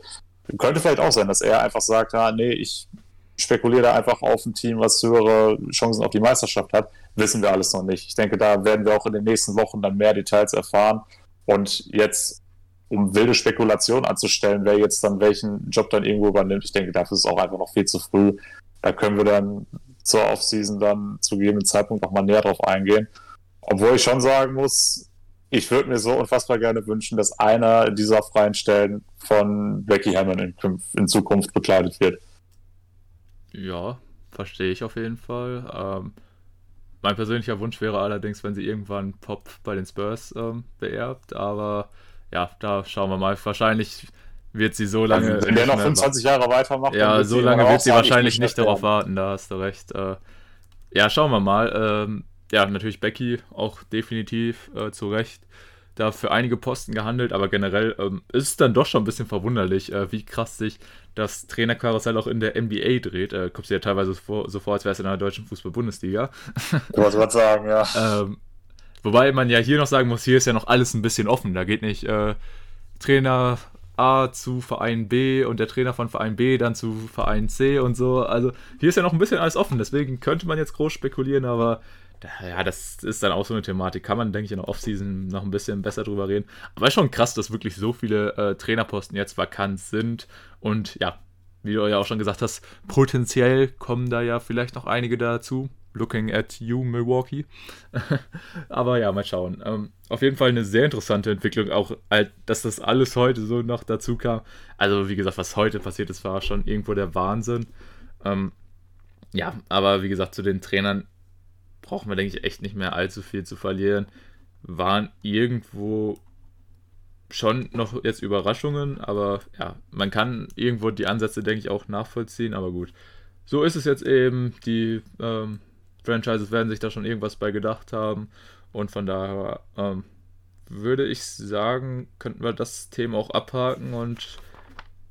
Könnte vielleicht auch sein, dass er einfach sagt, ah, nee, ich spekuliere da einfach auf ein Team, was höhere Chancen auf die Meisterschaft hat. Wissen wir alles noch nicht. Ich denke, da werden wir auch in den nächsten Wochen dann mehr Details erfahren. Und jetzt, um wilde Spekulationen anzustellen, wer jetzt dann welchen Job dann irgendwo übernimmt, ich denke, dafür ist es auch einfach noch viel zu früh. Da können wir dann zur Offseason dann zu gegebenen Zeitpunkt nochmal näher drauf eingehen. Obwohl ich schon sagen muss, ich würde mir so unfassbar gerne wünschen, dass einer dieser freien Stellen von Becky Hammond in, in Zukunft bekleidet wird. Ja, verstehe ich auf jeden Fall. Ähm, mein persönlicher Wunsch wäre allerdings, wenn sie irgendwann Pop bei den Spurs ähm, beerbt, aber ja, da schauen wir mal. Wahrscheinlich wird sie so lange. Also, wenn der noch 25 Jahre weitermacht, ja, so lange wird sie wahrscheinlich nicht darauf warten, da hast du recht. Äh, ja, schauen wir mal. Ähm, ja, natürlich Becky auch definitiv äh, zu Recht da für einige Posten gehandelt, aber generell ähm, ist es dann doch schon ein bisschen verwunderlich, äh, wie krass sich das Trainerkarussell auch in der NBA dreht. Äh, kommt sich ja teilweise so vor, so vor als wäre es in der deutschen Fußball-Bundesliga. Ich wollte gerade sagen, ja. ähm, wobei man ja hier noch sagen muss, hier ist ja noch alles ein bisschen offen. Da geht nicht äh, Trainer A zu Verein B und der Trainer von Verein B dann zu Verein C und so. Also hier ist ja noch ein bisschen alles offen. Deswegen könnte man jetzt groß spekulieren, aber ja, das ist dann auch so eine Thematik. Kann man, denke ich, in der Offseason noch ein bisschen besser drüber reden. Aber ist schon krass, dass wirklich so viele äh, Trainerposten jetzt vakant sind. Und ja, wie du ja auch schon gesagt hast, potenziell kommen da ja vielleicht noch einige dazu. Looking at you, Milwaukee. Aber ja, mal schauen. Ähm, auf jeden Fall eine sehr interessante Entwicklung, auch dass das alles heute so noch dazu kam. Also, wie gesagt, was heute passiert ist, war schon irgendwo der Wahnsinn. Ähm, ja, aber wie gesagt, zu den Trainern brauchen wir, denke ich, echt nicht mehr allzu viel zu verlieren. Waren irgendwo schon noch jetzt Überraschungen, aber ja, man kann irgendwo die Ansätze, denke ich, auch nachvollziehen, aber gut. So ist es jetzt eben. Die ähm, Franchises werden sich da schon irgendwas bei gedacht haben und von daher ähm, würde ich sagen, könnten wir das Thema auch abhaken und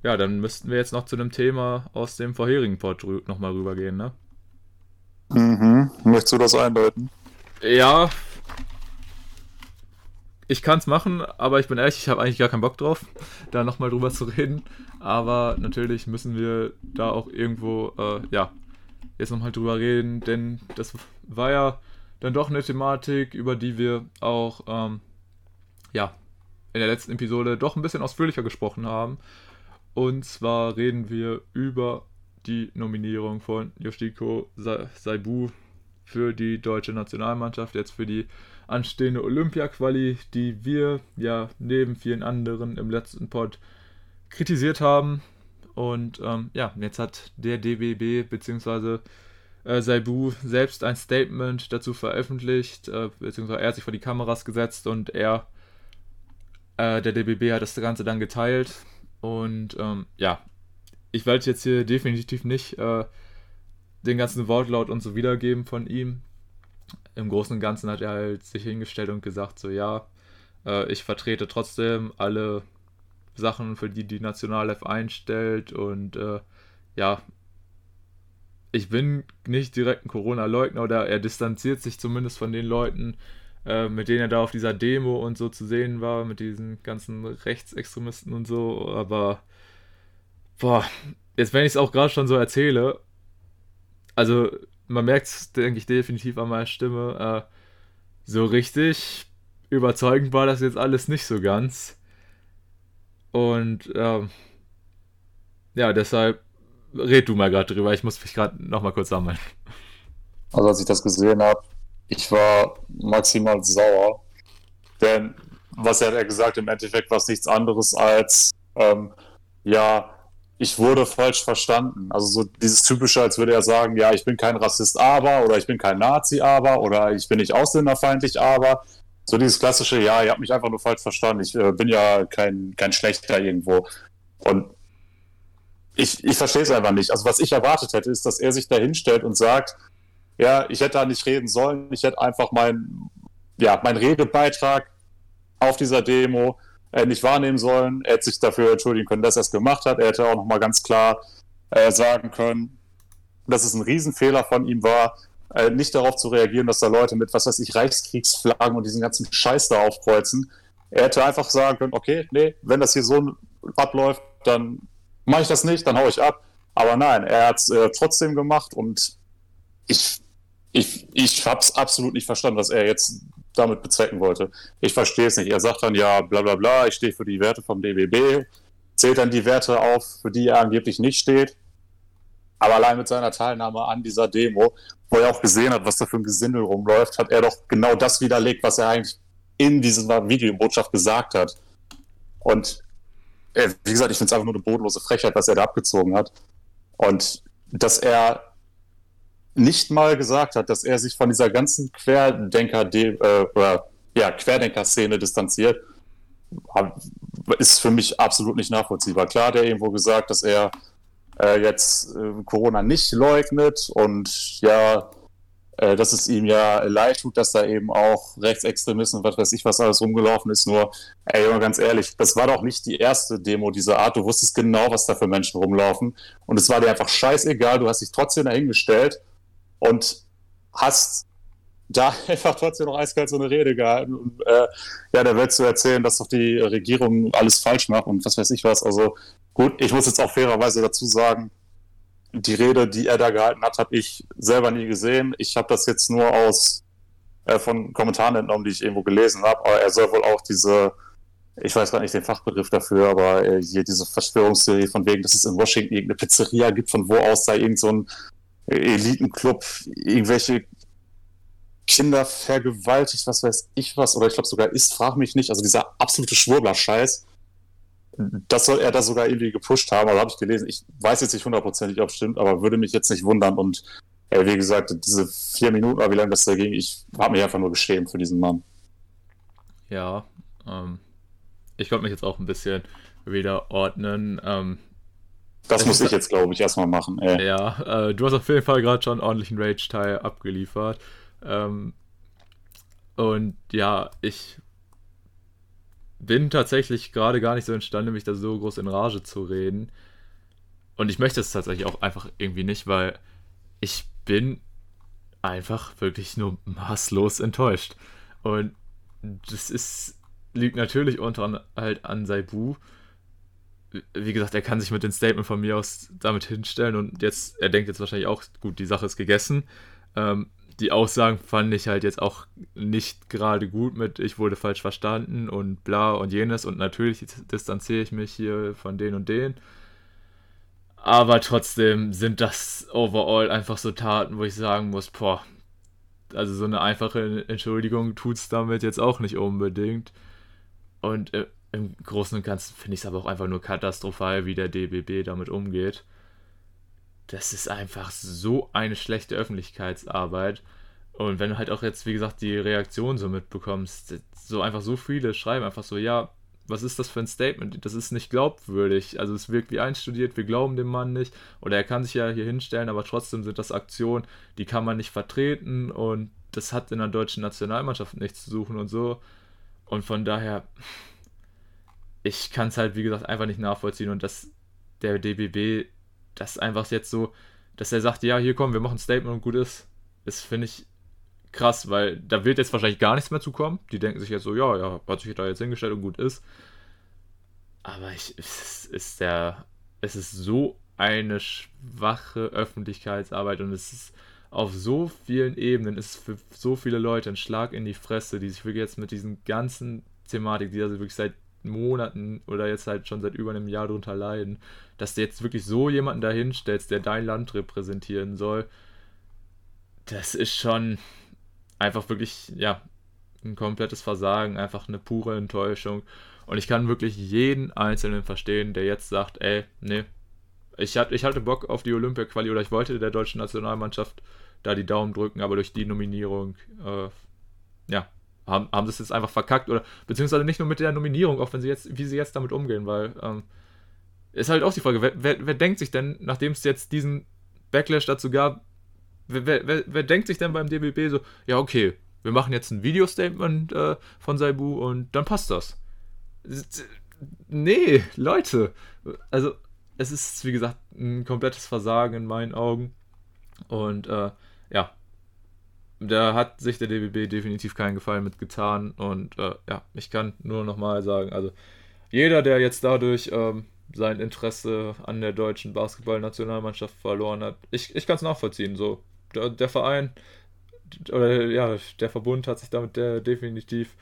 ja, dann müssten wir jetzt noch zu einem Thema aus dem vorherigen Pod nochmal rübergehen, ne? Mhm. Möchtest du das eindeuten? Ja. Ich kann es machen, aber ich bin ehrlich, ich habe eigentlich gar keinen Bock drauf, da nochmal drüber zu reden. Aber natürlich müssen wir da auch irgendwo, äh, ja, jetzt nochmal drüber reden, denn das war ja dann doch eine Thematik, über die wir auch, ähm, ja, in der letzten Episode doch ein bisschen ausführlicher gesprochen haben. Und zwar reden wir über die Nominierung von Yoshiko Saibu für die deutsche Nationalmannschaft, jetzt für die anstehende Olympia-Quali, die wir ja neben vielen anderen im letzten Pod kritisiert haben. Und ähm, ja, jetzt hat der DBB bzw. Äh, Saibu selbst ein Statement dazu veröffentlicht, äh, beziehungsweise er hat sich vor die Kameras gesetzt und er, äh, der DBB hat das Ganze dann geteilt. Und ähm, ja, ich werde jetzt hier definitiv nicht äh, den ganzen Wortlaut und so wiedergeben von ihm. Im Großen und Ganzen hat er halt sich hingestellt und gesagt, so ja, äh, ich vertrete trotzdem alle Sachen, für die die Nationalelf einstellt und äh, ja, ich bin nicht direkt ein Corona-Leugner oder er distanziert sich zumindest von den Leuten, äh, mit denen er da auf dieser Demo und so zu sehen war, mit diesen ganzen Rechtsextremisten und so, aber boah, jetzt wenn ich es auch gerade schon so erzähle, also man merkt es, denke ich, definitiv an meiner Stimme, äh, so richtig überzeugend war das jetzt alles nicht so ganz. Und ähm, ja, deshalb red du mal gerade drüber. Ich muss mich gerade nochmal kurz sammeln. Also als ich das gesehen habe, ich war maximal sauer. Denn was er gesagt im Endeffekt war es nichts anderes als, ähm, ja, ich wurde falsch verstanden. Also so dieses typische, als würde er sagen, ja, ich bin kein Rassist, aber, oder ich bin kein Nazi, aber, oder ich bin nicht ausländerfeindlich, aber. So dieses klassische, ja, ihr habt mich einfach nur falsch verstanden. Ich äh, bin ja kein, kein Schlechter irgendwo. Und ich, ich verstehe es einfach nicht. Also was ich erwartet hätte, ist, dass er sich da hinstellt und sagt, ja, ich hätte da nicht reden sollen, ich hätte einfach meinen ja, mein Redebeitrag auf dieser Demo äh, nicht wahrnehmen sollen. Er hätte sich dafür entschuldigen können, dass er es gemacht hat. Er hätte auch nochmal ganz klar äh, sagen können, dass es ein Riesenfehler von ihm war, äh, nicht darauf zu reagieren, dass da Leute mit, was weiß ich, Reichskriegsflaggen und diesen ganzen Scheiß da aufkreuzen. Er hätte einfach sagen können, okay, nee, wenn das hier so abläuft, dann mache ich das nicht, dann haue ich ab. Aber nein, er hat es äh, trotzdem gemacht und ich, ich, ich habe es absolut nicht verstanden, was er jetzt damit bezwecken wollte. Ich verstehe es nicht. Er sagt dann ja, bla bla bla, ich stehe für die Werte vom DBB, zählt dann die Werte auf, für die er angeblich nicht steht. Aber allein mit seiner Teilnahme an dieser Demo, wo er auch gesehen hat, was da für ein Gesindel rumläuft, hat er doch genau das widerlegt, was er eigentlich in dieser Videobotschaft gesagt hat. Und äh, wie gesagt, ich finde es einfach nur eine bodenlose Frechheit, was er da abgezogen hat. Und dass er nicht mal gesagt hat, dass er sich von dieser ganzen Querdenker äh, ja, Querdenker-Szene distanziert, ist für mich absolut nicht nachvollziehbar. Klar hat er irgendwo gesagt, dass er äh, jetzt äh, Corona nicht leugnet und ja, äh, dass es ihm ja leid tut, dass da eben auch Rechtsextremisten und was weiß ich was alles rumgelaufen ist. Nur, ey, ganz ehrlich, das war doch nicht die erste Demo dieser Art. Du wusstest genau, was da für Menschen rumlaufen. Und es war dir einfach scheißegal. Du hast dich trotzdem dahingestellt und hast da einfach trotzdem noch eiskalt so eine Rede gehalten und äh, ja, der Welt zu erzählen, dass doch die Regierung alles falsch macht und was weiß ich was. Also gut, ich muss jetzt auch fairerweise dazu sagen, die Rede, die er da gehalten hat, habe ich selber nie gesehen. Ich habe das jetzt nur aus äh, von Kommentaren entnommen, die ich irgendwo gelesen habe. Aber er soll wohl auch diese, ich weiß gar nicht den Fachbegriff dafür, aber äh, hier diese Verschwörungstheorie von wegen, dass es in Washington irgendeine Pizzeria gibt, von wo aus da irgend so ein Elitenclub irgendwelche Kinder vergewaltigt, was weiß ich was, oder ich glaube sogar ist, frag mich nicht. Also dieser absolute Schwurbler-Scheiß das soll er da sogar irgendwie gepusht haben, also habe ich gelesen. Ich weiß jetzt nicht hundertprozentig, ob es stimmt, aber würde mich jetzt nicht wundern. Und äh, wie gesagt, diese vier Minuten, wie lange das da ging, ich habe mich einfach nur geschämt für diesen Mann. Ja, ähm, ich konnte mich jetzt auch ein bisschen wieder ordnen. Ähm, das muss ich jetzt, glaube ich, erstmal machen. Ey. Ja, äh, du hast auf jeden Fall gerade schon einen ordentlichen Rage-Teil abgeliefert. Ähm, und ja, ich bin tatsächlich gerade gar nicht so imstande, mich da so groß in Rage zu reden. Und ich möchte es tatsächlich auch einfach irgendwie nicht, weil ich bin einfach wirklich nur maßlos enttäuscht. Und das ist, liegt natürlich unter halt an Saibu. Wie gesagt, er kann sich mit dem Statement von mir aus damit hinstellen und jetzt, er denkt jetzt wahrscheinlich auch, gut, die Sache ist gegessen. Ähm, die Aussagen fand ich halt jetzt auch nicht gerade gut mit, ich wurde falsch verstanden und bla und jenes und natürlich distanziere ich mich hier von den und den. Aber trotzdem sind das overall einfach so Taten, wo ich sagen muss, boah, also so eine einfache Entschuldigung tut es damit jetzt auch nicht unbedingt. Und äh, im Großen und Ganzen finde ich es aber auch einfach nur katastrophal, wie der DBB damit umgeht. Das ist einfach so eine schlechte Öffentlichkeitsarbeit. Und wenn du halt auch jetzt, wie gesagt, die Reaktion so mitbekommst, so einfach so viele schreiben einfach so, ja, was ist das für ein Statement? Das ist nicht glaubwürdig. Also es wirkt wie einstudiert, wir glauben dem Mann nicht. Oder er kann sich ja hier hinstellen, aber trotzdem sind das Aktionen, die kann man nicht vertreten und das hat in der deutschen Nationalmannschaft nichts zu suchen und so. Und von daher, ich kann es halt, wie gesagt, einfach nicht nachvollziehen und dass der DBB das einfach jetzt so, dass er sagt, ja, hier kommen, wir machen ein Statement und gut ist, das finde ich krass, weil da wird jetzt wahrscheinlich gar nichts mehr zu kommen. Die denken sich jetzt so, ja, ja, hat sich da jetzt hingestellt und gut ist. Aber ich, es ist der, es ist so eine schwache Öffentlichkeitsarbeit und es ist auf so vielen Ebenen, ist für so viele Leute ein Schlag in die Fresse, die sich wirklich jetzt mit diesen ganzen Thematik, die also wirklich seit Monaten oder jetzt halt schon seit über einem Jahr drunter leiden, dass du jetzt wirklich so jemanden dahinstellst, der dein Land repräsentieren soll, das ist schon, einfach wirklich, ja, ein komplettes Versagen, einfach eine pure Enttäuschung. Und ich kann wirklich jeden Einzelnen verstehen, der jetzt sagt, ey, nee, ich, hat, ich hatte Bock auf die Olympia-Quali oder ich wollte der deutschen Nationalmannschaft da die Daumen drücken, aber durch die Nominierung, äh, ja, haben, haben es jetzt einfach verkackt oder beziehungsweise nicht nur mit der Nominierung, auch wenn sie jetzt, wie sie jetzt damit umgehen, weil ähm, ist halt auch die Frage, wer, wer, wer denkt sich denn, nachdem es jetzt diesen Backlash dazu gab, wer, wer, wer, denkt sich denn beim DBB so, ja, okay, wir machen jetzt ein Video-Statement äh, von Saibu und dann passt das. Nee, Leute. Also, es ist, wie gesagt, ein komplettes Versagen in meinen Augen. Und äh, ja, da hat sich der DBB definitiv keinen Gefallen mit getan. Und äh, ja, ich kann nur nochmal sagen, also jeder, der jetzt dadurch ähm, sein Interesse an der deutschen Basketballnationalmannschaft verloren hat, ich, ich kann es nachvollziehen. So, der, der Verein oder ja, der Verbund hat sich damit der, definitiv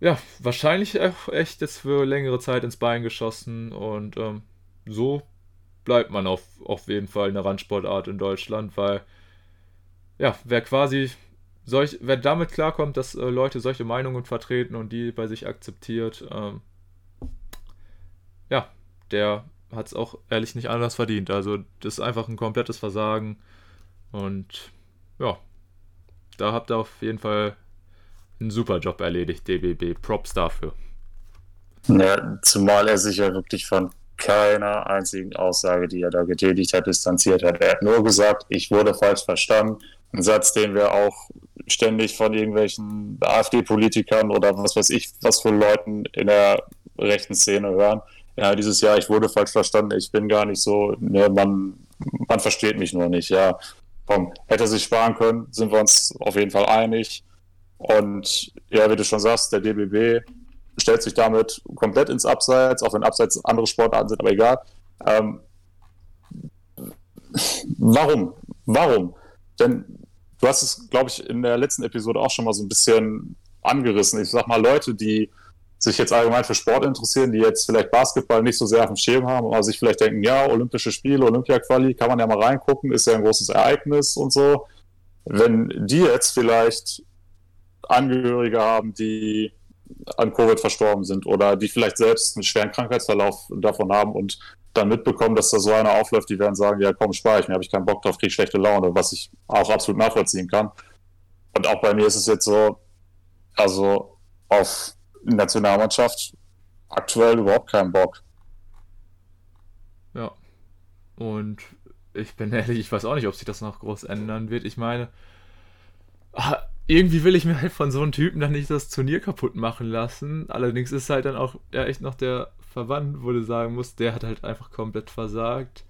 ja, wahrscheinlich echt jetzt für längere Zeit ins Bein geschossen und ähm, so bleibt man auf, auf jeden Fall eine Randsportart in Deutschland, weil ja, wer quasi solch, wer damit klarkommt, dass äh, Leute solche Meinungen vertreten und die bei sich akzeptiert, ähm, ja, der hat es auch ehrlich nicht anders verdient. Also das ist einfach ein komplettes Versagen und ja, da habt ihr auf jeden Fall einen super Job erledigt, DBB. Props dafür. Ja, zumal er sich ja wirklich von keiner einzigen Aussage, die er da getätigt hat, distanziert hat. Er hat nur gesagt, ich wurde falsch verstanden. Ein Satz, den wir auch ständig von irgendwelchen AfD-Politikern oder was weiß ich, was für Leuten in der rechten Szene hören. Ja, dieses Jahr, ich wurde falsch verstanden, ich bin gar nicht so, ne, man, man versteht mich nur nicht, ja komm, hätte sich sparen können, sind wir uns auf jeden Fall einig. Und ja, wie du schon sagst, der DBB stellt sich damit komplett ins Abseits, auch wenn Abseits andere Sportarten sind, aber egal. Ähm, warum? Warum? Denn du hast es, glaube ich, in der letzten Episode auch schon mal so ein bisschen angerissen. Ich sag mal, Leute, die sich jetzt allgemein für Sport interessieren, die jetzt vielleicht Basketball nicht so sehr auf dem Schirm haben, aber sich vielleicht denken, ja, Olympische Spiele, Olympia-Quali, kann man ja mal reingucken, ist ja ein großes Ereignis und so. Wenn die jetzt vielleicht Angehörige haben, die an Covid verstorben sind oder die vielleicht selbst einen schweren Krankheitsverlauf davon haben und dann mitbekommen, dass da so einer aufläuft, die werden sagen, ja komm, spare ich mir, habe ich keinen Bock drauf, kriege schlechte Laune, was ich auch absolut nachvollziehen kann. Und auch bei mir ist es jetzt so, also auf Nationalmannschaft aktuell überhaupt keinen Bock. Ja. Und ich bin ehrlich, ich weiß auch nicht, ob sich das noch groß ändern wird. Ich meine, ah, irgendwie will ich mir halt von so einem Typen dann nicht das Turnier kaputt machen lassen. Allerdings ist halt dann auch ja, echt noch der Verband, wo du sagen musst, der hat halt einfach komplett versagt.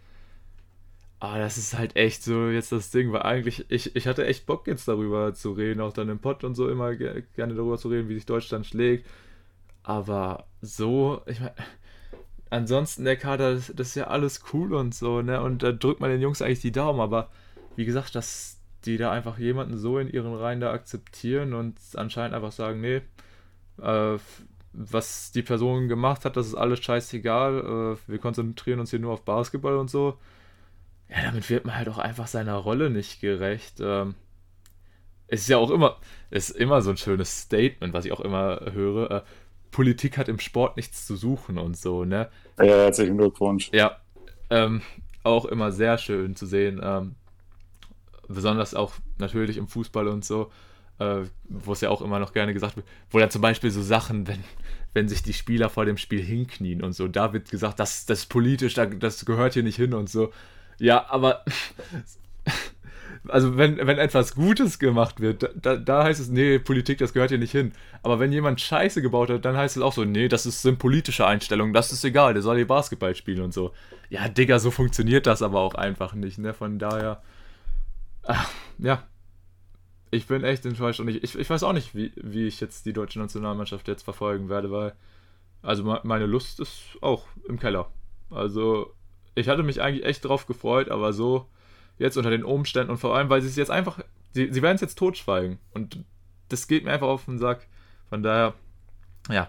Ah, das ist halt echt so jetzt das Ding, weil eigentlich, ich, ich hatte echt Bock jetzt darüber zu reden, auch dann im Pod und so immer ge gerne darüber zu reden, wie sich Deutschland schlägt. Aber so, ich meine, ansonsten der Kader, das, das, ist ja alles cool und so, ne? Und da drückt man den Jungs eigentlich die Daumen, aber wie gesagt, dass die da einfach jemanden so in ihren Reihen da akzeptieren und anscheinend einfach sagen, nee, äh, was die Person gemacht hat, das ist alles scheißegal, äh, wir konzentrieren uns hier nur auf Basketball und so ja, damit wird man halt auch einfach seiner Rolle nicht gerecht. Ähm, es ist ja auch immer, ist immer so ein schönes Statement, was ich auch immer höre. Äh, Politik hat im Sport nichts zu suchen und so, ne? Ja, herzlichen Glückwunsch. Ja, ähm, auch immer sehr schön zu sehen. Ähm, besonders auch natürlich im Fußball und so, äh, wo es ja auch immer noch gerne gesagt wird, wo dann zum Beispiel so Sachen, wenn, wenn sich die Spieler vor dem Spiel hinknien und so, da wird gesagt, das, das ist politisch, das gehört hier nicht hin und so. Ja, aber. Also, wenn, wenn etwas Gutes gemacht wird, da, da heißt es, nee, Politik, das gehört hier nicht hin. Aber wenn jemand Scheiße gebaut hat, dann heißt es auch so, nee, das ist, sind politische Einstellungen, das ist egal, der soll hier Basketball spielen und so. Ja, Digga, so funktioniert das aber auch einfach nicht, ne? Von daher. Ach, ja. Ich bin echt enttäuscht und ich, ich, ich weiß auch nicht, wie, wie ich jetzt die deutsche Nationalmannschaft jetzt verfolgen werde, weil. Also, meine Lust ist auch im Keller. Also, ich hatte mich eigentlich echt drauf gefreut, aber so jetzt unter den Umständen und vor allem, weil sie es jetzt einfach, sie, sie werden es jetzt totschweigen und das geht mir einfach auf den Sack. Von daher, ja,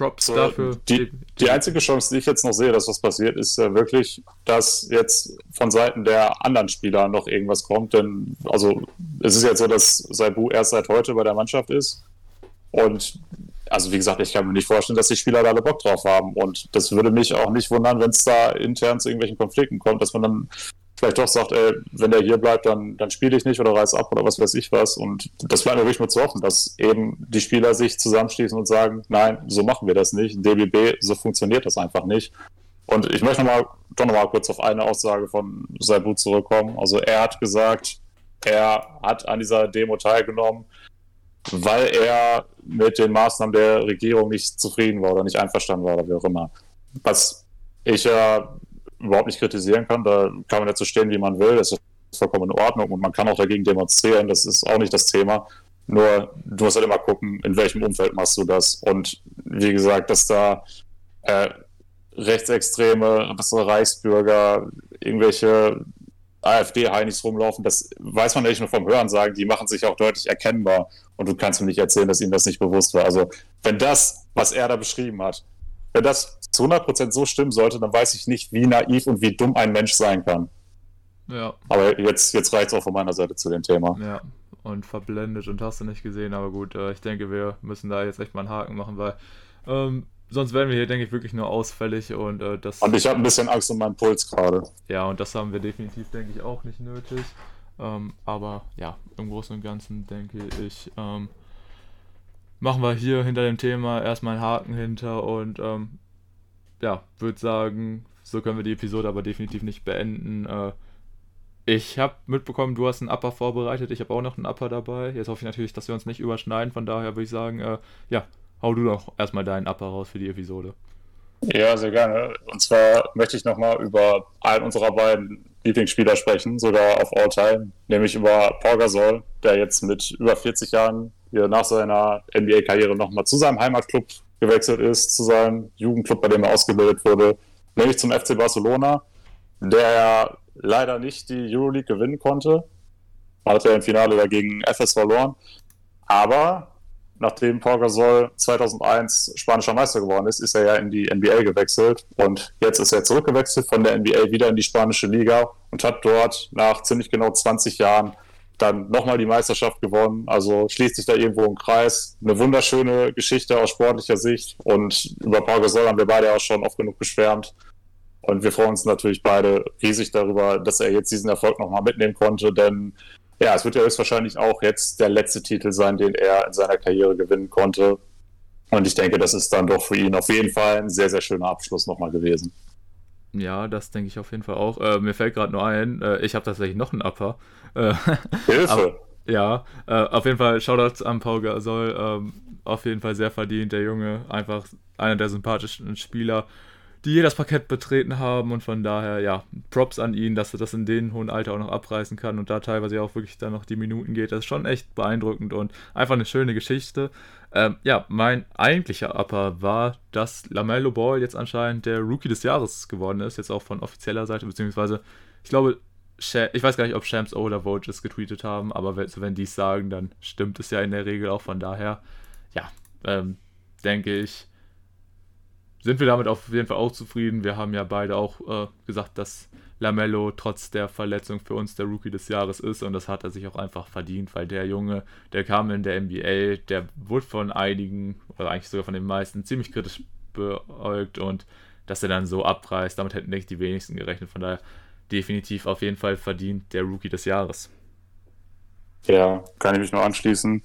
Props so, dafür. Die, die, einzige Chance, die ich jetzt noch sehe, dass was passiert, ist äh, wirklich, dass jetzt von Seiten der anderen Spieler noch irgendwas kommt. Denn, also, es ist jetzt so, dass Saibu erst seit heute bei der Mannschaft ist. Und also wie gesagt, ich kann mir nicht vorstellen, dass die Spieler da alle Bock drauf haben. Und das würde mich auch nicht wundern, wenn es da intern zu irgendwelchen Konflikten kommt, dass man dann vielleicht doch sagt, ey, wenn der hier bleibt, dann, dann spiele ich nicht oder reiß ab oder was weiß ich was. Und das bleibt mir wirklich nur zu hoffen, dass eben die Spieler sich zusammenschließen und sagen, nein, so machen wir das nicht. DBB, so funktioniert das einfach nicht. Und ich möchte noch mal, doch noch mal kurz auf eine Aussage von Saibu zurückkommen. Also er hat gesagt, er hat an dieser Demo teilgenommen, weil er mit den Maßnahmen der Regierung nicht zufrieden war oder nicht einverstanden war oder wie auch immer. Was ich ja überhaupt nicht kritisieren kann, da kann man so stehen, wie man will, das ist vollkommen in Ordnung und man kann auch dagegen demonstrieren, das ist auch nicht das Thema. Nur du musst halt immer gucken, in welchem Umfeld machst du das. Und wie gesagt, dass da äh, Rechtsextreme, Reichsbürger, irgendwelche AfD-Heinis rumlaufen, das weiß man nicht nur vom Hören sagen, die machen sich auch deutlich erkennbar. Und du kannst mir nicht erzählen, dass ihm das nicht bewusst war. Also, wenn das, was er da beschrieben hat, wenn das zu 100% so stimmen sollte, dann weiß ich nicht, wie naiv und wie dumm ein Mensch sein kann. Ja. Aber jetzt, jetzt reicht es auch von meiner Seite zu dem Thema. Ja, und verblendet und hast du nicht gesehen, aber gut, äh, ich denke, wir müssen da jetzt echt mal einen Haken machen, weil ähm, sonst werden wir hier, denke ich, wirklich nur ausfällig und äh, das. Und ich habe ein bisschen Angst um meinen Puls gerade. Ja, und das haben wir definitiv, denke ich, auch nicht nötig. Ähm, aber ja, im Großen und Ganzen denke ich, ähm, machen wir hier hinter dem Thema erstmal einen Haken hinter und ähm, ja, würde sagen, so können wir die Episode aber definitiv nicht beenden. Äh, ich habe mitbekommen, du hast einen Upper vorbereitet, ich habe auch noch einen Upper dabei. Jetzt hoffe ich natürlich, dass wir uns nicht überschneiden, von daher würde ich sagen, äh, ja, hau du doch erstmal deinen Upper raus für die Episode. Ja, sehr gerne. Und zwar möchte ich nochmal über einen unserer beiden Lieblingsspieler sprechen, sogar auf All-Time, nämlich über Paul Gasol, der jetzt mit über 40 Jahren hier nach seiner NBA-Karriere nochmal zu seinem Heimatclub gewechselt ist, zu seinem Jugendclub, bei dem er ausgebildet wurde, nämlich zum FC Barcelona, der leider nicht die Euroleague gewinnen konnte. Hat ja im Finale dagegen FS verloren. Aber nachdem Paul Gasol 2001 spanischer Meister geworden ist, ist er ja in die NBA gewechselt und jetzt ist er zurückgewechselt von der NBA wieder in die spanische Liga und hat dort nach ziemlich genau 20 Jahren dann nochmal die Meisterschaft gewonnen. Also schließt sich da irgendwo im Kreis. Eine wunderschöne Geschichte aus sportlicher Sicht und über Paul Gasol haben wir beide auch schon oft genug geschwärmt. Und wir freuen uns natürlich beide riesig darüber, dass er jetzt diesen Erfolg nochmal mitnehmen konnte, denn ja, es wird ja höchstwahrscheinlich auch jetzt der letzte Titel sein, den er in seiner Karriere gewinnen konnte. Und ich denke, das ist dann doch für ihn auf jeden Fall ein sehr, sehr schöner Abschluss nochmal gewesen. Ja, das denke ich auf jeden Fall auch. Äh, mir fällt gerade nur ein, äh, ich habe tatsächlich noch einen Upper. Äh, Hilfe! Aber, ja, äh, auf jeden Fall Shoutouts an Paul Gasol. Ähm, auf jeden Fall sehr verdient, der Junge. Einfach einer der sympathischen Spieler, die je das Parkett betreten haben und von daher, ja, Props an ihn, dass er das in dem hohen Alter auch noch abreißen kann und da teilweise auch wirklich dann noch die Minuten geht. Das ist schon echt beeindruckend und einfach eine schöne Geschichte. Ähm, ja, mein eigentlicher Upper war, dass Lamello Ball jetzt anscheinend der Rookie des Jahres geworden ist, jetzt auch von offizieller Seite, beziehungsweise ich glaube, ich weiß gar nicht, ob Shams oder Vogue es getweetet haben, aber wenn die es sagen, dann stimmt es ja in der Regel auch. Von daher, ja, ähm, denke ich, sind wir damit auf jeden Fall auch zufrieden. Wir haben ja beide auch äh, gesagt, dass Lamello trotz der Verletzung für uns der Rookie des Jahres ist und das hat er sich auch einfach verdient, weil der Junge, der kam in der NBA, der wurde von einigen oder eigentlich sogar von den meisten ziemlich kritisch beäugt und dass er dann so abreißt, damit hätten ich die wenigsten gerechnet. Von daher definitiv auf jeden Fall verdient der Rookie des Jahres. Ja, kann ich mich nur anschließen.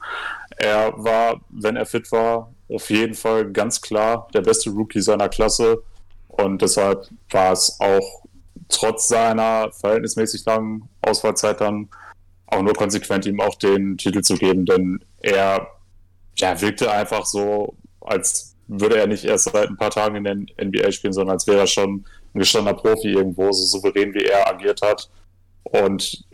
Er war, wenn er fit war, auf jeden Fall ganz klar der beste Rookie seiner Klasse. Und deshalb war es auch trotz seiner verhältnismäßig langen Ausfallzeit dann auch nur konsequent, ihm auch den Titel zu geben, denn er ja, wirkte einfach so, als würde er nicht erst seit ein paar Tagen in der NBA spielen, sondern als wäre er schon ein gestandener Profi irgendwo, so souverän wie er agiert hat. Und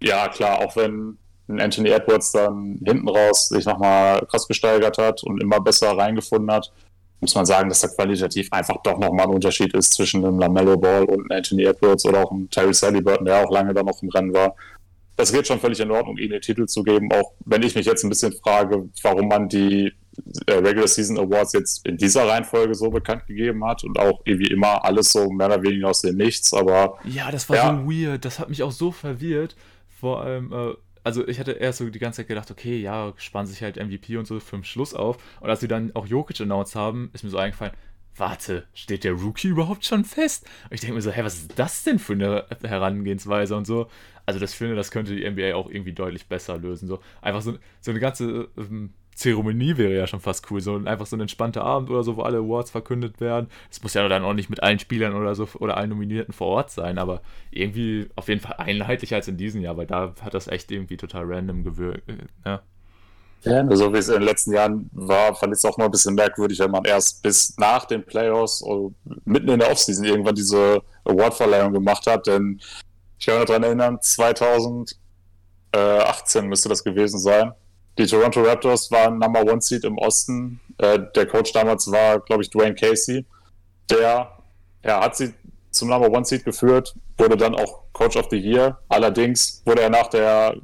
ja, klar, auch wenn Anthony Edwards dann hinten raus sich nochmal krass gesteigert hat und immer besser reingefunden hat, muss man sagen, dass da qualitativ einfach doch nochmal ein Unterschied ist zwischen einem Lamello Ball und einem Anthony Edwards oder auch einem Terry Saliburton, der auch lange dann noch im Rennen war. Das geht schon völlig in Ordnung, ihnen den Titel zu geben, auch wenn ich mich jetzt ein bisschen frage, warum man die äh, Regular Season Awards jetzt in dieser Reihenfolge so bekannt gegeben hat und auch wie immer alles so mehr oder weniger aus dem Nichts, aber. Ja, das war ja. so weird, das hat mich auch so verwirrt. Vor allem, äh, also ich hatte erst so die ganze Zeit gedacht, okay, ja, spannen sich halt MVP und so für den Schluss auf. Und als sie dann auch Jokic announced haben, ist mir so eingefallen, warte, steht der Rookie überhaupt schon fest? Und ich denke mir so, hä, was ist das denn für eine Herangehensweise und so. Also das finde, das könnte die NBA auch irgendwie deutlich besser lösen. So einfach so, so eine ganze ähm, Zeremonie wäre ja schon fast cool. So einfach so ein entspannter Abend oder so, wo alle Awards verkündet werden. Es muss ja dann auch nicht mit allen Spielern oder so oder allen Nominierten vor Ort sein, aber irgendwie auf jeden Fall einheitlicher als in diesem Jahr, weil da hat das echt irgendwie total random gewirkt. Ja. Ja, so also wie es in den letzten Jahren war, fand ich es auch mal ein bisschen merkwürdig, wenn man erst bis nach den Playoffs oder mitten in der Offseason irgendwann diese Awardverleihung gemacht hat, denn ich kann mich daran erinnern, 2018 müsste das gewesen sein die Toronto Raptors waren Number One Seed im Osten. Äh, der Coach damals war, glaube ich, Dwayne Casey. Der ja, hat sie zum Number One Seed geführt, wurde dann auch Coach of the Year. Allerdings wurde er nach der,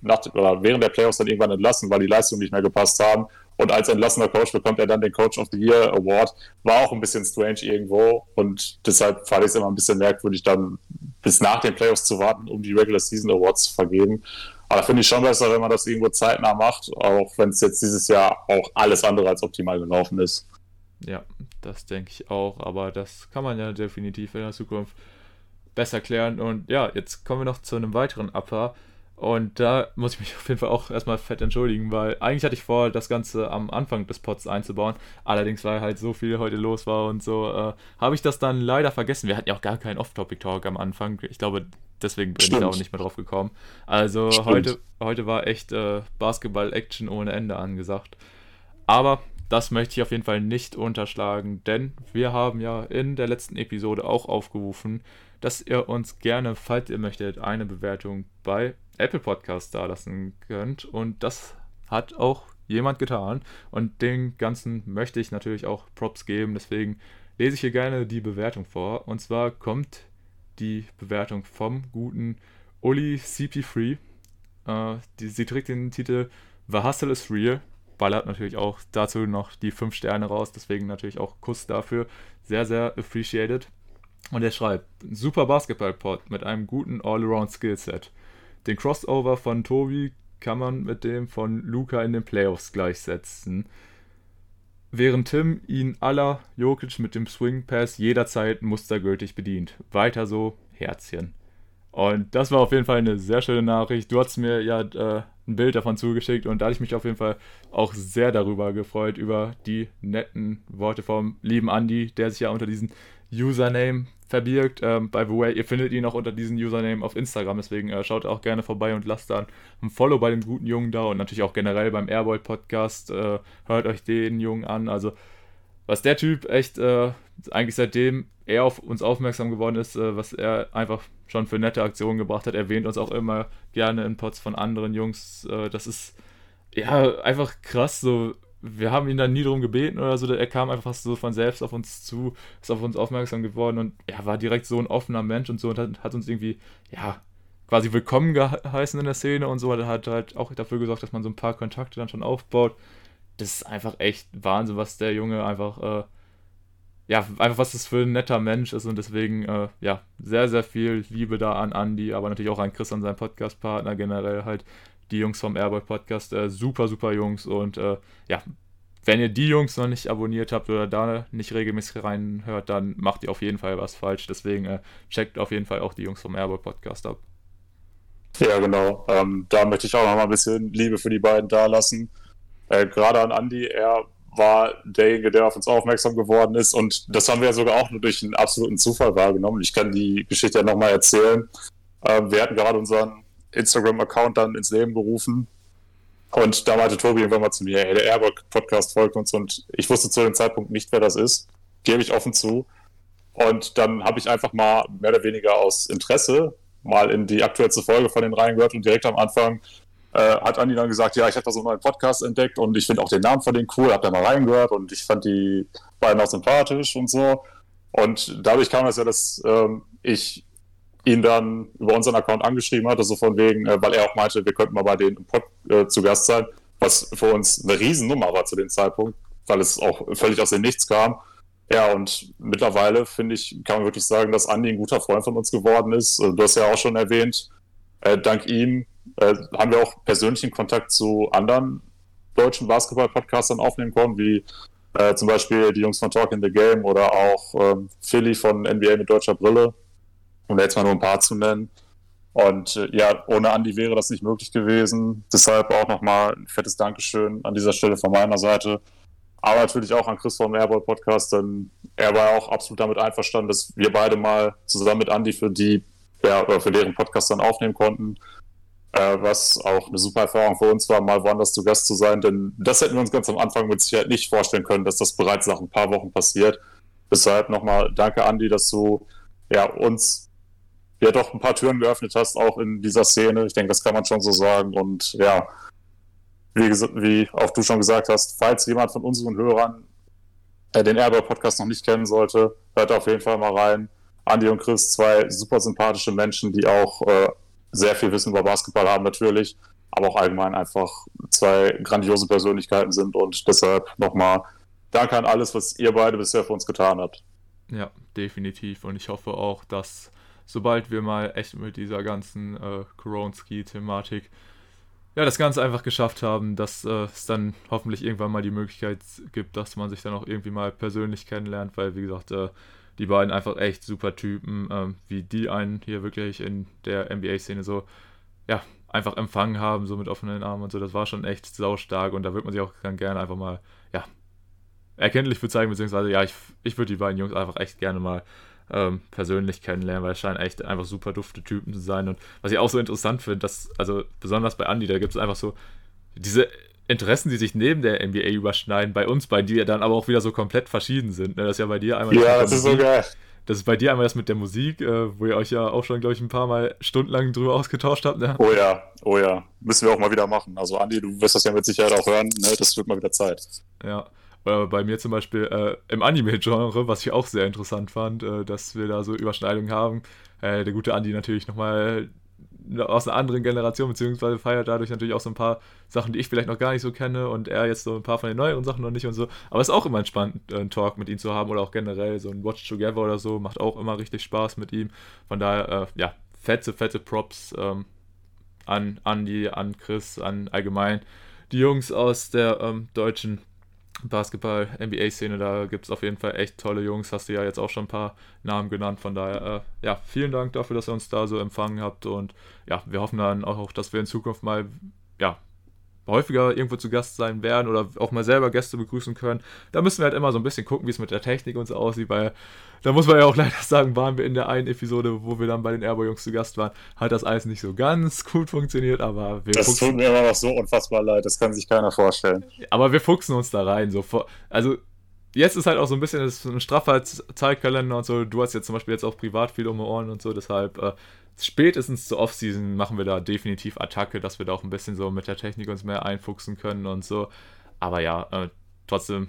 nach, oder während der Playoffs dann irgendwann entlassen, weil die Leistungen nicht mehr gepasst haben. Und als entlassener Coach bekommt er dann den Coach of the Year Award. War auch ein bisschen strange irgendwo. Und deshalb fand ich es immer ein bisschen merkwürdig, dann bis nach den Playoffs zu warten, um die Regular Season Awards zu vergeben. Aber finde ich schon besser, wenn man das irgendwo zeitnah macht, auch wenn es jetzt dieses Jahr auch alles andere als optimal gelaufen ist. Ja, das denke ich auch, aber das kann man ja definitiv in der Zukunft besser klären. Und ja, jetzt kommen wir noch zu einem weiteren Upper. Und da muss ich mich auf jeden Fall auch erstmal fett entschuldigen, weil eigentlich hatte ich vor, das Ganze am Anfang des Pods einzubauen. Allerdings, weil halt so viel heute los war und so, äh, habe ich das dann leider vergessen. Wir hatten ja auch gar keinen Off-Topic-Talk am Anfang. Ich glaube, deswegen bin Stimmt. ich da auch nicht mehr drauf gekommen. Also heute, heute war echt äh, Basketball-Action ohne Ende angesagt. Aber das möchte ich auf jeden Fall nicht unterschlagen, denn wir haben ja in der letzten Episode auch aufgerufen, dass ihr uns gerne, falls ihr möchtet, eine Bewertung bei Apple Podcast da lassen könnt. Und das hat auch jemand getan. Und den Ganzen möchte ich natürlich auch Props geben. Deswegen lese ich hier gerne die Bewertung vor. Und zwar kommt die Bewertung vom guten Uli CP3. Äh, die, sie trägt den Titel The Hustle is Real. Ballert natürlich auch dazu noch die 5 Sterne raus. Deswegen natürlich auch Kuss dafür. Sehr, sehr appreciated. Und er schreibt: Super Basketball-Pod mit einem guten All-Around-Skillset. Den Crossover von Tobi kann man mit dem von Luca in den Playoffs gleichsetzen. Während Tim ihn aller Jokic mit dem Swing Pass jederzeit mustergültig bedient. Weiter so, Herzchen. Und das war auf jeden Fall eine sehr schöne Nachricht. Du hast mir ja äh, ein Bild davon zugeschickt und da hatte ich mich auf jeden Fall auch sehr darüber gefreut, über die netten Worte vom lieben Andy, der sich ja unter diesen Username verbirgt. Ähm, by the way, ihr findet ihn auch unter diesem Username auf Instagram, deswegen äh, schaut auch gerne vorbei und lasst dann ein Follow bei dem guten Jungen da und natürlich auch generell beim Airboy Podcast. Äh, hört euch den Jungen an. Also was der Typ echt äh, eigentlich seitdem er auf uns aufmerksam geworden ist, äh, was er einfach schon für nette Aktionen gebracht hat, erwähnt uns auch immer gerne in Pots von anderen Jungs. Äh, das ist ja einfach krass. So, wir haben ihn dann nie darum gebeten oder so. Er kam einfach fast so von selbst auf uns zu, ist auf uns aufmerksam geworden und er war direkt so ein offener Mensch und so und hat, hat uns irgendwie, ja, quasi willkommen geheißen in der Szene und so. Er hat halt auch dafür gesorgt, dass man so ein paar Kontakte dann schon aufbaut. Das ist einfach echt Wahnsinn, was der Junge einfach, äh, ja, einfach was das für ein netter Mensch ist und deswegen, äh, ja, sehr, sehr viel Liebe da an Andy, aber natürlich auch an Chris, an seinen Podcast-Partner, generell halt die Jungs vom Airboy Podcast, äh, super, super Jungs und äh, ja, wenn ihr die Jungs noch nicht abonniert habt oder da nicht regelmäßig reinhört, dann macht ihr auf jeden Fall was falsch. Deswegen äh, checkt auf jeden Fall auch die Jungs vom Airboy Podcast ab. Ja, genau. Ähm, da möchte ich auch noch mal ein bisschen Liebe für die beiden da lassen. Äh, Gerade an Andy, er war derjenige, der auf uns aufmerksam geworden ist und das haben wir ja sogar auch nur durch einen absoluten Zufall wahrgenommen. Ich kann die Geschichte ja nochmal erzählen. Äh, wir hatten gerade unseren Instagram-Account dann ins Leben gerufen und da meinte Tobi irgendwann mal zu mir, hey, der Airboy-Podcast folgt uns und ich wusste zu dem Zeitpunkt nicht, wer das ist. Gebe ich offen zu. Und dann habe ich einfach mal mehr oder weniger aus Interesse mal in die aktuellste Folge von den Reihen gehört und direkt am Anfang äh, hat Andi dann gesagt, ja, ich habe da so einen neuen Podcast entdeckt und ich finde auch den Namen von denen cool, habe da mal reingehört und ich fand die beiden auch sympathisch und so. Und dadurch kam es ja, dass ähm, ich ihn dann über unseren Account angeschrieben hatte, so von wegen, äh, weil er auch meinte, wir könnten mal bei denen im Pod äh, zu Gast sein, was für uns eine Riesennummer war zu dem Zeitpunkt, weil es auch völlig aus dem Nichts kam. Ja, und mittlerweile, finde ich, kann man wirklich sagen, dass Andi ein guter Freund von uns geworden ist. Also, du hast ja auch schon erwähnt, äh, dank ihm äh, haben wir auch persönlichen Kontakt zu anderen deutschen Basketball-Podcastern aufnehmen können, wie äh, zum Beispiel die Jungs von Talk in the Game oder auch ähm, Philly von NBA mit deutscher Brille, um jetzt mal nur ein paar zu nennen. Und äh, ja, ohne Andi wäre das nicht möglich gewesen. Deshalb auch nochmal ein fettes Dankeschön an dieser Stelle von meiner Seite aber natürlich auch an Chris vom Airball Podcast, denn er war auch absolut damit einverstanden, dass wir beide mal zusammen mit Andy für die, ja, für deren Podcast dann aufnehmen konnten. Äh, was auch eine super Erfahrung für uns war, mal woanders zu Gast zu sein, denn das hätten wir uns ganz am Anfang mit Sicherheit nicht vorstellen können, dass das bereits nach ein paar Wochen passiert. Deshalb nochmal danke, Andy, dass du ja, uns ja doch ein paar Türen geöffnet hast, auch in dieser Szene. Ich denke, das kann man schon so sagen. Und ja, wie, wie auch du schon gesagt hast, falls jemand von unseren Hörern äh, den Airball-Podcast noch nicht kennen sollte, hört auf jeden Fall mal rein. Andi und Chris, zwei super sympathische Menschen, die auch äh, sehr viel Wissen über Basketball haben natürlich, aber auch allgemein einfach zwei grandiose Persönlichkeiten sind und deshalb nochmal danke an alles, was ihr beide bisher für uns getan habt. Ja, definitiv und ich hoffe auch, dass sobald wir mal echt mit dieser ganzen äh, Koronski-Thematik ja, das Ganze einfach geschafft haben, dass äh, es dann hoffentlich irgendwann mal die Möglichkeit gibt, dass man sich dann auch irgendwie mal persönlich kennenlernt, weil, wie gesagt, äh, die beiden einfach echt super Typen, äh, wie die einen hier wirklich in der NBA-Szene so, ja, einfach empfangen haben, so mit offenen Armen und so, das war schon echt saustark und da wird man sich auch dann gerne einfach mal, ja, erkenntlich bezeichnen, beziehungsweise, ja, ich, ich würde die beiden Jungs einfach echt gerne mal ähm, persönlich kennenlernen, weil es scheinen echt einfach super dufte Typen zu sein. Und was ich auch so interessant finde, dass, also besonders bei Andy, da gibt es einfach so diese Interessen, die sich neben der NBA überschneiden, bei uns, bei dir dann aber auch wieder so komplett verschieden sind. Ne? Das ist ja bei dir einmal. Ja, das ist so geil. Das ist bei dir einmal das mit der Musik, äh, wo ihr euch ja auch schon, glaube ich, ein paar Mal stundenlang drüber ausgetauscht habt. Ne? Oh ja, oh ja. Müssen wir auch mal wieder machen. Also, Andi, du wirst das ja mit Sicherheit auch hören. Ne? Das wird mal wieder Zeit. Ja. Äh, bei mir zum Beispiel äh, im Anime-Genre, was ich auch sehr interessant fand, äh, dass wir da so Überschneidungen haben. Äh, der gute Andi natürlich nochmal aus einer anderen Generation, beziehungsweise feiert dadurch natürlich auch so ein paar Sachen, die ich vielleicht noch gar nicht so kenne und er jetzt so ein paar von den neueren Sachen noch nicht und so. Aber es ist auch immer entspannt, äh, einen Talk mit ihm zu haben oder auch generell so ein Watch Together oder so, macht auch immer richtig Spaß mit ihm. Von daher, äh, ja, fette, fette Props ähm, an Andy, an Chris, an allgemein die Jungs aus der ähm, deutschen Basketball-NBA-Szene, da gibt es auf jeden Fall echt tolle Jungs. Hast du ja jetzt auch schon ein paar Namen genannt. Von daher, äh, ja, vielen Dank dafür, dass ihr uns da so empfangen habt. Und ja, wir hoffen dann auch, dass wir in Zukunft mal, ja, häufiger irgendwo zu Gast sein werden oder auch mal selber Gäste begrüßen können. Da müssen wir halt immer so ein bisschen gucken, wie es mit der Technik und so aussieht, weil da muss man ja auch leider sagen, waren wir in der einen Episode, wo wir dann bei den Airboy-Jungs zu Gast waren, hat das alles nicht so ganz gut funktioniert, aber wir Das tut mir immer noch so unfassbar leid, das kann sich keiner vorstellen. Aber wir fuchsen uns da rein, so also jetzt ist halt auch so ein bisschen das ein straffer Zeitkalender und so. Du hast jetzt zum Beispiel jetzt auch privat viel um die Ohren und so, deshalb äh, spätestens zur Offseason machen wir da definitiv Attacke, dass wir da auch ein bisschen so mit der Technik uns mehr einfuchsen können und so. Aber ja, äh, trotzdem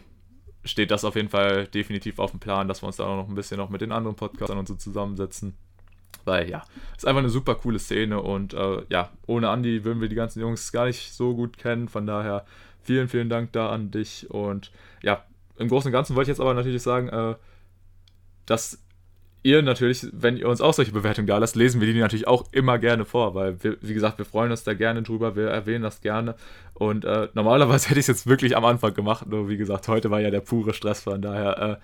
steht das auf jeden Fall definitiv auf dem Plan, dass wir uns da noch ein bisschen noch mit den anderen Podcastern und so zusammensetzen. Weil ja, ist einfach eine super coole Szene und äh, ja, ohne Andy würden wir die ganzen Jungs gar nicht so gut kennen. Von daher vielen, vielen Dank da an dich und ja, im Großen und Ganzen wollte ich jetzt aber natürlich sagen, äh, dass ihr natürlich, wenn ihr uns auch solche Bewertungen da lasst, lesen wir die natürlich auch immer gerne vor, weil wir, wie gesagt, wir freuen uns da gerne drüber, wir erwähnen das gerne. Und äh, normalerweise hätte ich es jetzt wirklich am Anfang gemacht, nur wie gesagt, heute war ja der pure Stress, von daher, äh,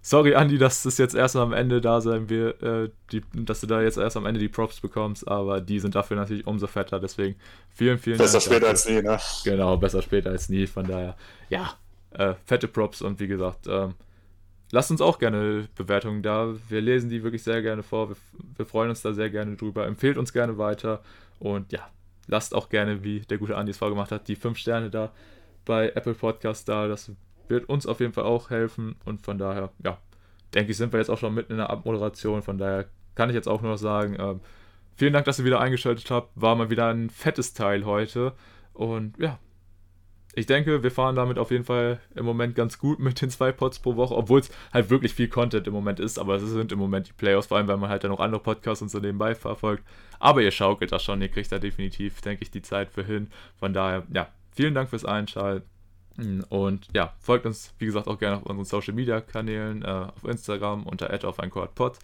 sorry Andi, dass das jetzt erst am Ende da sein wird, äh, die, dass du da jetzt erst am Ende die Props bekommst, aber die sind dafür natürlich umso fetter, deswegen vielen, vielen besser Dank. Besser später als nie, ne? Genau, besser später als nie, von daher, ja, äh, fette Props und wie gesagt, ähm, lasst uns auch gerne Bewertungen da. Wir lesen die wirklich sehr gerne vor. Wir, wir, freuen uns da sehr gerne drüber. Empfehlt uns gerne weiter. Und ja, lasst auch gerne, wie der gute Andi es vorgemacht hat, die 5 Sterne da bei Apple Podcast da. Das wird uns auf jeden Fall auch helfen. Und von daher, ja, denke ich, sind wir jetzt auch schon mitten in der Abmoderation. Von daher kann ich jetzt auch nur noch sagen, ähm, vielen Dank, dass ihr wieder eingeschaltet habt. War mal wieder ein fettes Teil heute. Und ja, ich denke, wir fahren damit auf jeden Fall im Moment ganz gut mit den zwei Pods pro Woche, obwohl es halt wirklich viel Content im Moment ist, aber es sind im Moment die Playoffs, vor allem, weil man halt dann noch andere Podcasts und so nebenbei verfolgt. Aber ihr schaukelt das schon, ihr kriegt da definitiv, denke ich, die Zeit für hin. Von daher, ja, vielen Dank fürs Einschalten. Und ja, folgt uns, wie gesagt, auch gerne auf unseren Social Media Kanälen, äh, auf Instagram unter auf ein Pod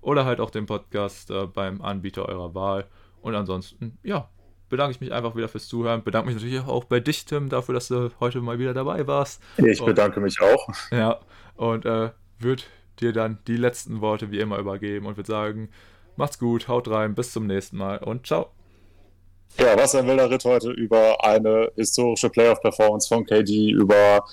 oder halt auch den Podcast äh, beim Anbieter eurer Wahl. Und ansonsten, ja, bedanke ich mich einfach wieder fürs Zuhören. Bedanke mich natürlich auch bei dich, Tim, dafür, dass du heute mal wieder dabei warst. Ich und, bedanke mich auch. Ja, und äh, würde dir dann die letzten Worte wie immer übergeben und würde sagen, macht's gut, haut rein, bis zum nächsten Mal und ciao. Ja, was ein wilder Ritt heute über eine historische Playoff-Performance von KD, über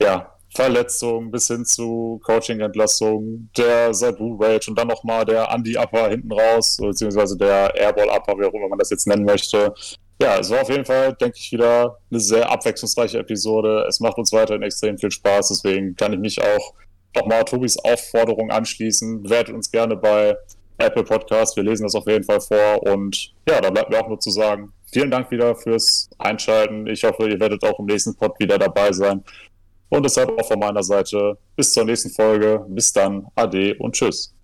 ja, Verletzung bis hin zu Coaching-Entlassung, der Sabu Rage und dann nochmal der Andy-Upper hinten raus, beziehungsweise der Airball-Upper, wie auch immer man das jetzt nennen möchte. Ja, es war auf jeden Fall, denke ich, wieder eine sehr abwechslungsreiche Episode. Es macht uns weiterhin extrem viel Spaß, deswegen kann ich mich auch nochmal Tobis Aufforderung anschließen. Bewertet uns gerne bei Apple Podcast. Wir lesen das auf jeden Fall vor und ja, da bleibt mir auch nur zu sagen, vielen Dank wieder fürs Einschalten. Ich hoffe, ihr werdet auch im nächsten Pod wieder dabei sein. Und deshalb auch von meiner Seite bis zur nächsten Folge. Bis dann, ade und tschüss.